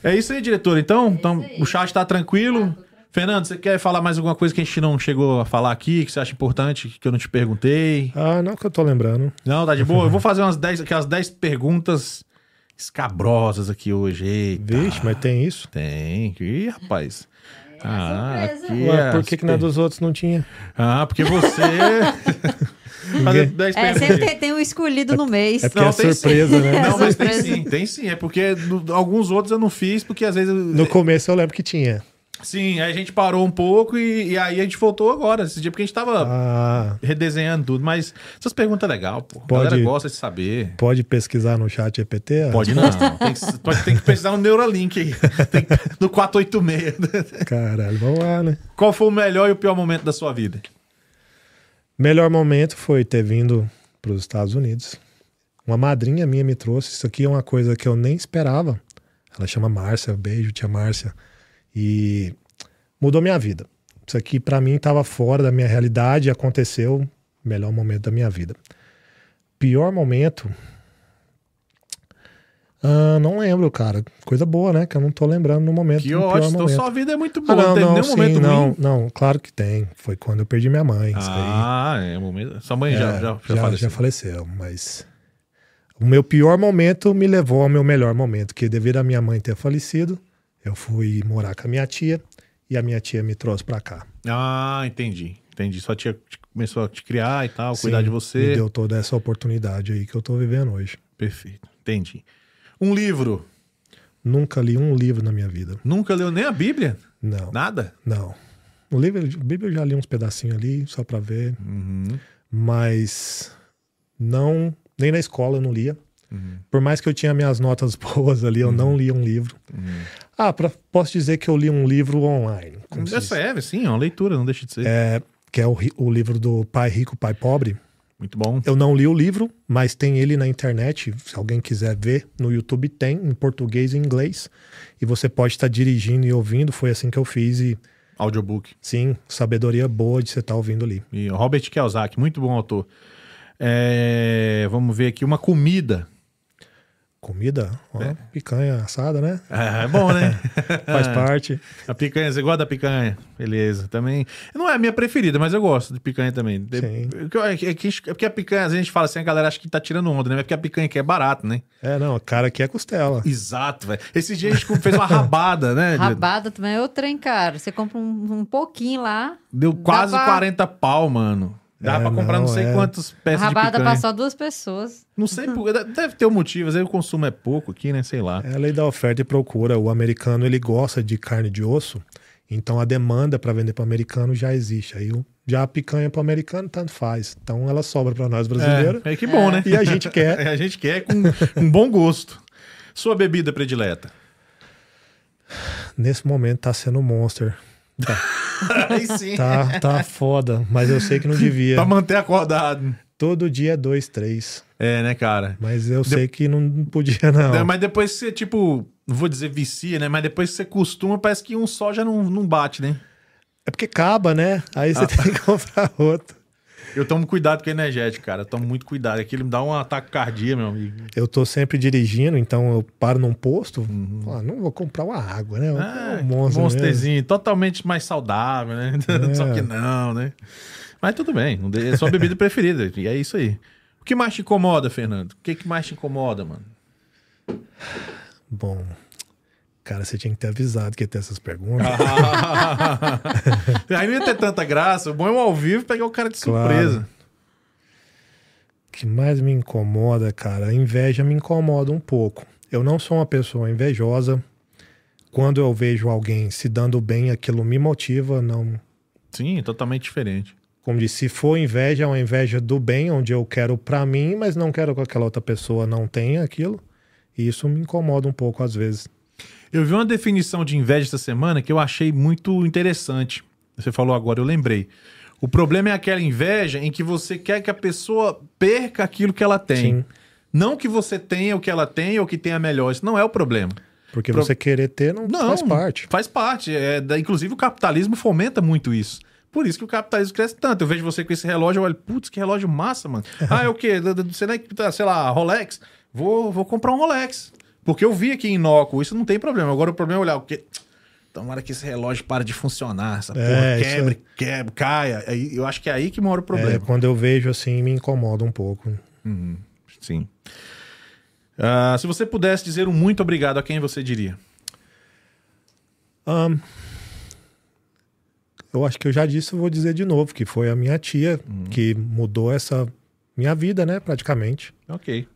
É isso aí, diretor. Então, então o chat tá tranquilo. Fernando, você quer falar mais alguma coisa que a gente não chegou a falar aqui, que você acha importante, que eu não te perguntei? Ah, não que eu tô lembrando. Não, tá de boa? Eu vou fazer umas 10, aquelas 10 perguntas escabrosas aqui hoje. Eita. Vixe, mas tem isso? Tem. Ih, rapaz. Ah, surpresa. aqui Ué, é por que, que na dos outros não tinha? Ah, porque você. Fazer 10 É, sempre tem, tem um escolhido no mês. É porque Não, é tem surpresa, né? É Não, mas tem sim, tem sim. É porque no- alguns outros eu não fiz, porque às vezes. eu- No começo eu lembro que tinha. Sim, aí a gente parou um pouco e, e aí a gente voltou agora, esse dia, porque a gente tava Ah, redesenhando tudo. Mas essas perguntas é legal, pô. A Pode- galera gosta de saber. pode pesquisar no chat EPT? Pode não. Tem que, pode, tem que pesquisar no Neuralink aí. Tem no 486. Caralho, vamos lá, né? Qual foi o melhor e o pior momento da sua vida? Melhor momento foi ter vindo para os Estados Unidos. Uma madrinha minha me trouxe. Isso aqui é uma coisa que eu nem esperava. Ela chama Márcia, beijo, tia Márcia. E mudou minha vida. Isso aqui para mim estava fora da minha realidade e aconteceu. Melhor momento da minha vida. Pior momento. Ah, não lembro, cara. Coisa boa, né? Que eu não tô lembrando no momento. Que ótimo. Então sua vida é muito Ah, boa. não, não, não, nenhum sim, momento não, ruim. não, claro que tem. Foi quando eu perdi minha mãe. Ah, é momento. Sua mãe já, É, já, já, já, faleceu. já faleceu, mas o meu pior momento me levou ao meu melhor momento, que devido à minha mãe ter falecido, eu fui morar com a minha tia e a minha tia me trouxe pra cá. Ah, entendi. Entendi. Sua tia começou a te criar e tal, cuidar Sim, de Me você. deu toda essa oportunidade aí que eu tô vivendo hoje. Perfeito. Entendi. Um livro. Nunca li um livro na minha vida. Nunca leu nem a Bíblia? Não, Nada? não. O livro, a Bíblia eu já li uns pedacinhos ali, só pra ver, Uhum. mas não, nem na escola eu não lia. Uhum. Por mais que eu tinha minhas notas boas ali, eu não lia um livro. Ah, pra, posso dizer que eu li um livro online. se É diz. sério, sim, é uma leitura, não deixa de ser. É, que é o, o livro do Pai Rico, Pai Pobre. Muito bom. Eu não li o livro, mas tem ele na internet. Se alguém quiser ver, no YouTube tem, em português e inglês. E você pode estar dirigindo e ouvindo. Foi assim que eu fiz. E Audiobook. sim, sabedoria boa de você estar ouvindo ali. E Robert Kiyosaki, muito bom autor. É, vamos ver aqui, uma comida. Comida, ó, É. picanha assada, né? É, é bom, né? Faz parte. A picanha, você gosta da picanha? Beleza, também. Não é a minha preferida, mas eu gosto de picanha também. De- Sim. É, que- é é que- é porque a picanha, às vezes a gente fala assim, a galera acha que tá tirando onda, né? Mas É porque a picanha aqui é barato, né? É, não, a cara aqui é costela. Exato, velho. Esse dia a gente fez uma rabada, né? Rabada também é o trem caro. Você compra um, um pouquinho lá. Deu quase pra- 40 pau, mano. Dá É, pra comprar não, não, sei é. quantas peças de rabada picanha. pra só duas pessoas. Não sei, deve ter um motivo. Às vezes o consumo é pouco aqui, né? Sei lá. É a lei da oferta e procura. O americano ele gosta de carne de osso, então a demanda para vender para o americano já existe. Aí o- já a picanha para o americano tanto faz. Então ela sobra para nós brasileiros É, é que bom, né? e a gente quer. A gente quer com um bom gosto. Sua bebida predileta? Nesse momento tá sendo Monster. Aí sim. Tá, tá foda, mas eu sei que não devia. Pra manter acordado. Todo dia dois, três. É, né, cara? Mas eu sei que não podia, não. É, Mas depois que você, tipo, não vou dizer vicia, né? Mas depois que você costuma, parece que um só já não, não bate, né? É porque acaba, né? Aí Ah. você tem que comprar outro. Eu tomo cuidado com a energético, cara. Eu tomo muito cuidado. Aquilo me dá um ataque cardíaco, meu amigo. Eu tô sempre dirigindo, então eu paro num posto. Ah, não vou comprar uma água, né? Comprar um monster mesmo. monsterzinho, totalmente mais saudável, né? Só que não, né? Mas tudo bem, é sua bebida preferida. E é isso aí. O que mais te incomoda, Fernando? O que, que mais te incomoda, mano? Bom, cara, você tinha que ter avisado que ia ter essas perguntas. Aí não ia ter tanta graça. O bom é um ao vivo pegar o cara de Claro. surpresa. O que mais me incomoda, cara, a inveja me incomoda um pouco. Eu não sou uma pessoa invejosa. Quando eu vejo alguém se dando bem, aquilo me motiva. Não, Sim, totalmente diferente. como disse, se for inveja, é uma inveja do bem, onde eu quero pra mim, mas não quero que aquela outra pessoa não tenha aquilo. E isso me incomoda um pouco às vezes. Eu vi uma definição de inveja essa semana que eu achei muito interessante. Você falou agora, eu lembrei. O problema é aquela inveja em que você quer que a pessoa perca aquilo que ela tem. Sim. Não que você tenha o que ela tem ou que tenha melhor. Isso não é o problema. Porque Pro- você querer ter não, Não, faz parte. Faz parte. É, da- inclusive o capitalismo fomenta muito isso. Por isso que o capitalismo cresce tanto. Eu vejo você com esse relógio, eu olho, putz, que relógio massa, mano. ah, é o quê? Nem, tá, sei lá, Rolex? Vou, vou comprar um Rolex. Porque eu vi aqui em Inócuo, isso não tem problema. Agora o problema é olhar o quê? tomara que esse relógio pare de funcionar, essa É, porra isso quebre, quebre, caia. Eu acho que é aí que mora o É, problema. quando eu vejo assim, me incomoda um pouco. Sim. Ah, se você pudesse dizer um muito obrigado a quem você diria? Ahn, eu acho que eu já disse, eu vou dizer de novo, que foi a minha tia que mudou essa minha vida, né, praticamente. Ok.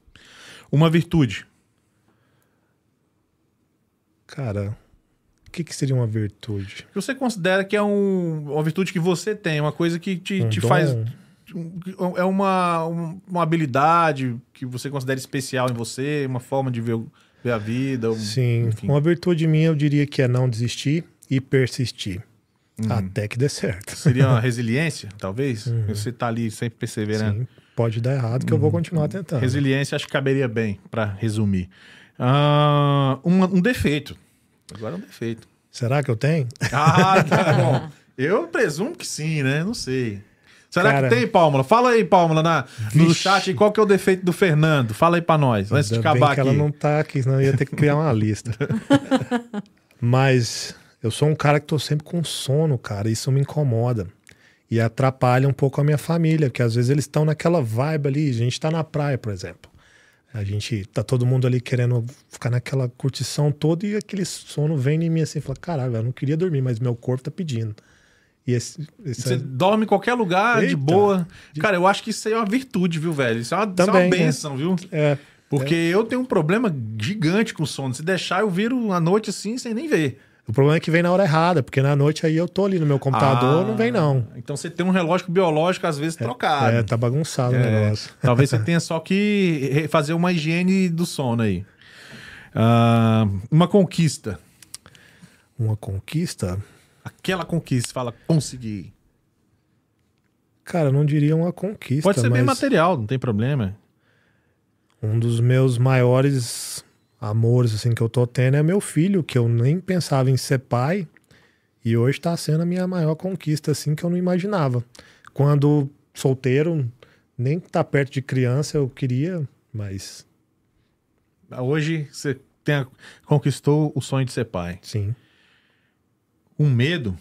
Uma virtude. Cara, o que, que seria uma virtude? Você considera que é um- uma virtude que você tem, uma coisa que te, Um te faz. É uma, um- uma habilidade que você considera especial em você, uma forma de ver, ver a vida. um- Sim, enfim. uma virtude minha eu diria que é não desistir e persistir. Até que dê certo. Seria uma resiliência, talvez? Você tá ali sempre perseverando. Sim, pode dar errado que eu vou continuar tentando. Resiliência acho que caberia bem, pra resumir. Ah, um, um defeito. Agora é um defeito. Será que eu tenho? Ah, tá bom. Eu presumo que sim, né? Não sei. Será Cara- que tem, Pálmula? Fala aí, Pálmula, na, no Vixe. chat, qual que é o defeito do Fernando? Fala aí pra nós, antes de Ainda acabar bem que aqui. ela não tá aqui, senão eu ia ter que criar uma lista. Mas eu sou um cara que tô sempre com sono, cara. Isso me incomoda. E atrapalha um pouco a minha família, porque às vezes eles estão naquela vibe ali. A gente tá na praia, por exemplo. A gente tá todo mundo ali querendo ficar naquela curtição toda e aquele sono vem em mim assim, fala, caralho, eu não queria dormir, mas meu corpo tá pedindo. E esse, esse Você dorme em qualquer lugar, de Eita. boa. Cara, eu acho que isso aí é uma virtude, viu, velho? Isso é uma, isso é uma Também, né? benção, viu? é, Porque eu tenho um problema gigante com sono. Se deixar, eu viro a noite assim, sem nem ver. O problema é que vem na hora errada, porque na noite aí eu tô ali no meu computador, Ah, não vem não. Então você tem um relógio biológico, às vezes, trocado. É, tá bagunçado o É, negócio. talvez você tenha só que fazer uma higiene do sono aí. Ah, uma conquista. Uma conquista? Aquela conquista, fala, consegui. Cara, eu não diria uma conquista, Pode ser mas bem material, não tem problema. um dos meus maiores amores assim que eu tô tendo é meu filho, que eu nem pensava em ser pai, e hoje tá sendo a minha maior conquista assim que eu não imaginava. Quando solteiro, nem tá perto de criança eu queria, mas Hoje você tem conquistou o sonho de ser pai. sim, Um medo.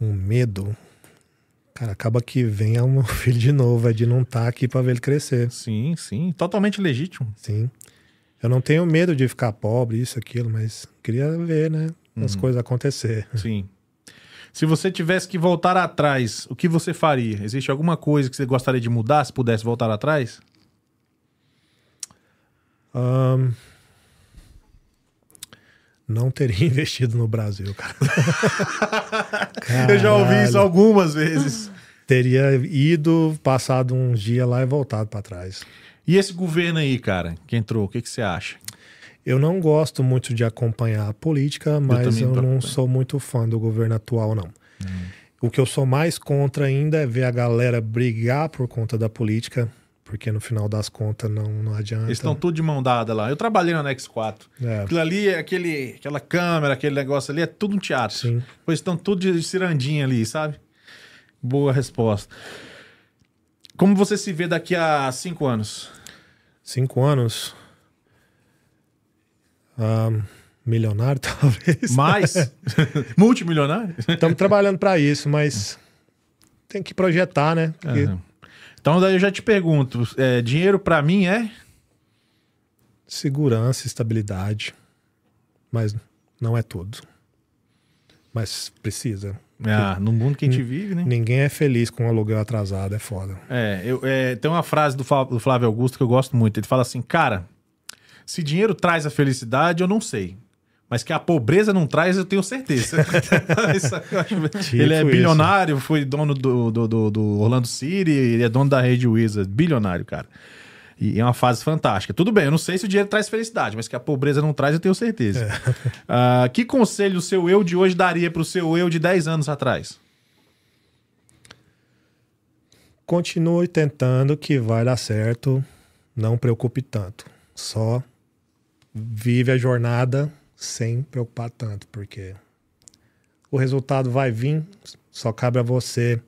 um medo. Cara, acaba que vem ao meu filho de novo, é de não estar aqui para ver ele crescer. Sim, sim. Totalmente legítimo. Sim. Eu não tenho medo de ficar pobre, isso, aquilo, mas queria ver, né? As coisas acontecer. Sim. Se você tivesse que voltar atrás, o que você faria? Existe alguma coisa que você gostaria de mudar se pudesse voltar atrás? Ahn, não teria investido no Brasil, cara. Eu já ouvi isso algumas vezes. Teria ido, passado uns dias lá e voltado para trás. E esse governo aí, cara, que entrou, o que, que você acha? Eu não gosto muito de acompanhar a política, mas também eu, não sou muito fã do governo atual, não. O que eu sou mais contra ainda é ver a galera brigar por conta da política, porque no final das contas não, não adianta. Eles estão tudo de mão dada lá. Eu trabalhei na X4. É. Aquilo ali, aquele, aquela câmera, aquele negócio ali, é tudo um teatro. Sim. Pois estão tudo de cirandinha ali, sabe? Boa resposta. Como você se vê daqui a cinco anos? Cinco anos. Ahn, milionário, talvez. Mais? Multimilionário? Estamos trabalhando para isso, mas tem que projetar, né? Porque Aham. Então daí eu já te pergunto, é, dinheiro pra mim é? segurança, estabilidade, mas não é tudo. Mas precisa. Ah, no mundo que a gente vive, né? Ninguém é feliz com um aluguel atrasado, é foda. É, eu, é, tem uma frase do, do Flávio Augusto que eu gosto muito. Ele fala assim, cara, se dinheiro traz a felicidade, eu não sei. Mas que a pobreza não traz, eu tenho certeza. Isso acho- ele é Tipo bilionário, foi dono do, do, do- do Orlando City, ele é dono da rede Wizard. Bilionário, cara. E é uma fase fantástica. Tudo bem, eu não sei se o dinheiro traz felicidade, mas que a pobreza não traz, eu tenho certeza. Ah, que conselho o seu eu de hoje daria pro seu eu de 10 anos atrás? Continue tentando que vai dar certo. Não preocupe tanto. Só vive a jornada sem preocupar tanto, porque o resultado vai vir, só cabe a você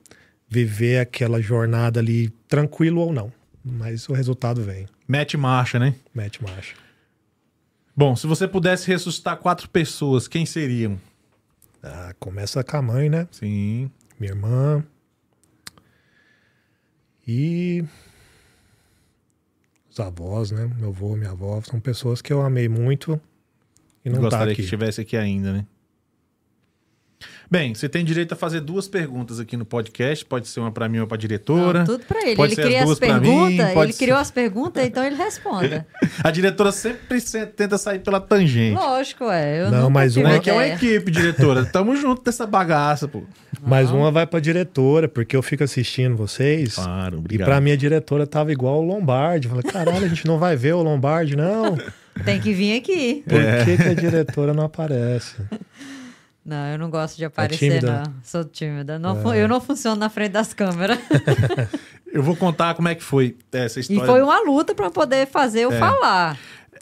viver aquela jornada ali tranquilo ou não. Mas o resultado vem. Mete marcha, né? Mete marcha. Bom, se você pudesse ressuscitar quatro pessoas, quem seriam? Ah, começa com a mãe, né? Sim. Minha irmã. E. Os avós, né? Meu avô, minha avó. São pessoas que eu amei muito e não tá Gostaria aqui. que estivesse aqui ainda, né? Bem, você tem direito a fazer duas perguntas aqui no podcast. Pode ser uma para mim ou para diretora. Não, tudo pra ele. Pode ele ser as cria as mim, perguntas, pode ele ser- criou as perguntas, então ele responda. A diretora sempre se- tenta sair pela tangente. Lógico, é. Eu Não, mas uma- É que é uma equipe, diretora. Tamo junto nessa bagaça, pô. Mas uma vai pra diretora, porque eu fico assistindo vocês. Claro, E obrigado. pra mim a diretora tava igual o Lombardi. Eu falei, caralho, a gente não vai ver o Lombardi, não. Tem que vir aqui. Por É. que, que a diretora não aparece? Não, eu não gosto de aparecer, tímida? não. Sou tímida. Não fu- Eu não funciono na frente das câmeras. Eu vou contar como é que foi essa E história. foi uma luta pra poder fazer eu falar.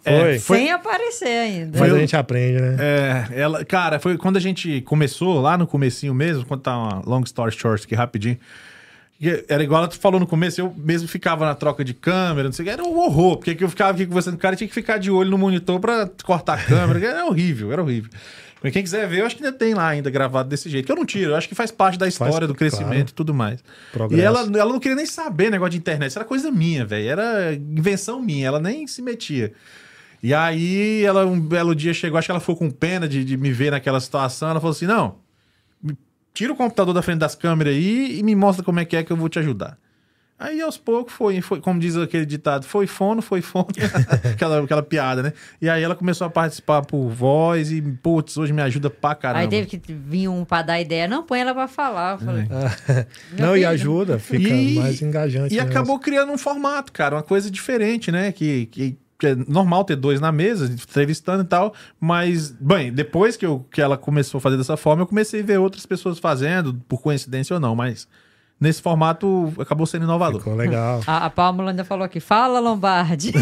É, Foi. Sem aparecer ainda. Mas eu- a gente aprende, né? É, ela, cara, foi quando a gente começou, lá no comecinho mesmo, quando tá uma long story short aqui rapidinho. Era igual ela falou no começo, eu mesmo ficava na troca de câmera, não sei o que, era um horror, porque que eu ficava aqui conversando com o cara e tinha que ficar de olho no monitor pra cortar a câmera, era horrível, era horrível. Quem quiser ver, eu acho que ainda tem lá ainda gravado desse jeito, que eu não tiro, eu acho que faz parte da história, do crescimento claro. e tudo mais. Progresso. E ela, ela não queria nem saber negócio de internet, isso era coisa minha, velho, era invenção minha, ela nem se metia. E aí, ela um belo dia chegou, acho que ela ficou com pena de, de me ver naquela situação. Ela falou assim: não, tira o computador da frente das câmeras aí e me mostra como é que é que eu vou te ajudar. Aí, aos poucos, foi, foi como diz aquele ditado, foi fono, foi fono, aquela, aquela piada, né? E aí ela começou a participar por voz e, putz, hoje me ajuda pra caramba. Aí teve que vir um pra dar ideia. Não, põe ela pra falar. Eu falei, Não, e filho. ajuda, fica E- mais engajante. E acabou criando um formato, cara, uma coisa diferente, né? Que, que, que é normal ter dois na mesa, entrevistando e tal, mas, bem, depois que, eu, que ela começou a fazer dessa forma, eu comecei a ver outras pessoas fazendo, por coincidência ou não, mas nesse formato acabou sendo inovador. Ficou legal. A, a Pálmula ainda falou aqui, fala Lombardi.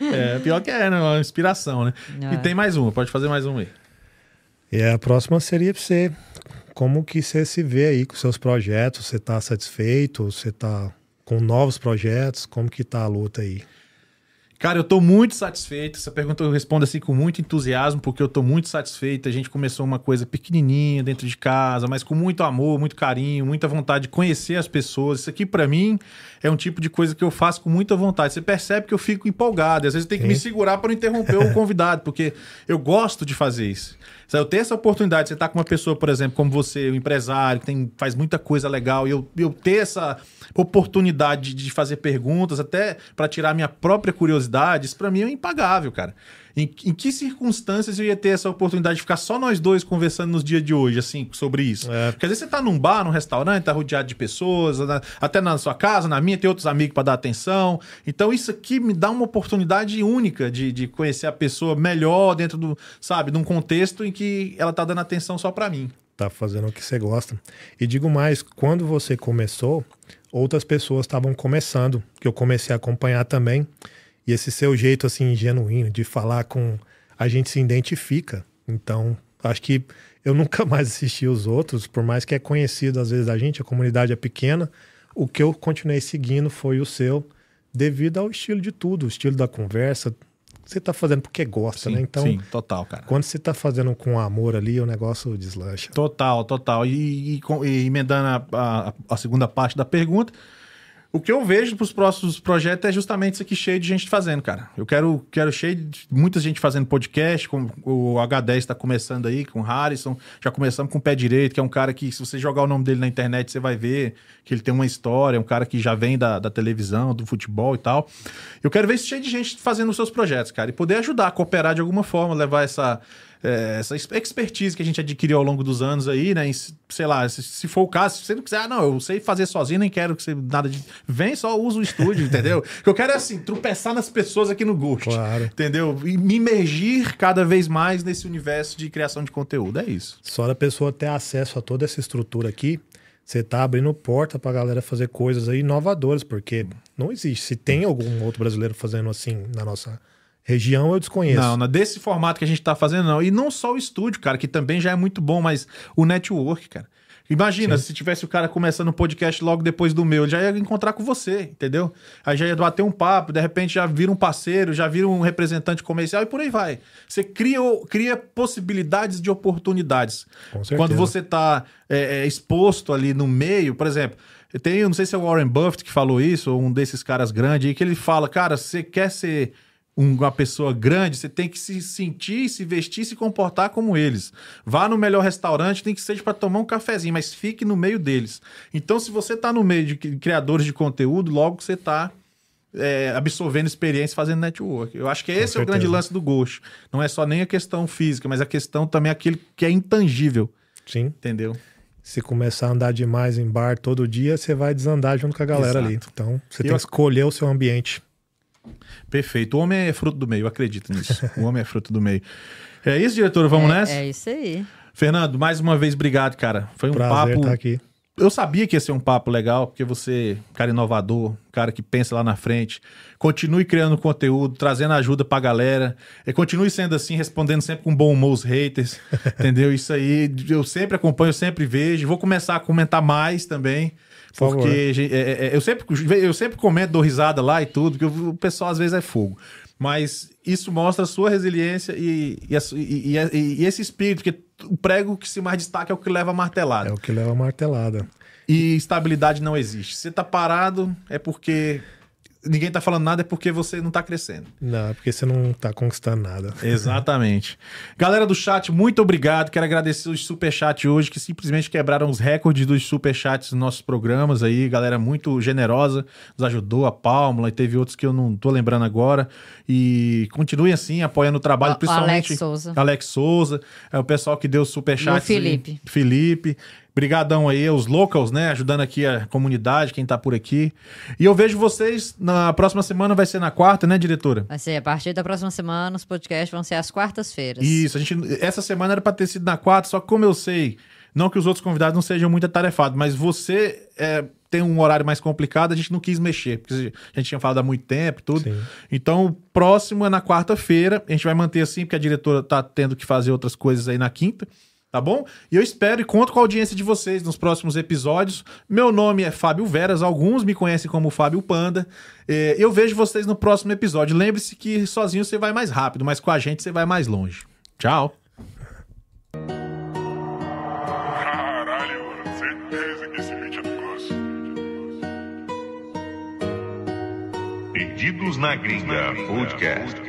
É, pior que é, né? Uma inspiração, né? É. E tem mais uma, pode fazer mais uma aí. E a próxima seria pra você. Como que você se vê aí com seus projetos? Você tá satisfeito? Você tá com novos projetos? Como que tá a luta aí? Cara, eu tô muito satisfeito. Essa pergunta eu respondo assim com muito entusiasmo, porque eu tô muito satisfeito. A gente começou uma coisa pequenininha dentro de casa, mas com muito amor, muito carinho, muita vontade de conhecer as pessoas. Isso aqui, pra mim, é um tipo de coisa que eu faço com muita vontade. Você percebe que eu fico empolgado. E às vezes tenho que me segurar para não interromper o convidado, porque eu gosto de fazer isso. Se eu ter essa oportunidade, você tá com uma pessoa, por exemplo, como você, um empresário, que tem, faz muita coisa legal, e eu, eu ter essa oportunidade de fazer perguntas, até para tirar minha própria curiosidade, isso para mim é impagável, cara. Em, em que circunstâncias eu ia ter essa oportunidade de ficar só nós dois conversando nos dias de hoje, assim, sobre isso? É. Porque às vezes você tá num bar, num restaurante, tá rodeado de pessoas, na- até na sua casa, na minha, tem outros amigos para dar atenção. Então isso aqui me dá uma oportunidade única de, de conhecer a pessoa melhor dentro do, sabe, de um contexto em que ela tá dando atenção só para mim. Tá fazendo o que você gosta. E digo mais, quando você começou, outras pessoas estavam começando, que eu comecei a acompanhar também. E esse seu jeito assim genuíno de falar com a gente se identifica. Então, acho que eu nunca mais assisti os outros, por mais que é conhecido às vezes da gente, a comunidade é pequena. O que eu continuei seguindo foi o seu, devido ao estilo de tudo, o estilo da conversa. Você tá fazendo porque gosta, Sim, né? Então, sim, total, cara. quando você tá fazendo com amor ali, o negócio deslancha. Total, total. E, e e emendando a, a- a segunda parte da pergunta, o que eu vejo para os próximos projetos é justamente isso aqui cheio de gente fazendo, cara. Eu quero, quero cheio de muita gente fazendo podcast, com o H10 está começando aí, com o Harrison. Já começamos com o Pé Direito, que é um cara que, se você jogar o nome dele na internet, você vai ver que ele tem uma história, é um cara que já vem da, da televisão, do futebol e tal. Eu quero ver isso cheio de gente fazendo os seus projetos, cara, e poder ajudar, cooperar de alguma forma, levar essa, é, essa expertise que a gente adquiriu ao longo dos anos aí, né? em, sei lá, se, se for o caso, se você não quiser, ah, não, eu sei fazer sozinho, nem quero que você nada de. Vem, só usa o estúdio, entendeu? O que eu quero é assim, tropeçar nas pessoas aqui no Ghost. Claro. Entendeu? E me imergir cada vez mais nesse universo de criação de conteúdo. É isso. Só da pessoa ter acesso a toda essa estrutura aqui, você tá abrindo porta pra galera fazer coisas aí inovadoras, porque não existe. Se tem algum outro brasileiro fazendo assim na nossa região, eu desconheço. Não, não, desse formato que a gente tá fazendo, não. E não só o estúdio, cara, que também já é muito bom, mas o network, cara. Imagina, se tivesse o cara começando um podcast logo depois do meu, ele já ia encontrar com você, entendeu? Aí já ia bater um papo, de repente já vira um parceiro, já vira um representante comercial e por aí vai. Você cria, cria possibilidades de oportunidades. Com certeza. Quando você está é, é, exposto ali no meio, por exemplo, tem, não sei se é o Warren Buffett que falou isso, ou um desses caras grandes aí, que ele fala, cara, você quer ser uma pessoa grande, você tem que se sentir, se vestir, se comportar como eles. Vá no melhor restaurante, tem que ser para tomar um cafezinho, mas fique no meio deles. Então, se você está no meio de criadores de conteúdo, logo você está é, absorvendo experiência, fazendo network. Eu acho que esse é o grande lance do Ghost. Não é só nem a questão física, mas a questão também é aquele que é intangível. Sim. Entendeu? Se começar a andar demais em bar todo dia, você vai desandar junto com a galera Exato. ali. Então, você tem que escolher o seu ambiente. Perfeito. O homem é fruto do meio, acredito nisso. o homem é fruto do meio. É isso, diretor? Vamos é, nessa? É isso aí. Fernando, mais uma vez, obrigado, cara. Foi um Prazer papo. Estar aqui. Eu sabia que ia ser um papo legal, porque você, cara inovador, cara que pensa lá na frente, continue criando conteúdo, trazendo ajuda pra galera, e continue sendo assim, respondendo sempre com bom humor os haters, entendeu? Isso aí, eu sempre acompanho, eu sempre vejo, vou começar a comentar mais também. Porque é, é, é, eu, sempre, eu sempre comento, dou risada lá e tudo, que o pessoal às vezes é fogo. Mas isso mostra a sua resiliência e, e, e, e, esse espírito, porque o prego que se mais destaca é o que leva a martelada. É o que leva a martelada. E estabilidade não existe. Se você tá parado, é porque ninguém tá falando nada é porque você não tá crescendo. Não, é porque você não tá conquistando nada. Exatamente. Galera do chat, muito obrigado. Quero agradecer os superchats hoje, que simplesmente quebraram os recordes dos superchats dos nossos programas aí. Galera muito generosa, nos ajudou, a Pálmula, e teve outros que eu não tô lembrando agora. E continue assim, apoiando o trabalho, o principalmente Alex Souza. Alex Souza, é o pessoal que deu superchat. Felipe. Aí. Felipe. Brigadão aí, os locals, né? Ajudando aqui a comunidade, quem tá por aqui. E eu vejo vocês na próxima semana, vai ser na quarta, né, diretora? Vai ser a partir da próxima semana, os podcasts vão ser às quartas-feiras. Isso, a gente. Essa semana era pra ter sido na quarta, só que como eu sei, não que os outros convidados não sejam muito atarefados, mas você é, tem um horário mais complicado, a gente não quis mexer, porque a gente tinha falado há muito tempo e tudo. Sim. Então, o próximo é na quarta-feira. A gente vai manter assim, porque a diretora tá tendo que fazer outras coisas aí na quinta tá bom? E eu espero e conto com a audiência de vocês nos próximos episódios. Meu nome é Fábio Veras, alguns me conhecem como Fábio Panda. É, eu vejo vocês no próximo episódio. Lembre-se que sozinho você vai mais rápido, mas com a gente você vai mais longe. Tchau! Caralho, certeza que esse vídeo é Perdidos na Gringa Podcast.